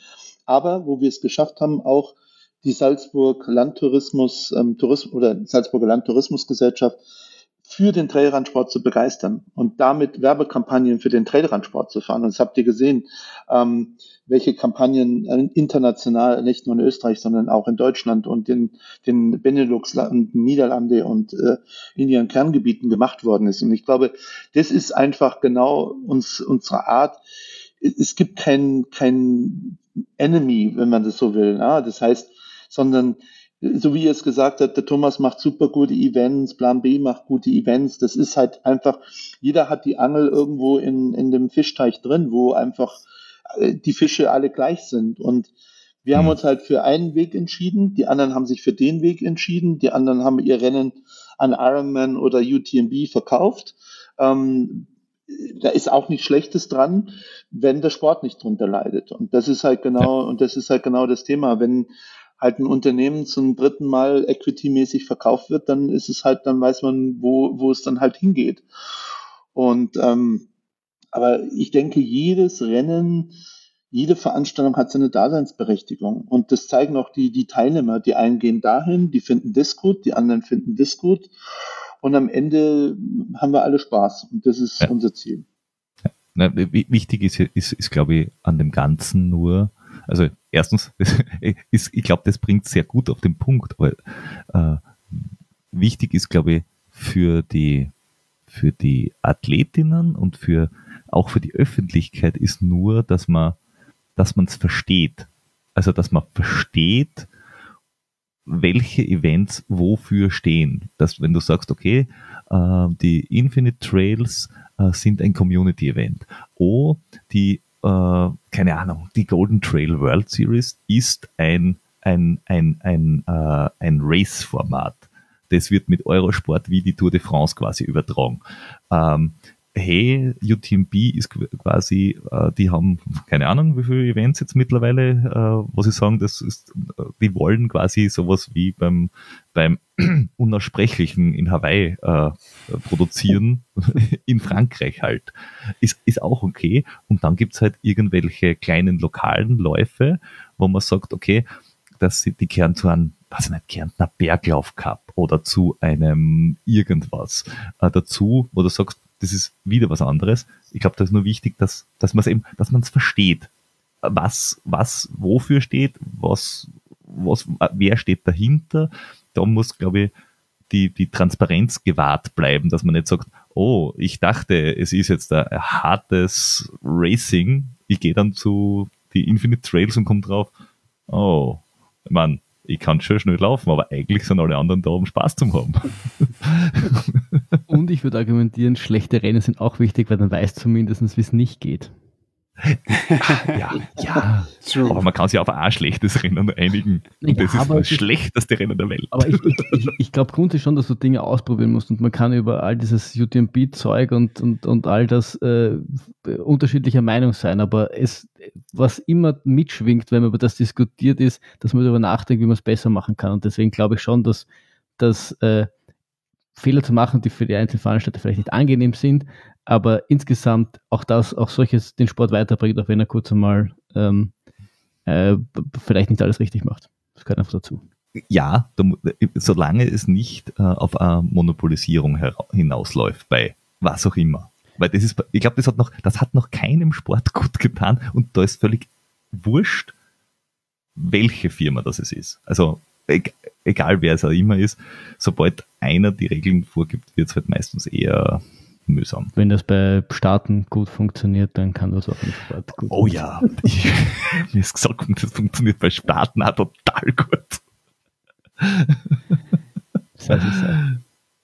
aber wo wir es geschafft haben, auch die Salzburg Landtourismus ähm, Tourismus oder Salzburger Landtourismusgesellschaft für den Trailrunsport zu begeistern und damit Werbekampagnen für den Trailrunsport zu fahren. Und das habt ihr gesehen, ähm, welche Kampagnen äh, international, nicht nur in Österreich, sondern auch in Deutschland und in den Benelux, Niederlande und äh, in ihren Kerngebieten gemacht worden ist. Und ich glaube, das ist einfach genau uns, unsere Art. Es gibt kein, kein Enemy, wenn man das so will. Ja? Das heißt, sondern so wie ihr es gesagt habt, der Thomas macht super gute Events, Plan B macht gute Events. Das ist halt einfach, jeder hat die Angel irgendwo in, in dem Fischteich drin, wo einfach äh, die Fische alle gleich sind. Und wir haben mhm. uns halt für einen Weg entschieden, die anderen haben sich für den Weg entschieden, die anderen haben ihr Rennen an Ironman oder UTMB verkauft. Ähm, da ist auch nichts Schlechtes dran, wenn der Sport nicht drunter leidet. Und das ist halt genau, ja. und das ist halt genau das Thema. Wenn, halt ein Unternehmen zum dritten Mal equity-mäßig verkauft wird, dann ist es halt, dann weiß man, wo, wo es dann halt hingeht. Und ähm, aber ich denke, jedes Rennen, jede Veranstaltung hat seine Daseinsberechtigung. Und das zeigen auch die, die Teilnehmer. Die einen gehen dahin, die finden das gut, die anderen finden das gut. Und am Ende haben wir alle Spaß. Und das ist ja. unser Ziel. Ja. Na, wichtig ist, ist, ist, glaube ich, an dem Ganzen nur, also erstens, [LAUGHS] ist, ich glaube, das bringt sehr gut auf den Punkt, weil äh, wichtig ist, glaube ich, für die, für die Athletinnen und für auch für die Öffentlichkeit ist nur, dass man dass es versteht. Also dass man versteht, welche Events wofür stehen. Dass wenn du sagst, okay, äh, die Infinite Trails äh, sind ein Community-Event. Oh, die äh, keine Ahnung, die Golden Trail World Series ist ein, ein, ein, ein, äh, ein Race-Format. Das wird mit Eurosport wie die Tour de France quasi übertragen. Ähm, hey, UTMB ist quasi, äh, die haben keine Ahnung, wie viele Events jetzt mittlerweile, äh, wo sie sagen, das ist, äh, die wollen quasi sowas wie beim, beim [CLEARS THROAT] Unaussprechlichen in Hawaii äh, produzieren, [LAUGHS] in Frankreich halt. Ist, ist auch okay. Und dann gibt's halt irgendwelche kleinen lokalen Läufe, wo man sagt, okay, dass sie, die kehren zu einem, was ich nicht, Kärntner Berglauf Cup oder zu einem irgendwas äh, dazu, wo du sagst, das ist wieder was anderes. Ich glaube, da ist nur wichtig, dass, dass man es eben, dass man es versteht. Was, was, wofür steht, was, was, wer steht dahinter. Da muss, glaube ich, die, die Transparenz gewahrt bleiben, dass man nicht sagt, oh, ich dachte, es ist jetzt ein hartes Racing. Ich gehe dann zu die Infinite Trails und komme drauf, oh, man, ich kann schon schnell laufen, aber eigentlich sind alle anderen da, um Spaß zu haben. [LAUGHS] Und ich würde argumentieren, schlechte Rennen sind auch wichtig, weil dann weiß zumindest, wie es nicht geht. [LAUGHS] ja, ja. True. Aber man kann sich auf ein schlechtes Rennen einigen. Und ja, das ist das schlechteste Rennen der Welt. Aber ich, ich, ich, ich glaube grundsätzlich schon, dass du Dinge ausprobieren musst und man kann über all dieses UTMB-Zeug und, und, und all das äh, unterschiedlicher Meinung sein. Aber es, was immer mitschwingt, wenn man über das diskutiert, ist, dass man darüber nachdenkt, wie man es besser machen kann. Und deswegen glaube ich schon, dass, dass äh, Fehler zu machen, die für die einzelnen Veranstalter vielleicht nicht angenehm sind, aber insgesamt auch das, auch solches den Sport weiterbringt, auch wenn er kurz einmal ähm, äh, vielleicht nicht alles richtig macht. Das gehört einfach dazu. Ja, solange es nicht äh, auf eine Monopolisierung hinausläuft, bei was auch immer. Weil das ist, ich glaube, das hat noch, das hat noch keinem Sport [LAUGHS] gut getan und da ist völlig wurscht, welche Firma das ist. Also egal wer es auch immer ist, sobald einer die Regeln vorgibt, wird es halt meistens eher mühsam. Wenn das bei Starten gut funktioniert, dann kann das auch im Sport gut Oh ja, ich, mir ist gesagt, das funktioniert bei Starten auch total gut.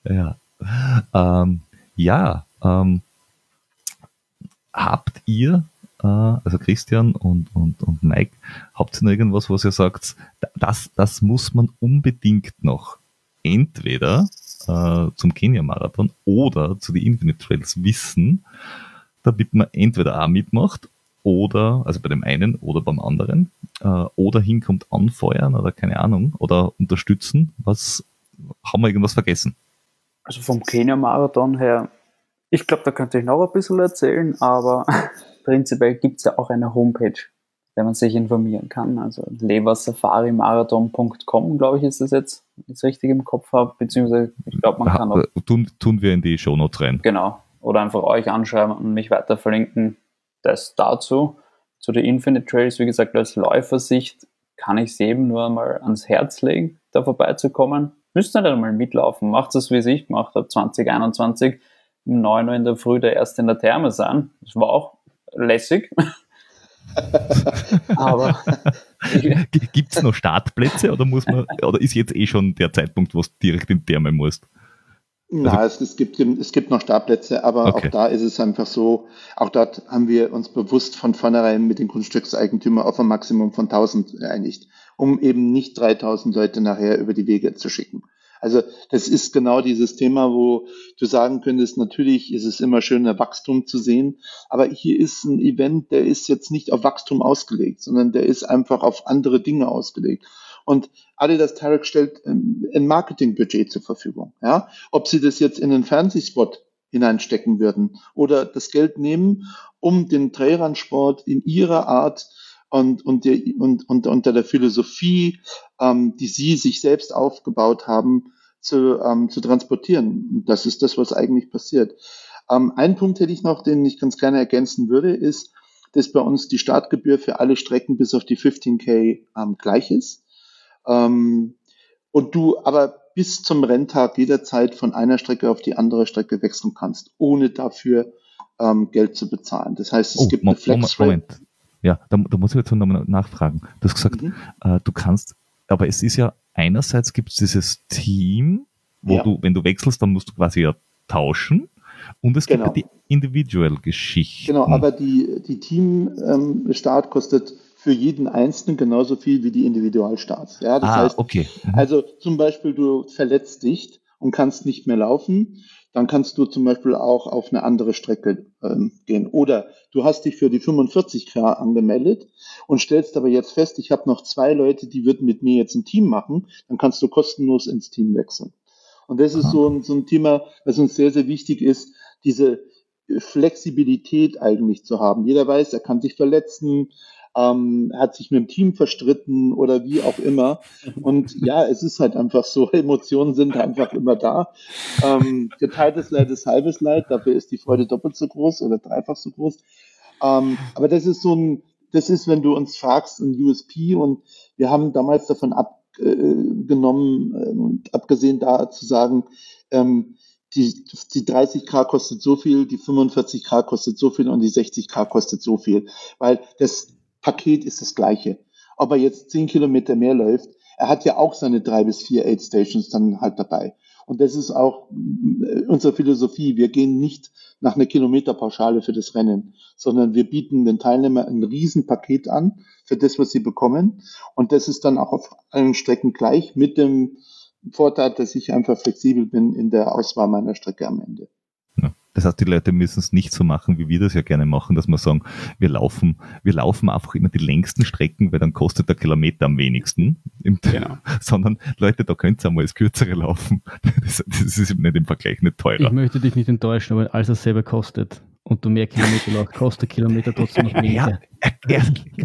Ja. Ähm, ja, ähm, habt ihr, also Christian und, und, und Mike, habt ihr noch irgendwas, was ihr sagt, das, das muss man unbedingt noch entweder äh, zum Kenia-Marathon oder zu den Infinite Trails wissen, damit man entweder auch mitmacht oder, also bei dem einen oder beim anderen, äh, oder hinkommt anfeuern oder keine Ahnung, oder unterstützen. Was, haben wir irgendwas vergessen? Also vom Kenia-Marathon her, ich glaube, da könnte ich noch ein bisschen erzählen, aber [LAUGHS] prinzipiell gibt es ja auch eine Homepage der man sich informieren kann. Also leversafari-marathon.com, glaube ich, ist das jetzt, wenn ich es richtig im Kopf habe, beziehungsweise ich glaube, man kann auch. Tun, tun wir in die Shownotes rein. Genau. Oder einfach euch anschreiben und mich weiter verlinken. Das dazu. Zu den Infinite Trails, wie gesagt, als Läufersicht kann ich es eben nur einmal ans Herz legen, da vorbeizukommen. Müsst nicht einmal mitlaufen. Macht es, wie es ich gemacht habe, 2021 um 9 Uhr in der Früh der erste in der Therme sein. Das war auch lässig. [LAUGHS] Aber gibt es noch Startplätze oder muss man oder ist jetzt eh schon der Zeitpunkt, wo du direkt in Therme musst? Na, also, es, es, gibt, es gibt noch Startplätze, aber okay. auch da ist es einfach so, auch dort haben wir uns bewusst von vornherein mit den Grundstückseigentümern auf ein Maximum von 1000 geeinigt, um eben nicht 3000 Leute nachher über die Wege zu schicken. Also das ist genau dieses Thema, wo du sagen könntest, natürlich ist es immer schöner Wachstum zu sehen, aber hier ist ein Event, der ist jetzt nicht auf Wachstum ausgelegt, sondern der ist einfach auf andere Dinge ausgelegt. Und Adidas Tarek stellt ähm, ein Marketingbudget zur Verfügung. Ja? Ob sie das jetzt in einen Fernsehspot hineinstecken würden oder das Geld nehmen, um den Trailrunsport in ihrer Art und, und, der, und, und unter der Philosophie, ähm, die sie sich selbst aufgebaut haben, zu, ähm, zu transportieren. Das ist das, was eigentlich passiert. Ähm, ein Punkt hätte ich noch, den ich ganz gerne ergänzen würde, ist, dass bei uns die Startgebühr für alle Strecken bis auf die 15K ähm, gleich ist. Ähm, und du aber bis zum Renntag jederzeit von einer Strecke auf die andere Strecke wechseln kannst, ohne dafür ähm, Geld zu bezahlen. Das heißt, es oh, gibt eine Flex Moment, Ja, da, da, muss ich jetzt nochmal nachfragen. Du hast gesagt, mhm. äh, du kannst, aber es ist ja einerseits gibt es dieses Team, wo ja. du, wenn du wechselst, dann musst du quasi ja tauschen. Und es genau. gibt ja die Individual-Geschichten. Genau, aber die, die Team-Start ähm, kostet für jeden Einzelnen genauso viel wie die Individualstarts. Ja, das ah, heißt, okay. Mhm. also zum Beispiel du verletzt dich und kannst nicht mehr laufen, dann kannst du zum Beispiel auch auf eine andere Strecke ähm, gehen. Oder du hast dich für die 45K angemeldet und stellst aber jetzt fest, ich habe noch zwei Leute, die würden mit mir jetzt ein Team machen, dann kannst du kostenlos ins Team wechseln. Und das ist so ein, so ein Thema, was uns sehr, sehr wichtig ist, diese Flexibilität eigentlich zu haben. Jeder weiß, er kann sich verletzen, ähm, hat sich mit dem Team verstritten oder wie auch immer. Und ja, es ist halt einfach so, [LAUGHS] Emotionen sind einfach immer da. Ähm, geteiltes Leid ist halbes Leid, dafür ist die Freude doppelt so groß oder dreifach so groß. Ähm, aber das ist so ein, das ist, wenn du uns fragst, ein USP und wir haben damals davon abgenommen äh, abgesehen da zu sagen, ähm, die, die 30k kostet so viel, die 45k kostet so viel und die 60k kostet so viel. Weil das Paket ist das gleiche. Ob er jetzt zehn Kilometer mehr läuft, er hat ja auch seine drei bis vier Aid Stations dann halt dabei. Und das ist auch äh, unsere Philosophie. Wir gehen nicht nach einer Kilometerpauschale für das Rennen, sondern wir bieten den Teilnehmern ein Riesenpaket an für das, was sie bekommen. Und das ist dann auch auf allen Strecken gleich mit dem Vorteil, dass ich einfach flexibel bin in der Auswahl meiner Strecke am Ende. Das heißt, die Leute müssen es nicht so machen, wie wir das ja gerne machen, dass wir sagen, wir laufen, wir laufen einfach immer die längsten Strecken, weil dann kostet der Kilometer am wenigsten. Genau. [LAUGHS] Sondern Leute, da könnt ihr einmal das kürzere laufen. [LAUGHS] Das, das ist eben nicht im Vergleich nicht teurer. Ich möchte dich nicht enttäuschen, aber alles, was selber kostet, und du mehr Kilometer läufst, kostet Kilometer trotzdem noch [LAUGHS] weniger. Ja, ja,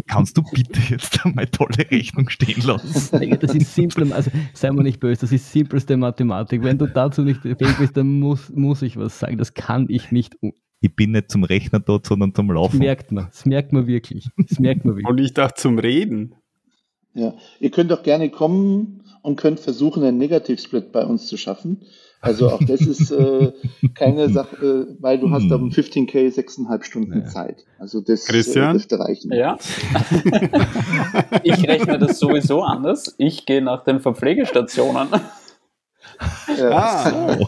kannst du bitte jetzt einmal tolle Rechnung stehen lassen? Das ist simpel, also sei mal nicht böse, das ist simpelste Mathematik. Wenn du dazu nicht fähig bist, dann muss, muss ich was sagen. Das kann ich nicht. Ich bin nicht zum Rechner dort, sondern zum Laufen. Das merkt man, das merkt man wirklich. Das merkt man wirklich. Und ich dachte zum Reden. Ja, ihr könnt doch gerne kommen und könnt versuchen, einen Negativsplit bei uns zu schaffen. Also auch das ist äh, [LAUGHS] keine Sache, äh, weil du hast da um 15k sechseinhalb Stunden ja. Zeit. Also das äh, Christian? Äh, dürfte reichen. Ja. ich rechne das sowieso anders. Ich gehe nach den Verpflegestationen. Ja. [LAUGHS]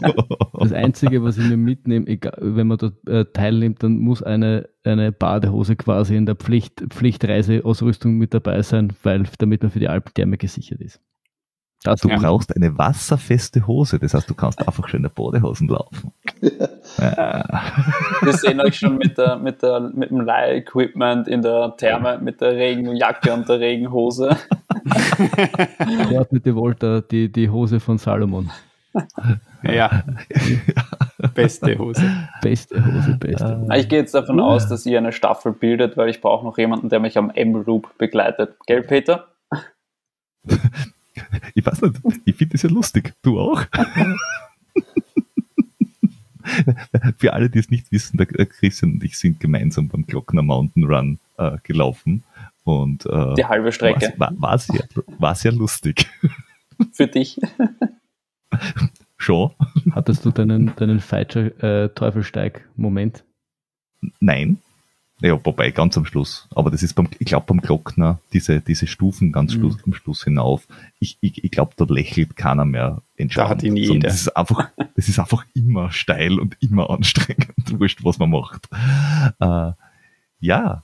Das Einzige, was ich mir mitnehme, egal, wenn man dort äh, teilnimmt, dann muss eine, eine Badehose quasi in der Pflicht, Pflichtreiseausrüstung mit dabei sein, weil, damit man für die Alpentherme gesichert ist. Das du ja. brauchst eine wasserfeste Hose, das heißt, du kannst einfach schöne Bodehosen laufen. Ja. Wir sehen euch schon mit, der, mit, der, mit dem Leih-Equipment in der Therme, mit der Regenjacke und der Regenhose. Der mit der Volta, die, die Hose von Salomon. Ja. Beste Hose. Beste Hose, beste Hose. Ich gehe jetzt davon aus, dass ihr eine Staffel bildet, weil ich brauche noch jemanden, der mich am M-Loop begleitet. Gell, Peter? [LAUGHS] [LAUGHS] Ich weiß nicht, ich finde das ja lustig. Du auch? [LAUGHS] Für alle, die es nicht wissen, der Christian und ich sind gemeinsam beim Glockner Mountain Run äh, gelaufen. Und, äh, Die halbe Strecke. War, war, sehr, war sehr lustig. [LAUGHS] Für dich. Schon. Hattest du deinen, deinen Feitscher-Teufelsteig-Moment? Äh, Nein, ja, wobei ganz am Schluss. Aber das ist beim, ich glaube beim Glockner, diese, diese Stufen ganz mhm. Schluss, am Schluss hinauf. Ich, ich, ich glaube, da lächelt keiner mehr entscheidend. Da hat ihn jeder. Das ist einfach, das ist einfach immer steil und immer anstrengend. [LAUGHS] Wurscht, was man macht. Äh, ja,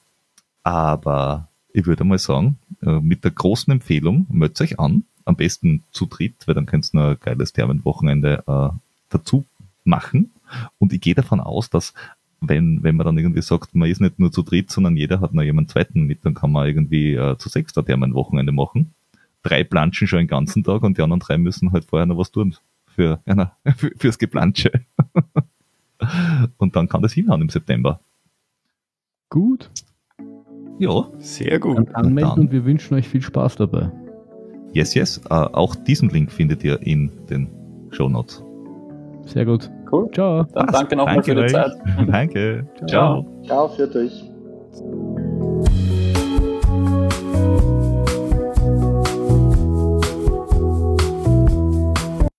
aber ich würde mal sagen, äh, mit der großen Empfehlung, meldet euch an. Am besten zu dritt, weil dann könnt ihr ein geiles Thermenwochenende äh, dazu machen. Und ich gehe davon aus, dass wenn, wenn man dann irgendwie sagt, man ist nicht nur zu dritt, sondern jeder hat noch jemanden zweiten mit, dann kann man irgendwie äh, zu sechs da ein Wochenende machen. Drei planschen schon den ganzen Tag und die anderen drei müssen halt vorher noch was tun für, ja, [LAUGHS] für fürs Geplansche. [LAUGHS] und dann kann das hinhauen im September. Gut. Ja. Sehr gut. Dann anmelden und, und wir wünschen euch viel Spaß dabei. Yes, yes. Uh, auch diesen Link findet ihr in den Show Notes. Sehr gut. Cool. Ciao. Dann Passt. danke nochmal für die euch. Zeit. [LAUGHS] Danke. Ciao. Ciao, Ciao für dich.